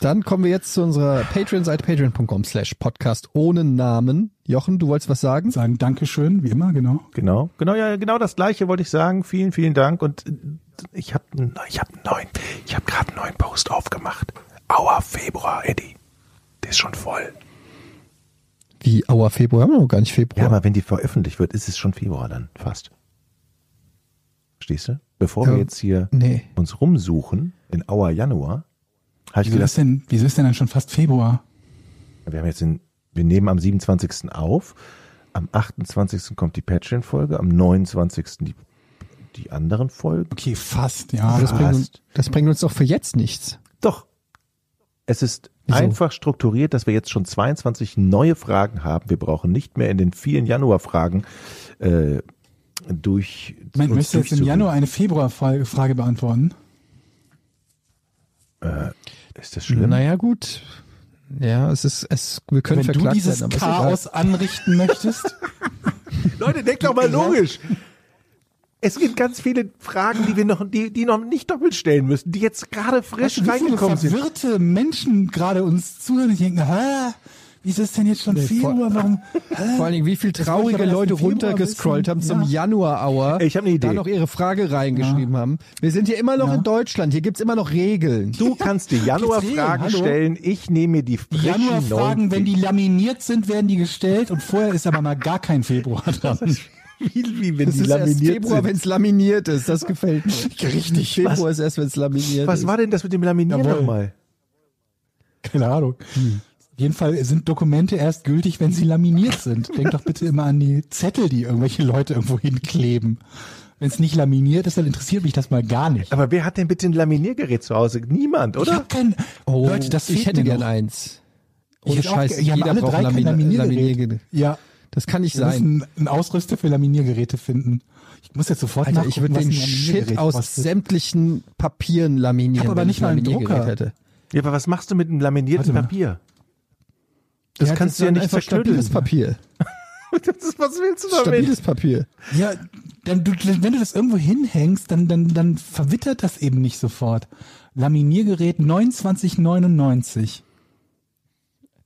[SPEAKER 2] Dann kommen wir jetzt zu unserer Patreon-Seite, patreon.com slash podcast ohne Namen. Jochen, du wolltest was sagen?
[SPEAKER 4] Sagen Dankeschön, wie immer, genau.
[SPEAKER 3] genau, genau, ja, genau das gleiche wollte ich sagen. Vielen, vielen Dank und äh, ich habe ich habe einen neuen, ich habe gerade einen neuen Post aufgemacht. Aua Februar, Eddie. Der ist schon voll.
[SPEAKER 2] Wie, aua, Februar? Haben wir noch gar nicht Februar.
[SPEAKER 3] Ja, aber wenn die veröffentlicht wird, ist es schon Februar dann fast. Verstehst du? Bevor wir
[SPEAKER 2] Ja.
[SPEAKER 3] jetzt hier
[SPEAKER 2] nee.
[SPEAKER 3] uns rumsuchen in Auer Januar, ich
[SPEAKER 4] Wieso
[SPEAKER 3] gedacht,
[SPEAKER 4] ist denn, wieso ist denn dann schon fast Februar?
[SPEAKER 3] wir haben jetzt den Wir nehmen am 27. auf. Am 28. kommt die Patreon-Folge, am 29. die, die anderen Folgen.
[SPEAKER 4] Okay, fast, ja.
[SPEAKER 2] Das bringt, uns,
[SPEAKER 3] Passt.
[SPEAKER 2] das bringt uns doch für jetzt nichts.
[SPEAKER 3] Doch. Es ist
[SPEAKER 2] Wieso?
[SPEAKER 3] einfach strukturiert, dass wir jetzt schon 22 neue Fragen haben. Wir brauchen nicht mehr in den vielen Januar-Fragen äh, durch.
[SPEAKER 4] Man müsste jetzt im. Januar eine Februar-Frage beantworten.
[SPEAKER 3] Ist das schlimm?
[SPEAKER 2] Naja, gut. Ja, es ist, es, wir können
[SPEAKER 4] Wenn du
[SPEAKER 2] verklagt
[SPEAKER 4] dieses
[SPEAKER 2] werden, aber ist
[SPEAKER 4] Chaos anrichten möchtest,
[SPEAKER 3] Leute, denkt doch mal logisch. Es gibt ganz viele Fragen, die wir noch, die, die noch nicht doppelt stellen müssen, die jetzt gerade frisch
[SPEAKER 4] du, viele
[SPEAKER 3] reingekommen sind.
[SPEAKER 4] verwirrte Menschen gerade uns zuhören und denken, hä, wieso ist denn jetzt schon Februar, warum,
[SPEAKER 2] egal. Vor allen Dingen, wie viel
[SPEAKER 4] wollte ich
[SPEAKER 2] traurige
[SPEAKER 4] erst
[SPEAKER 2] Leute
[SPEAKER 4] Februar
[SPEAKER 2] runtergescrollt haben zum
[SPEAKER 4] Ja.
[SPEAKER 2] Januar-Hour.
[SPEAKER 3] Ich hab eine Idee.
[SPEAKER 2] Da noch ihre Frage reingeschrieben haben. Wir sind hier immer noch
[SPEAKER 4] Ja.
[SPEAKER 2] in Deutschland. Hier gibt's immer noch Regeln.
[SPEAKER 3] Du kannst die Januar-Fragen stellen, ich nehme mir die
[SPEAKER 4] Januar-Fragen, wenn die laminiert sind, werden die gestellt und vorher ist aber mal gar kein Februar dran.
[SPEAKER 3] wie, wie wenn
[SPEAKER 2] Das
[SPEAKER 3] die
[SPEAKER 2] ist erst
[SPEAKER 3] laminiert
[SPEAKER 2] Februar,
[SPEAKER 3] sind.
[SPEAKER 2] wenn es laminiert ist. Das gefällt mir.
[SPEAKER 4] Richtig.
[SPEAKER 2] Februar ist erst, wenn es laminiert
[SPEAKER 3] Was
[SPEAKER 2] ist.
[SPEAKER 3] war denn das mit dem Laminieren nochmal?
[SPEAKER 4] Keine Ahnung. Auf jeden Fall sind Dokumente erst gültig, wenn sie laminiert sind. Denk doch bitte immer an die Zettel, die irgendwelche Leute irgendwo hinkleben. Wenn es nicht laminiert ist, dann interessiert mich das mal gar nicht.
[SPEAKER 3] Aber wer hat denn bitte ein Laminiergerät zu Hause? Niemand,
[SPEAKER 4] Ich
[SPEAKER 3] oder?
[SPEAKER 4] habe kein.
[SPEAKER 2] Oh,
[SPEAKER 4] Leute, das
[SPEAKER 2] ich
[SPEAKER 4] fehlt
[SPEAKER 2] hätte
[SPEAKER 4] mir
[SPEAKER 2] gern
[SPEAKER 4] noch.
[SPEAKER 2] eins.
[SPEAKER 4] Ich
[SPEAKER 2] Ohne
[SPEAKER 4] hätte auch
[SPEAKER 2] Scheiß,
[SPEAKER 4] ja,
[SPEAKER 2] jeder
[SPEAKER 4] alle
[SPEAKER 2] braucht
[SPEAKER 4] drei
[SPEAKER 2] Lamin
[SPEAKER 4] Laminiergerät.
[SPEAKER 2] Laminiergerät.
[SPEAKER 4] Ja,
[SPEAKER 2] Das kann nicht
[SPEAKER 4] wir
[SPEAKER 2] sein.
[SPEAKER 4] müssen einen Ausrüster für Laminiergeräte finden. Ich muss jetzt sofort
[SPEAKER 2] Alter, ich würde den
[SPEAKER 4] ein
[SPEAKER 2] Shit
[SPEAKER 4] Laminiergerät
[SPEAKER 2] aus
[SPEAKER 4] kostet.
[SPEAKER 2] sämtlichen Papieren laminieren.
[SPEAKER 4] Ich hab aber nicht mal einen Drucker.
[SPEAKER 2] Hätte.
[SPEAKER 3] Ja, aber was machst du mit einem laminierten. Papier? Das
[SPEAKER 2] Ja,
[SPEAKER 3] kannst du
[SPEAKER 2] ist
[SPEAKER 3] ja nicht zerknütteln.
[SPEAKER 2] stabiles Papier.
[SPEAKER 3] Das ist, was willst du damit?
[SPEAKER 2] Stabiles Papier.
[SPEAKER 4] Ja, dann, du, wenn du das irgendwo hinhängst, dann, dann, dann verwittert das eben nicht sofort. Laminiergerät 2999.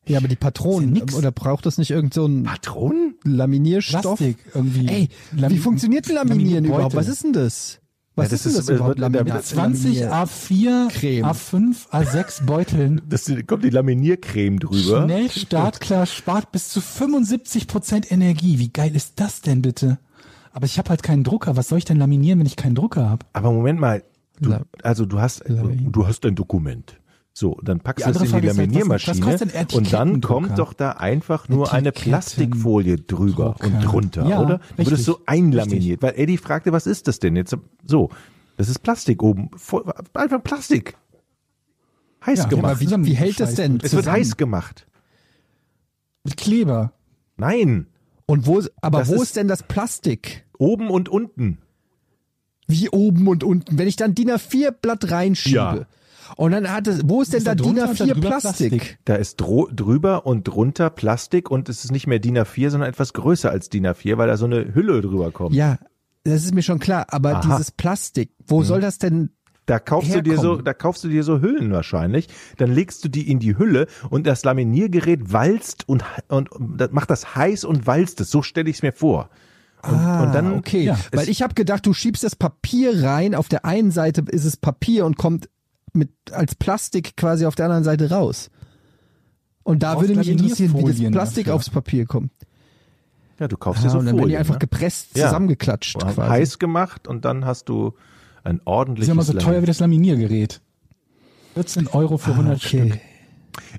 [SPEAKER 2] Ja, aber die
[SPEAKER 4] ja
[SPEAKER 2] Patronen,
[SPEAKER 4] nix.
[SPEAKER 2] oder braucht das nicht irgend so ein
[SPEAKER 3] Patronen?
[SPEAKER 2] Laminierstoff?
[SPEAKER 4] Plastik irgendwie.
[SPEAKER 2] Ey,
[SPEAKER 4] Lamin-
[SPEAKER 2] wie funktioniert denn Laminieren überhaupt? Was ist denn das? Was
[SPEAKER 3] Ja, das
[SPEAKER 2] ist denn
[SPEAKER 3] ist-
[SPEAKER 2] das überhaupt?
[SPEAKER 3] mit
[SPEAKER 4] 20
[SPEAKER 2] Laminier-
[SPEAKER 4] A4,
[SPEAKER 2] Creme.
[SPEAKER 4] A5, A6 Beuteln.
[SPEAKER 3] Das kommt die Laminiercreme drüber.
[SPEAKER 4] Schnell, startklar, spart bis zu 75 Prozent Energie. Wie geil ist das denn bitte? Aber ich habe halt keinen Drucker. Was soll ich denn laminieren, wenn ich keinen Drucker habe?
[SPEAKER 3] Aber Moment mal, du, also du hast, du hast ein Dokument. So, dann packst
[SPEAKER 4] Die
[SPEAKER 3] du es in die
[SPEAKER 4] Frage ist halt, was-
[SPEAKER 3] Laminiermaschine
[SPEAKER 4] was
[SPEAKER 3] und dann kommt doch da einfach nur eine Plastikfolie drüber
[SPEAKER 4] Drucker.
[SPEAKER 3] und drunter,
[SPEAKER 4] Ja,
[SPEAKER 3] oder? Dann wird es
[SPEAKER 4] richtig.
[SPEAKER 3] so einlaminiert, weil Eddie fragte, was ist das denn jetzt? So, das ist Plastik oben, voll, einfach Plastik. Heiß
[SPEAKER 4] Ja,
[SPEAKER 3] gemacht.
[SPEAKER 2] aber wie, wie hält das denn?
[SPEAKER 3] es wird heiß gemacht.
[SPEAKER 4] Mit Kleber.
[SPEAKER 3] Nein,
[SPEAKER 2] Und wo, aber
[SPEAKER 3] Das
[SPEAKER 2] wo
[SPEAKER 3] ist-
[SPEAKER 2] ist, denn das Plastik?
[SPEAKER 3] oben und unten.
[SPEAKER 2] Wie oben und unten? Wenn ich dann DIN A4-Blatt reinschiebe.
[SPEAKER 3] Ja.
[SPEAKER 2] Und dann hat es, wo ist denn
[SPEAKER 4] Ist
[SPEAKER 2] da
[SPEAKER 4] da
[SPEAKER 2] DIN
[SPEAKER 4] drunter und da
[SPEAKER 2] A4
[SPEAKER 4] drüber
[SPEAKER 2] Plastik?
[SPEAKER 4] Plastik?
[SPEAKER 3] Da ist dro drüber und drunter Plastik und es ist nicht mehr DIN A4, sondern etwas größer als DIN A4, weil da so eine Hülle drüber kommt.
[SPEAKER 2] Ja, das ist mir schon klar. Aber
[SPEAKER 3] Aha.
[SPEAKER 2] dieses Plastik, wo soll das denn?
[SPEAKER 3] Da kaufst du dir so,
[SPEAKER 2] herkommen.
[SPEAKER 3] da kaufst du dir so Hüllen wahrscheinlich. Dann legst du die in die Hülle und das Laminiergerät walzt und, und, und macht das heiß und walzt es. So stelle ich es mir vor. Und,
[SPEAKER 2] Ah,
[SPEAKER 3] und dann,
[SPEAKER 2] okay.
[SPEAKER 4] ja,
[SPEAKER 2] Weil ich habe gedacht, du schiebst das Papier rein. Auf der einen Seite ist es Papier und kommt mit als Plastik quasi auf der anderen Seite raus. Und da würde mich interessieren, wie das Plastik
[SPEAKER 4] dafür.
[SPEAKER 2] aufs Papier kommt.
[SPEAKER 3] ja, du kaufst dir
[SPEAKER 2] Ah,
[SPEAKER 3] so
[SPEAKER 2] und dann werden die
[SPEAKER 3] Folien,
[SPEAKER 2] einfach
[SPEAKER 3] ne?
[SPEAKER 2] gepresst,
[SPEAKER 3] Ja.
[SPEAKER 2] zusammengeklatscht
[SPEAKER 3] Und
[SPEAKER 2] quasi.
[SPEAKER 3] heiß gemacht und dann hast du ein ordentliches
[SPEAKER 4] ist ja immer so teuer wie
[SPEAKER 3] Lamin-
[SPEAKER 4] das Laminiergerät. 14 Euro für 100 Stück.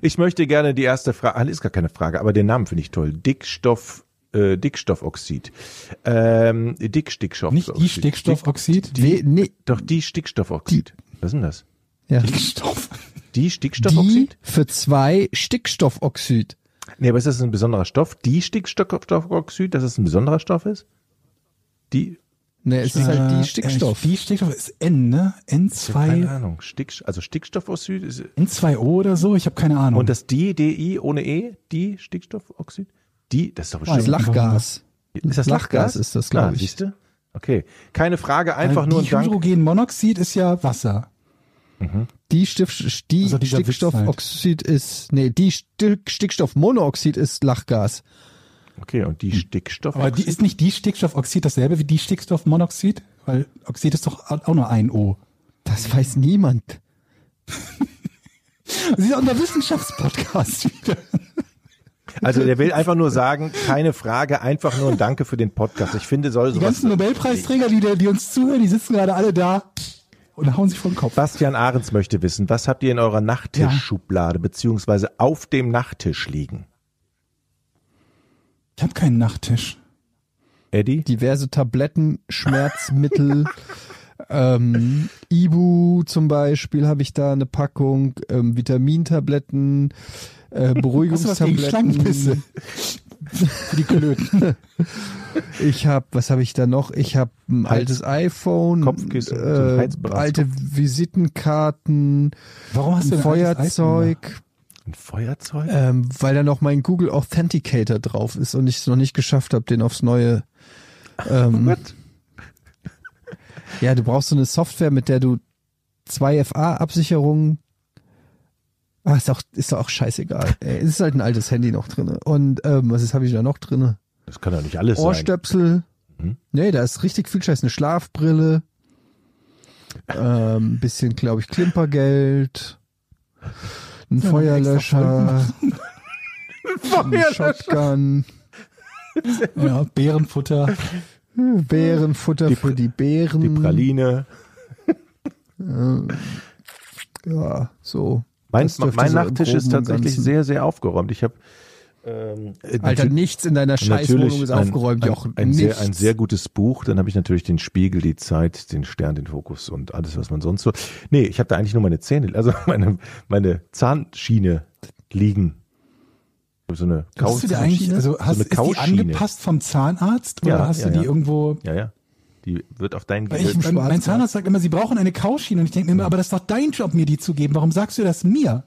[SPEAKER 3] Ich möchte gerne die erste Frage, ah, ist gar keine Frage, aber den Namen finde ich toll. Dickstoff, äh, Dickstoffoxid. Ähm, Dickstickstoffoxid.
[SPEAKER 4] Nicht die Stickstoffoxid,
[SPEAKER 2] We- nee,
[SPEAKER 3] Doch die Stickstoffoxid. Was ist denn das?
[SPEAKER 2] Ja.
[SPEAKER 4] Stickstoff.
[SPEAKER 3] Die
[SPEAKER 2] Die
[SPEAKER 3] Stickstoffoxid?
[SPEAKER 2] für zwei Stickstoffoxid.
[SPEAKER 3] Nee, aber ist das ein besonderer Stoff? Die Stickstoffoxid, dass es ein besonderer Stoff ist? Die,
[SPEAKER 2] Ne, es ist halt
[SPEAKER 4] Äh,
[SPEAKER 2] die Stickstoff.
[SPEAKER 4] Die Stickstoff ist N, ne?
[SPEAKER 3] keine
[SPEAKER 4] N2,
[SPEAKER 3] Ahnung, Stick, also Stickstoffoxid ist,
[SPEAKER 4] N2O oder so? Ich habe keine Ahnung.
[SPEAKER 3] und das die, DI ohne E, die Stickstoffoxid? Die, das ist doch
[SPEAKER 2] das
[SPEAKER 3] bestimmt.
[SPEAKER 2] Lachgas.
[SPEAKER 3] Ist das
[SPEAKER 2] Lachgas
[SPEAKER 3] Lachgas?
[SPEAKER 2] ist das, glaub
[SPEAKER 3] Ah,
[SPEAKER 2] ich.
[SPEAKER 3] Siehst du? Okay. Keine Frage, einfach nur ein Dank.
[SPEAKER 4] Dihydrogenmonoxid ist ja Wasser.
[SPEAKER 2] Die, Stift, die
[SPEAKER 4] Also
[SPEAKER 2] Stickstoffoxid ist, nee, die Stick, Stickstoffmonoxid ist Lachgas.
[SPEAKER 3] Okay, und die Stickstoffoxid?
[SPEAKER 4] Aber die ist nicht die Stickstoffoxid dasselbe wie die Stickstoffmonoxid? Weil Oxid ist doch auch nur ein O.
[SPEAKER 2] Das weiß niemand.
[SPEAKER 4] Sie ist auch der Wissenschaftspodcast wieder.
[SPEAKER 3] Also der will einfach nur sagen, keine Frage, einfach nur ein Danke für den Podcast. Ich finde, soll
[SPEAKER 4] Die
[SPEAKER 3] sowas.
[SPEAKER 4] ganzen Nobelpreisträger, die, die uns zuhören, die sitzen gerade alle da und hauen sich vor den Kopf.
[SPEAKER 3] Bastian Ahrens möchte wissen, was habt ihr in eurer Nachttischschublade beziehungsweise auf dem Nachttisch liegen?
[SPEAKER 4] Ich habe keinen Nachttisch.
[SPEAKER 3] Eddie?
[SPEAKER 2] diverse Tabletten, Schmerzmittel, ähm, Ibu zum Beispiel habe ich da eine Packung, ähm, Vitamintabletten, äh,
[SPEAKER 4] du?
[SPEAKER 2] Beruhigungstabletten.
[SPEAKER 4] Für die Klöten.
[SPEAKER 2] Ich habe, was habe ich da noch? Ich habe ein altes iPhone,
[SPEAKER 3] Kopfkissen,
[SPEAKER 2] äh, alte Visitenkarten,
[SPEAKER 4] Warum hast du
[SPEAKER 2] ein
[SPEAKER 4] denn ein
[SPEAKER 2] Feuerzeug,
[SPEAKER 3] Ein Feuerzeug?
[SPEAKER 2] ähm, weil da noch mein Google Authenticator drauf ist und ich es noch nicht geschafft habe, den aufs neue. Ähm? Ja, du brauchst so eine Software, mit der du 2FA-Absicherungen. Ah, ist doch, ist doch auch scheißegal. Ey, es ist halt ein altes Handy noch drinne. Und ähm, was ist, habe ich da noch drinne?
[SPEAKER 3] Das kann doch nicht alles sein.
[SPEAKER 2] Ohrstöpsel.
[SPEAKER 3] Mhm.
[SPEAKER 2] Nee, da ist richtig viel Scheiß. Eine Schlafbrille. Ähm, bisschen, glaube ich, Klimpergeld. Ein
[SPEAKER 4] Ja,
[SPEAKER 2] Feuerlöscher. ein Shotgun.
[SPEAKER 4] Ja, Bärenfutter.
[SPEAKER 2] Bärenfutter
[SPEAKER 3] Die-
[SPEAKER 2] für die Bären.
[SPEAKER 3] Die Praline.
[SPEAKER 2] Ja, so.
[SPEAKER 3] Mein, mein
[SPEAKER 2] so
[SPEAKER 3] Nachttisch ist tatsächlich sehr, sehr aufgeräumt. Ich habe ähm, äh,
[SPEAKER 2] Alter, nichts in deiner Scheißwohnung ist
[SPEAKER 3] ein,
[SPEAKER 2] aufgeräumt,
[SPEAKER 3] ein,
[SPEAKER 2] Jochen.
[SPEAKER 3] ein,
[SPEAKER 2] nichts.
[SPEAKER 3] sehr, ein sehr gutes Buch. Dann habe ich natürlich den Spiegel, die Zeit, den Stern, den Fokus und alles, was man sonst so. Nee, ich habe da eigentlich nur meine Zähne, also meine, meine Zahnschiene liegen. So eine
[SPEAKER 4] Hast du dir eigentlich, also hast,
[SPEAKER 3] eine
[SPEAKER 4] ist die angepasst vom Zahnarzt oder
[SPEAKER 3] Ja,
[SPEAKER 4] hast
[SPEAKER 3] ja,
[SPEAKER 4] du die
[SPEAKER 3] ja.
[SPEAKER 4] irgendwo?
[SPEAKER 3] Ja, ja. Die wird auf dein
[SPEAKER 4] Weil ich,
[SPEAKER 3] Gehirn.
[SPEAKER 4] mein, Zahnarzt sagt immer, sie brauchen eine Kauschiene und ich denke mir immer, aber das ist doch dein Job, mir die zu geben. Warum sagst du das mir?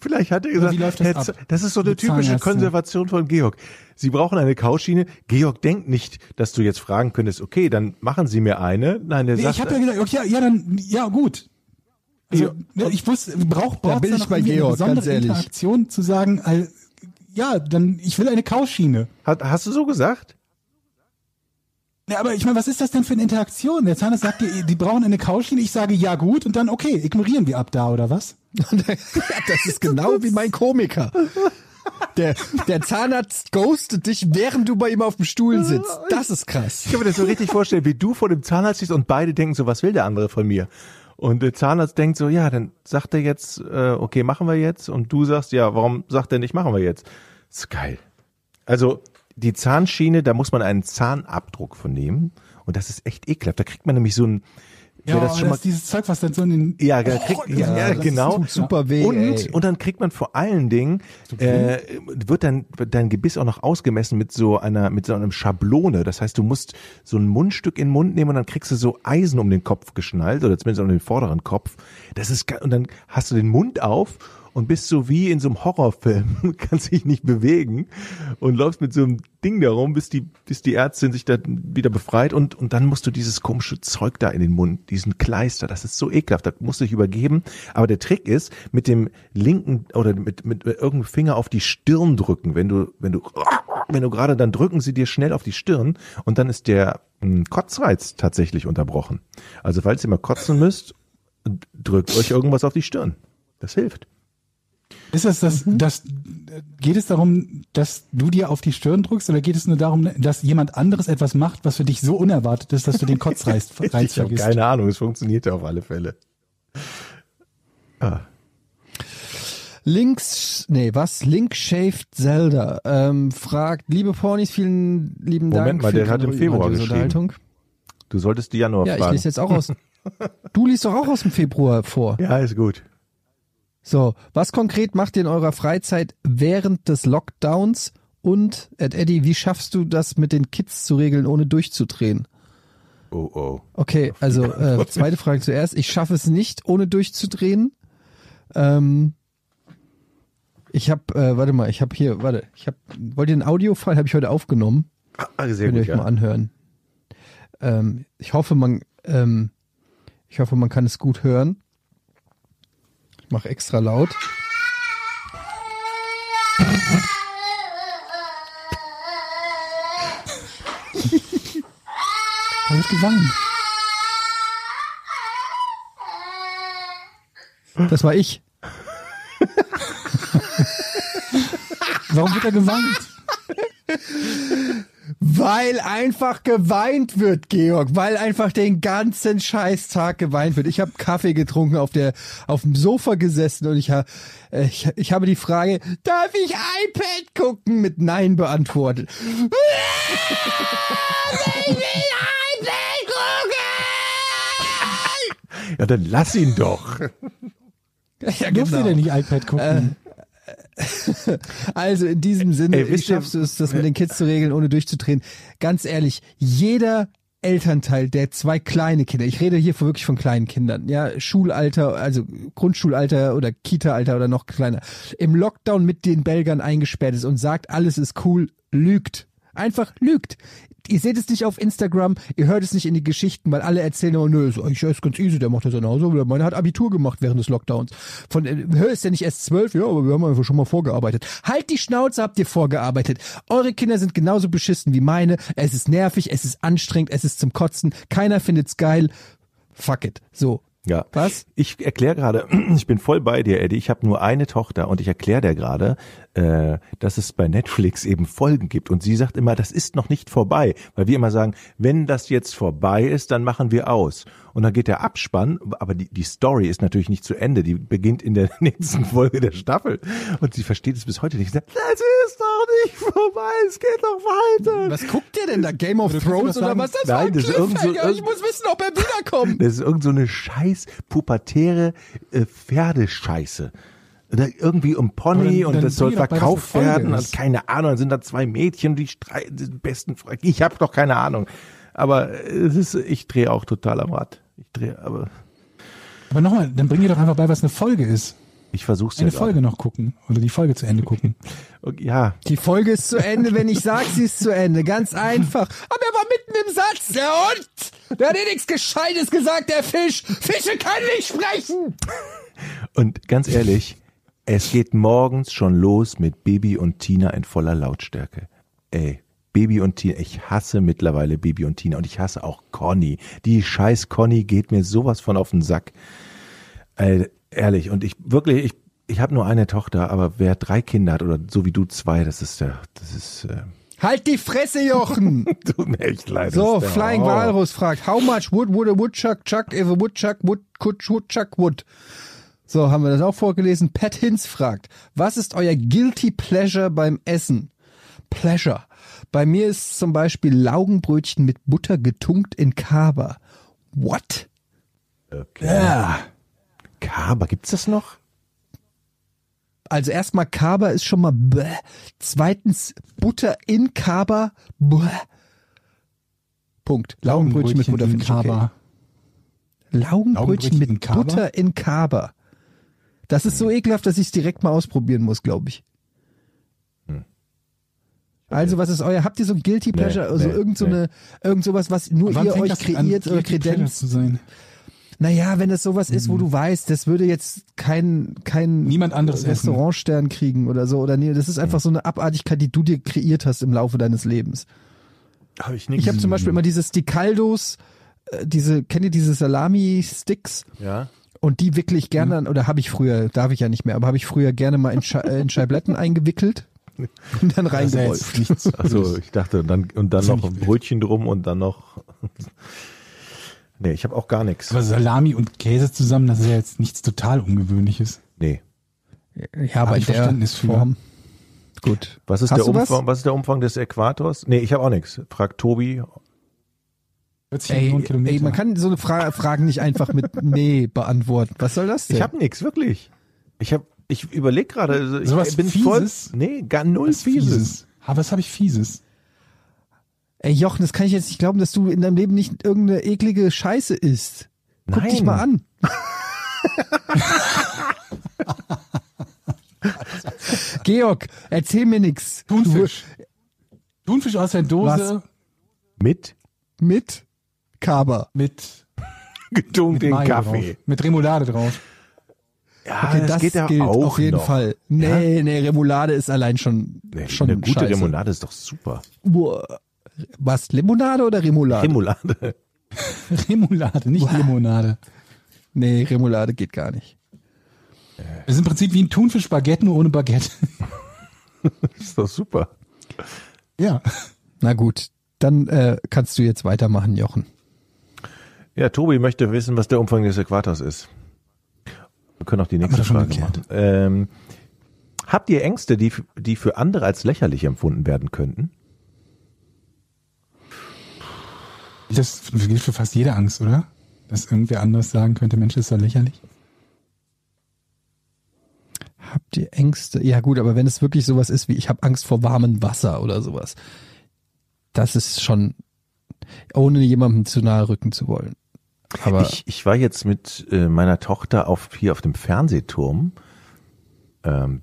[SPEAKER 3] Vielleicht hat er gesagt,
[SPEAKER 4] wie läuft das
[SPEAKER 3] das ist so eine
[SPEAKER 4] Mit
[SPEAKER 3] typische? Konservation von Georg. Sie brauchen eine Kauschiene. Georg denkt nicht, dass du jetzt fragen könntest, okay, dann machen Sie mir eine. Nein, der
[SPEAKER 4] Nee,
[SPEAKER 3] sagt,
[SPEAKER 4] ich habe ja gesagt, okay, ja, dann, ja, gut. Also, ne, ich wusste, braucht braucht
[SPEAKER 2] bin
[SPEAKER 4] da
[SPEAKER 2] ich
[SPEAKER 4] noch
[SPEAKER 2] bei Georg,
[SPEAKER 4] eine besondere
[SPEAKER 2] ganz ehrlich.
[SPEAKER 4] Interaktion zu sagen, ja, dann, ich will eine Kauschiene.
[SPEAKER 3] hat, hast du so gesagt?
[SPEAKER 4] Ja, aber ich meine, was ist das denn für eine Interaktion? Der Zahnarzt sagt dir, die brauchen eine Kauschiene, ich sage ja gut und dann okay, ignorieren wir ab da oder was?
[SPEAKER 2] das ist genau wie mein Komiker. Der, der Zahnarzt ghostet dich, während du bei ihm auf dem Stuhl sitzt. Das ist krass.
[SPEAKER 3] Ich kann mir das so richtig vorstellen, wie du vor dem Zahnarzt stehst und beide denken so, was will der andere von mir? Und der Zahnarzt denkt so, ja, dann sagt er jetzt, äh, okay, machen wir jetzt. Und du sagst, ja, warum sagt er nicht, machen wir jetzt? Das ist geil. Also die Zahnschiene, da muss man einen Zahnabdruck von nehmen. Und das ist echt ekelhaft. Da kriegt man nämlich so ein,
[SPEAKER 4] Ja, das,
[SPEAKER 3] das schon mal
[SPEAKER 4] ist dieses Zeug, was dann so in den,
[SPEAKER 3] Ja, da kriegt, ja, ja, genau.
[SPEAKER 2] super weh,
[SPEAKER 3] Und,
[SPEAKER 2] ey.
[SPEAKER 3] und dann kriegt man vor allen Dingen, äh, wird dann wird dein Gebiss auch noch ausgemessen mit so einer, mit so einem Schablone. Das heißt, du musst so ein Mundstück in den Mund nehmen und dann kriegst du so Eisen um den Kopf geschnallt oder zumindest um den vorderen Kopf. Das ist, und dann hast du den Mund auf und bist so wie in so einem Horrorfilm, kannst dich nicht bewegen und läufst mit so einem Ding darum, bis die, bis die Ärztin sich da wieder befreit und, und dann musst du dieses komische Zeug da in den Mund, diesen Kleister, das ist so ekelhaft, da musst du dich übergeben. Aber der Trick ist, mit dem linken oder mit, mit irgendeinem Finger auf die Stirn drücken, wenn du, wenn du, wenn du gerade, dann drücken sie dir schnell auf die Stirn und dann ist der mh, Kotzreiz tatsächlich unterbrochen. Also falls ihr mal kotzen müsst, drückt euch irgendwas auf die Stirn. Das hilft.
[SPEAKER 4] Ist das, das, das, geht es darum, dass du dir auf die Stirn drückst oder geht es nur darum, dass jemand anderes etwas macht, was für dich so unerwartet ist, dass du den Kotzreiz Reiz
[SPEAKER 3] Ich habe
[SPEAKER 4] vergisst?
[SPEAKER 3] keine Ahnung, es funktioniert ja auf alle Fälle. Ah,
[SPEAKER 2] Links, nee, was? Link Shaved Zelda ähm, fragt, liebe Pornis, vielen lieben
[SPEAKER 3] Moment
[SPEAKER 2] Dank
[SPEAKER 3] mal,
[SPEAKER 2] für
[SPEAKER 3] der hat im Februar geschrieben.
[SPEAKER 2] Unterhaltung.
[SPEAKER 3] du solltest die Januar
[SPEAKER 2] Ja, ich
[SPEAKER 3] fragen.
[SPEAKER 2] lese jetzt auch aus. Du liest doch auch aus dem Februar vor.
[SPEAKER 3] ja, ist gut.
[SPEAKER 2] So, was konkret macht ihr in eurer Freizeit während des Lockdowns? Und, Ed Eddie, wie schaffst du das mit den Kids zu regeln, ohne durchzudrehen?
[SPEAKER 3] Oh, oh.
[SPEAKER 2] Okay, also äh, zweite Frage zuerst. Ich schaffe es nicht, ohne durchzudrehen. Ähm, ich habe, äh, warte mal, ich habe hier, warte, ich habe, wollt ihr einen Audiofile, habe ich heute aufgenommen.
[SPEAKER 3] Ah, sehr
[SPEAKER 2] Könnt ihr euch mal
[SPEAKER 3] ja.
[SPEAKER 2] anhören. Ähm, ich hoffe, man, ähm, ich hoffe, man kann es gut hören. Ich mache extra laut.
[SPEAKER 4] Da wird geweint.
[SPEAKER 2] Das war ich.
[SPEAKER 4] Warum wird er geweint?
[SPEAKER 2] Weil einfach geweint wird, Georg. Weil einfach den ganzen Scheißtag geweint wird. Ich habe Kaffee getrunken, auf der auf dem Sofa gesessen und ich, ha, äh, ich, ich habe die Frage, darf ich iPad gucken, mit Nein beantwortet. ich will iPad gucken!
[SPEAKER 3] Ja, dann lass ihn doch.
[SPEAKER 2] Ja,
[SPEAKER 4] Durfte
[SPEAKER 2] genau.
[SPEAKER 4] der nicht iPad gucken?
[SPEAKER 2] Also in diesem Sinne,
[SPEAKER 3] Ey,
[SPEAKER 2] wie schaffst du es, das mit den Kids zu regeln, ohne durchzudrehen? Ganz ehrlich, jeder Elternteil, der zwei kleine Kinder, ich rede hier wirklich von kleinen Kindern, ja, Schulalter, also Grundschulalter oder Kita-Alter oder noch kleiner, im Lockdown mit den Belgern eingesperrt ist und sagt, alles ist cool, lügt. Einfach lügt. Ihr seht es nicht auf Instagram, ihr hört es nicht in die Geschichten, weil alle erzählen immer, nö, eigentlich ist ganz easy, der macht das ja genauso, meiner hat Abitur gemacht während des Lockdowns. Von, äh, hör ist ja nicht erst zwölf, ja, aber wir haben einfach schon mal vorgearbeitet. Halt die Schnauze, habt ihr vorgearbeitet. Eure Kinder sind genauso beschissen wie meine, es ist nervig, es ist anstrengend, es ist zum Kotzen, keiner findet's geil. Fuck it. So.
[SPEAKER 3] Ja.
[SPEAKER 2] Was?
[SPEAKER 3] Ich erkläre gerade, ich bin voll bei dir, Eddie. Ich habe nur eine Tochter und ich erkläre dir gerade, äh, dass es bei Netflix eben Folgen gibt. Und sie sagt immer, das ist noch nicht vorbei, weil wir immer sagen, wenn das jetzt vorbei ist, dann machen wir aus. Und dann geht der Abspann, aber die, die Story ist natürlich nicht zu Ende. Die beginnt in der nächsten Folge der Staffel. Und sie versteht es bis heute nicht. Sie sagt, das ist doch nicht vorbei, es geht doch weiter.
[SPEAKER 2] Was guckt ihr denn da? Game of Thrones
[SPEAKER 4] das
[SPEAKER 2] oder was? Das
[SPEAKER 3] Nein, das ist irgend so-.
[SPEAKER 2] Ich muss wissen, ob er wiederkommt.
[SPEAKER 3] Das ist irgend so eine scheiß pubertäre äh, Pferdescheiße. Oder irgendwie um Pony
[SPEAKER 4] dann-
[SPEAKER 3] und
[SPEAKER 4] dann
[SPEAKER 3] das soll verkauft
[SPEAKER 4] Folge
[SPEAKER 3] werden und
[SPEAKER 4] ist.
[SPEAKER 3] keine Ahnung, dann sind da zwei Mädchen, die streiten, die besten Freunde. Ich habe doch keine Ahnung. Aber es ist, ich drehe auch total am Rad. Ich drehe, aber
[SPEAKER 4] Aber nochmal, dann bring ihr doch einfach bei, was eine Folge ist.
[SPEAKER 3] ich versuch's ja
[SPEAKER 4] Eine
[SPEAKER 3] gerade.
[SPEAKER 4] Folge noch gucken. Oder die Folge zu Ende gucken.
[SPEAKER 3] Ja,
[SPEAKER 2] Die Folge ist zu Ende, wenn ich sag, sie ist zu Ende. Ganz einfach. Aber er war mitten im Satz, der Hund. Der hat eh nichts Gescheites gesagt, der Fisch. Fische können nicht sprechen.
[SPEAKER 3] und ganz ehrlich, es geht morgens schon los mit Baby und Tina in voller Lautstärke. Ey, Baby und Tina, ich hasse mittlerweile Baby und Tina und ich hasse auch Conny. Die scheiß Conny geht mir sowas von auf den Sack. Ey, ehrlich, und ich wirklich, ich, ich habe nur eine Tochter, aber wer drei Kinder hat oder so wie du zwei, das ist der, das ist, äh,
[SPEAKER 2] Halt die Fresse, Jochen.
[SPEAKER 3] tut mir echt leid.
[SPEAKER 2] So, Flying. Walrus fragt, how much wood would a woodchuck chuck if a woodchuck would could woodchuck would? So, haben wir das auch vorgelesen. Pat Hinz fragt, was ist euer guilty pleasure beim Essen? Pleasure. Bei mir ist zum Beispiel Laugenbrötchen mit Butter getunkt in Kaba. What?
[SPEAKER 3] Okay.
[SPEAKER 4] Ja.
[SPEAKER 3] Kaba, gibt's das noch?
[SPEAKER 2] Also erstmal Kaba ist schon mal bäh. Zweitens Butter in Kaba. Bäh. Punkt. Laugenbrötchen mit Butter
[SPEAKER 4] in
[SPEAKER 2] ich okay.
[SPEAKER 4] Kaba.
[SPEAKER 2] Laugenbrötchen
[SPEAKER 4] Laugenbrötchen
[SPEAKER 2] mit
[SPEAKER 4] in Kaba?
[SPEAKER 2] Butter in Kaba. Das ist so ekelhaft, dass ich es direkt mal ausprobieren muss, glaube ich. Also, was ist euer, habt ihr so ein Guilty Pleasure,
[SPEAKER 3] Nee,
[SPEAKER 2] also
[SPEAKER 3] nee,
[SPEAKER 2] irgend so
[SPEAKER 3] nee.
[SPEAKER 2] eine, irgend sowas, was nur ihr euch
[SPEAKER 4] das an,
[SPEAKER 2] kreiert oder kredenzt?
[SPEAKER 4] zu sein?
[SPEAKER 2] Naja, wenn es sowas ist, wo du weißt, das würde jetzt kein, kein
[SPEAKER 4] Niemand anderes essen.
[SPEAKER 2] Restaurantstern kriegen oder so, oder nee, das ist einfach so eine Abartigkeit, die du dir kreiert hast im Laufe deines Lebens.
[SPEAKER 3] Habe ich nicht.
[SPEAKER 2] Ich habe zum Beispiel immer dieses die Caldos, äh, diese, kennt ihr diese Salami-Sticks?
[SPEAKER 3] ja.
[SPEAKER 2] Und die wickle ich gerne, an, oder habe ich früher, darf ich ja nicht mehr, aber habe ich früher gerne mal in, Sche äh, in Scheibletten eingewickelt und dann
[SPEAKER 4] Das
[SPEAKER 2] reingerollt.
[SPEAKER 3] Also ich dachte, und dann, und dann
[SPEAKER 4] Das
[SPEAKER 3] noch ein. Brötchen drum und dann noch. Nee, ich habe auch gar nichts.
[SPEAKER 4] Aber Salami und Käse zusammen, das ist ja jetzt nichts total Ungewöhnliches.
[SPEAKER 3] Nee.
[SPEAKER 2] Ja,
[SPEAKER 4] Hab
[SPEAKER 2] bei
[SPEAKER 4] ich
[SPEAKER 2] der
[SPEAKER 4] Verständnis für.
[SPEAKER 2] Form. Gut.
[SPEAKER 3] Was ist
[SPEAKER 2] Hast
[SPEAKER 3] der? Umfang? Was? ist der Umfang des Äquators? Nee, ich habe auch nichts. Fragt Tobi.
[SPEAKER 4] 40
[SPEAKER 2] Ey,
[SPEAKER 4] Millionen Kilometer.
[SPEAKER 2] ey, man kann so eine Fra Fragen nicht einfach mit nee beantworten. Was soll das denn?
[SPEAKER 3] Ich habe nichts, wirklich. Ich habe, ich überlege gerade. Also ich
[SPEAKER 4] Sowas
[SPEAKER 3] bin
[SPEAKER 4] Fieses?
[SPEAKER 3] voll. Nee, gar null
[SPEAKER 4] was
[SPEAKER 3] Fieses.
[SPEAKER 4] Fieses. Aber was habe ich Fieses?
[SPEAKER 2] Ey, Jochen, das kann ich jetzt nicht glauben, dass du in deinem Leben nicht irgendeine eklige Scheiße isst. Guck
[SPEAKER 3] Nein.
[SPEAKER 2] dich mal an. Georg, erzähl mir nix.
[SPEAKER 4] Thunfisch. Thunfisch aus der Dose
[SPEAKER 3] Mit
[SPEAKER 2] Mit Kaba.
[SPEAKER 4] mit,
[SPEAKER 3] getunkt in
[SPEAKER 4] Mayo
[SPEAKER 3] Kaffee.
[SPEAKER 4] drauf. Mit Remoulade drauf.
[SPEAKER 3] Ja,
[SPEAKER 2] Okay, das,
[SPEAKER 3] geht ja
[SPEAKER 2] gilt
[SPEAKER 3] auch
[SPEAKER 2] auf jeden
[SPEAKER 3] noch.
[SPEAKER 2] Fall. Nee, nee, Remoulade ist allein schon,
[SPEAKER 3] Nee,
[SPEAKER 2] schon
[SPEAKER 3] eine gute
[SPEAKER 2] scheiße.
[SPEAKER 3] Remoulade ist doch super.
[SPEAKER 2] Boah. Was, Limonade oder Remoulade?
[SPEAKER 3] Remoulade.
[SPEAKER 4] Remoulade, nicht Limonade.
[SPEAKER 2] nee, Remoulade geht gar nicht.
[SPEAKER 4] Es ist im Prinzip wie ein Thunfisch-Baguette, nur ohne Baguette.
[SPEAKER 3] ist doch super.
[SPEAKER 4] ja.
[SPEAKER 2] Na gut, dann äh, kannst du jetzt weitermachen, Jochen.
[SPEAKER 3] Ja, Tobi möchte wissen, was der Umfang des Äquators ist. Wir können auch die nächste Frage machen. Ähm, habt ihr Ängste, die, die für andere als lächerlich empfunden werden könnten?
[SPEAKER 4] Das gilt für fast jede Angst, oder? Dass irgendwer anderes sagen könnte, Mensch, ist doch lächerlich.
[SPEAKER 2] Habt ihr Ängste? Ja gut, aber wenn es wirklich sowas ist wie ich habe Angst vor warmem Wasser oder sowas, das ist schon ohne jemandem zu nahe rücken zu wollen. Aber
[SPEAKER 3] Ich, ich war jetzt mit äh, meiner Tochter auf, hier auf dem Fernsehturm, ähm,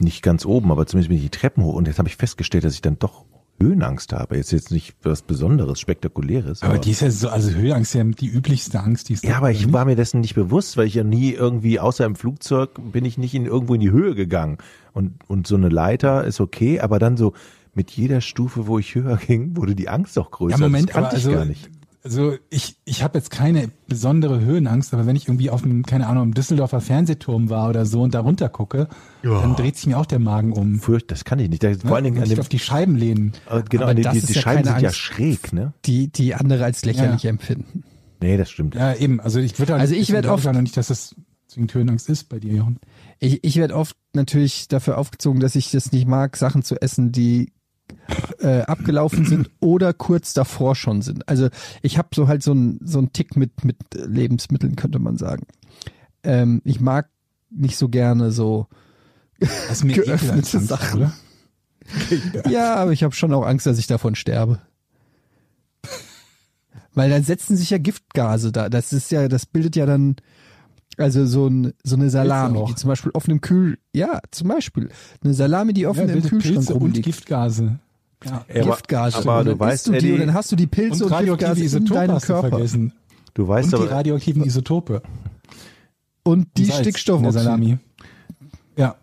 [SPEAKER 3] nicht ganz oben, aber zumindest bin ich die Treppen hoch und jetzt habe ich festgestellt, dass ich dann doch Höhenangst habe. Jetzt jetzt nicht was Besonderes, Spektakuläres.
[SPEAKER 4] Aber die ist ja so, also Höhenangst ist ja die üblichste Angst, die es
[SPEAKER 3] Ja, aber ich
[SPEAKER 4] oder
[SPEAKER 3] war mir dessen nicht bewusst, weil ich ja nie irgendwie, außer im Flugzeug, bin ich nicht in irgendwo in die Höhe gegangen. Und, und so eine Leiter ist okay, aber dann so mit jeder Stufe, wo ich höher ging, wurde die Angst auch größer.
[SPEAKER 4] Ja, Moment,
[SPEAKER 3] das kannte
[SPEAKER 4] aber
[SPEAKER 3] ich
[SPEAKER 4] also,
[SPEAKER 3] gar nicht.
[SPEAKER 4] Also ich, ich habe jetzt keine besondere Höhenangst, aber wenn ich irgendwie auf dem, keine Ahnung, im Düsseldorfer Fernsehturm war oder so und da runter gucke, dann dreht sich mir auch der Magen um.
[SPEAKER 3] Furcht, das kann ich nicht. Da,
[SPEAKER 4] Ne?
[SPEAKER 3] vor allen Dingen an
[SPEAKER 4] ich
[SPEAKER 3] dem,
[SPEAKER 4] auf die Scheiben lehnen.
[SPEAKER 3] äh, genau,
[SPEAKER 2] Aber
[SPEAKER 3] die,
[SPEAKER 2] ist
[SPEAKER 3] die
[SPEAKER 2] ja
[SPEAKER 3] Scheiben
[SPEAKER 2] keine
[SPEAKER 3] sind ja
[SPEAKER 2] Angst.
[SPEAKER 3] schräg, ne?
[SPEAKER 2] die die andere als lächerlich
[SPEAKER 4] Ja.
[SPEAKER 2] empfinden.
[SPEAKER 3] Nee, das stimmt.
[SPEAKER 4] Ja, eben. Also ich würde
[SPEAKER 2] Also ich werd oft-
[SPEAKER 4] noch nicht, dass das zwingend Höhenangst ist bei dir, Jochen.
[SPEAKER 2] Ich, ich werde oft natürlich dafür aufgezogen, dass ich das nicht mag, Sachen zu essen, die äh, abgelaufen sind oder kurz davor schon sind. Also ich habe so halt so ein so Tick mit mit Lebensmitteln könnte man sagen. Ähm, ich mag nicht so gerne so
[SPEAKER 4] Das mir
[SPEAKER 2] Geöffnete
[SPEAKER 4] Angst,
[SPEAKER 2] Sachen.
[SPEAKER 4] oder?
[SPEAKER 2] Ja, aber ich habe schon auch Angst, dass ich davon sterbe. Weil dann setzen sich ja Giftgase da. Das ist ja, das bildet ja dann, also so, ein, so eine Salami, die zum Beispiel offen im Kühl, ja, zum Beispiel. Eine Salami, die offen
[SPEAKER 4] Ja,
[SPEAKER 2] im Kühlschrank
[SPEAKER 4] Pilze und
[SPEAKER 2] rumliegt.
[SPEAKER 4] Giftgase. Ja.
[SPEAKER 3] Aber-
[SPEAKER 2] Giftgase.
[SPEAKER 3] aber
[SPEAKER 2] und
[SPEAKER 3] du
[SPEAKER 2] dann
[SPEAKER 3] weißt,
[SPEAKER 2] du die
[SPEAKER 3] Eddie-
[SPEAKER 2] und dann hast du die Pilze
[SPEAKER 4] Und
[SPEAKER 2] und,
[SPEAKER 4] radioaktive
[SPEAKER 2] Giftgase in
[SPEAKER 4] Isotope
[SPEAKER 2] deinem Körper.
[SPEAKER 4] vergessen.
[SPEAKER 3] Du weißt
[SPEAKER 4] Und die
[SPEAKER 3] aber,
[SPEAKER 4] radioaktiven Isotope.
[SPEAKER 2] Und die Stickstoffoxide.
[SPEAKER 4] Salami. Ja.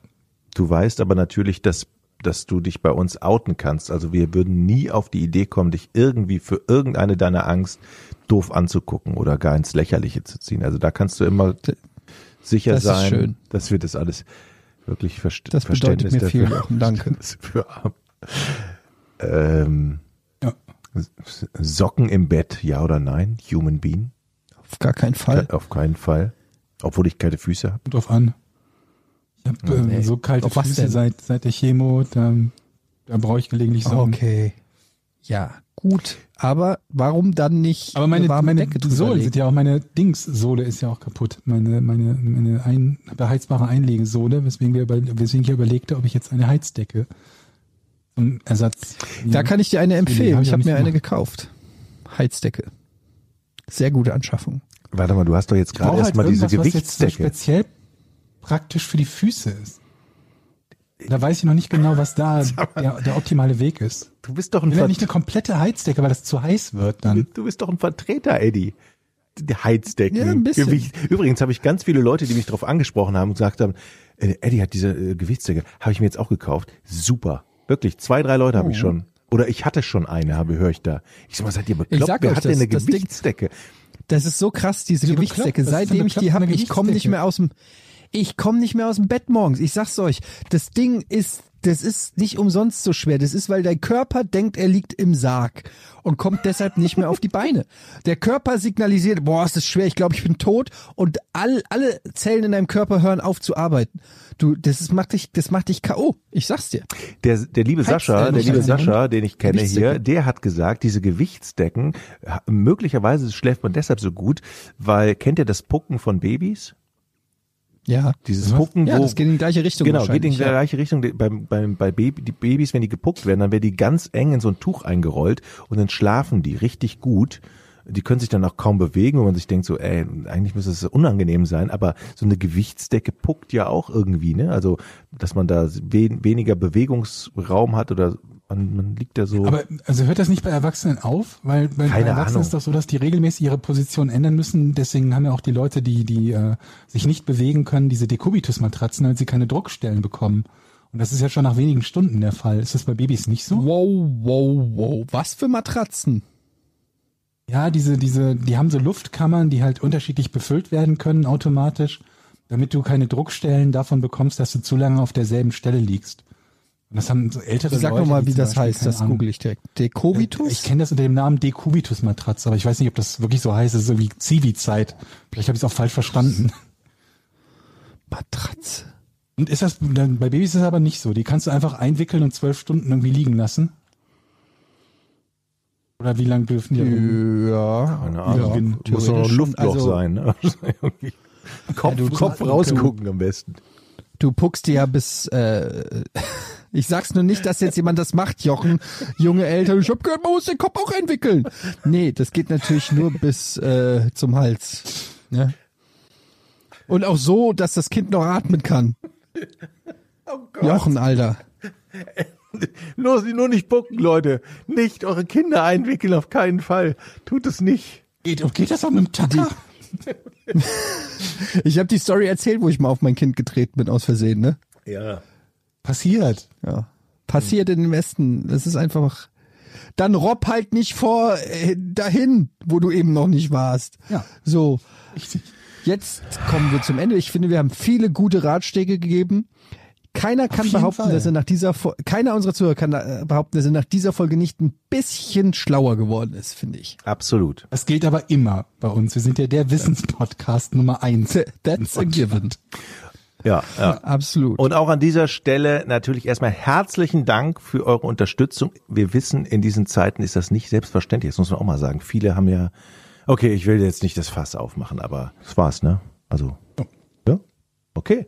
[SPEAKER 3] du weißt aber natürlich, dass, dass du dich bei uns outen kannst. Also wir würden nie auf die Idee kommen, dich irgendwie für irgendeine deiner Angst doof anzugucken oder gar ins Lächerliche zu ziehen. Also da kannst du immer sicher
[SPEAKER 2] das
[SPEAKER 3] sein,
[SPEAKER 2] schön.
[SPEAKER 3] dass wir das alles wirklich verst
[SPEAKER 2] Das bedeutet
[SPEAKER 3] Verständnis
[SPEAKER 2] mir viel,
[SPEAKER 3] dafür,
[SPEAKER 2] Jochen, danke.
[SPEAKER 3] haben. Ähm,
[SPEAKER 4] Ja.
[SPEAKER 3] Socken im Bett, ja oder nein? Human Being?
[SPEAKER 2] Auf gar keinen Fall.
[SPEAKER 3] Auf keinen Fall. Obwohl ich keine Füße habe.
[SPEAKER 4] Kommt drauf an. Ich habe
[SPEAKER 2] nee.
[SPEAKER 4] äh, so kalte
[SPEAKER 2] Auf
[SPEAKER 4] Füße seit, seit der Chemo, da, da brauche ich gelegentlich Socken.
[SPEAKER 2] Okay. Ja, gut. Aber warum dann nicht
[SPEAKER 4] Aber meine,
[SPEAKER 2] eine warme
[SPEAKER 4] meine Sohlen sind ja auch, meine Dingssohle ist ja auch kaputt. Meine, meine, meine ein, beheizbare Einlegesohle, weswegen, wir über, weswegen ich überlegte, ob ich jetzt eine Heizdecke zum Ersatz.
[SPEAKER 2] Da kann ich dir eine empfehlen.
[SPEAKER 4] hab ich
[SPEAKER 2] Ich habe mir eine
[SPEAKER 4] gemacht.
[SPEAKER 2] gekauft. Heizdecke. Sehr gute Anschaffung.
[SPEAKER 3] Warte mal, du hast doch jetzt gerade
[SPEAKER 4] brauche halt
[SPEAKER 3] erstmal diese
[SPEAKER 4] irgendwas, was jetzt so
[SPEAKER 3] Gewichtsdecke.
[SPEAKER 4] speziell praktisch für die Füße ist. Da weiß ich noch nicht genau, was da der, der optimale Weg ist.
[SPEAKER 3] Du bist doch ein
[SPEAKER 4] Ich will ja
[SPEAKER 3] Ver
[SPEAKER 4] nicht eine komplette Heizdecke, weil das zu heiß wird dann.
[SPEAKER 3] Du bist doch ein Vertreter, Eddie. Die Heizdecken.
[SPEAKER 2] Ja, ein bisschen.
[SPEAKER 3] Gewicht. Übrigens habe ich ganz viele Leute, die mich darauf angesprochen haben und gesagt haben, äh, Eddie hat diese äh, Gewichtsdecke, habe ich mir jetzt auch gekauft. Super. Wirklich, zwei, drei Leute habe ich
[SPEAKER 2] Oh.
[SPEAKER 3] schon. Oder ich hatte schon eine, habe höre ich da. Ich sag mal, seid ihr bekloppt? Wer
[SPEAKER 2] euch
[SPEAKER 3] hat denn eine
[SPEAKER 2] das Ding-
[SPEAKER 3] Gewichtsdecke?
[SPEAKER 2] Das ist so krass, diese Gewichtsdecke. Seitdem ich die habe, ich komme nicht mehr aus dem, ich komme nicht mehr aus dem Bett morgens. Ich sag's euch, das Ding ist, das ist nicht umsonst so schwer. Das ist, weil dein Körper denkt, er liegt im Sarg und kommt deshalb nicht mehr auf die Beine. Der Körper signalisiert, boah, es ist schwer, ich glaube, ich bin tot und all, alle Zellen in deinem Körper hören auf zu arbeiten. Du, das ist, macht dich, das macht dich K.O. Ich sag's dir.
[SPEAKER 3] Der, der liebe Sascha, der liebe Sascha, den ich kenne hier, der hat gesagt, diese Gewichtsdecken, möglicherweise schläft man deshalb so gut, weil, kennt ihr das Pucken von Babys?
[SPEAKER 2] Ja.
[SPEAKER 3] Dieses? Pucken,
[SPEAKER 2] Ja,
[SPEAKER 3] wo,
[SPEAKER 2] das geht in die gleiche Richtung
[SPEAKER 3] Genau, geht in die gleiche Richtung. Beim, beim, bei Baby, die Babys, wenn die gepuckt werden, dann werden die ganz eng in so ein Tuch eingerollt und dann schlafen die richtig gut. Die können sich dann auch kaum bewegen, wo man sich denkt so, ey, eigentlich müsste es unangenehm sein, aber so eine Gewichtsdecke puckt ja auch irgendwie, ne? Also, dass man da wen, weniger Bewegungsraum hat oder man, man liegt da so.
[SPEAKER 4] Aber also hört das nicht bei Erwachsenen auf? Weil bei, bei Erwachsenen
[SPEAKER 3] Ahnung.
[SPEAKER 4] ist doch so, dass die regelmäßig ihre Position ändern müssen. Deswegen haben ja auch die Leute, die, die äh, sich nicht bewegen können, diese Dekubitus-Matratzen, damit sie keine Druckstellen bekommen. Und das ist ja schon nach wenigen Stunden der Fall. Ist das bei Babys nicht so?
[SPEAKER 2] Wow, wow, wow. Was für Matratzen?
[SPEAKER 4] Ja, diese, diese, die haben so Luftkammern, die halt unterschiedlich befüllt werden können automatisch, damit du keine Druckstellen davon bekommst, dass du zu lange auf derselben Stelle liegst. Und das haben so ältere
[SPEAKER 2] Sag
[SPEAKER 4] Leute.
[SPEAKER 2] noch mal, wie das
[SPEAKER 4] Beispiel,
[SPEAKER 2] heißt. Das
[SPEAKER 4] Ahnung,
[SPEAKER 2] google ich direkt. Dekobitus?
[SPEAKER 4] Ich kenne das unter dem Namen Dekubitus-Matratze, aber ich weiß nicht, ob das wirklich so heißt. Das ist so wie Zivi-Zeit. Vielleicht habe ich es auch falsch verstanden.
[SPEAKER 2] Matratze.
[SPEAKER 4] Und ist das, bei Babys ist es aber nicht so. Die kannst du einfach einwickeln und zwölf Stunden irgendwie liegen lassen. Oder wie lange dürfen die?
[SPEAKER 2] Ja.
[SPEAKER 3] Keine
[SPEAKER 4] Ja,
[SPEAKER 3] Ahnung. Muss noch ein Luftloch.
[SPEAKER 2] Also-
[SPEAKER 3] sein. Ne? Kopf,
[SPEAKER 2] du-
[SPEAKER 3] Kopf rausgucken am besten.
[SPEAKER 2] Du puckst dir ja bis, äh, ich sag's nur nicht, dass jetzt jemand das macht, Jochen. Junge Eltern, ich hab gehört, man muss den Kopf auch entwickeln. Nee, das geht natürlich nur bis äh, zum Hals. Ja. Und auch so, dass das Kind noch atmen kann. Jochen, Alter.
[SPEAKER 3] Nur, nur nicht bucken, Leute. Nicht eure Kinder einwickeln, auf keinen Fall. Tut es nicht.
[SPEAKER 4] Geht, geht das auch mit dem Tacker?
[SPEAKER 2] Ich habe die Story erzählt, wo ich mal auf mein Kind getreten bin aus Versehen, ne?
[SPEAKER 3] Ja.
[SPEAKER 4] Passiert.
[SPEAKER 2] Ja. Passiert in den Westen. Das ist einfach. Dann robb halt nicht vor äh, dahin, wo du eben noch nicht warst.
[SPEAKER 4] Ja.
[SPEAKER 2] So. Jetzt kommen wir zum Ende. Ich finde, wir haben viele gute Ratschläge gegeben. Keiner kann behaupten,
[SPEAKER 4] Fall.
[SPEAKER 2] dass er nach dieser Fo keiner unserer Zuhörer kann äh, behaupten, dass er nach dieser Folge nicht ein bisschen schlauer geworden ist, finde ich.
[SPEAKER 3] Absolut.
[SPEAKER 4] Das gilt aber immer bei uns. Wir sind ja der Wissenspodcast Nummer eins.
[SPEAKER 2] That's a given.
[SPEAKER 3] Ja, ja.
[SPEAKER 2] Absolut.
[SPEAKER 3] Und auch an dieser Stelle natürlich erstmal herzlichen Dank für eure Unterstützung. Wir wissen, in diesen Zeiten ist das nicht selbstverständlich. Das muss man auch mal sagen. Viele haben ja, okay, ich will jetzt nicht das Fass aufmachen, aber das war's, ne? Also, ja, okay.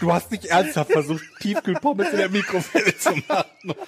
[SPEAKER 5] Du hast nicht ernsthaft versucht, Tiefkühlpommes in der Mikrowelle zu machen.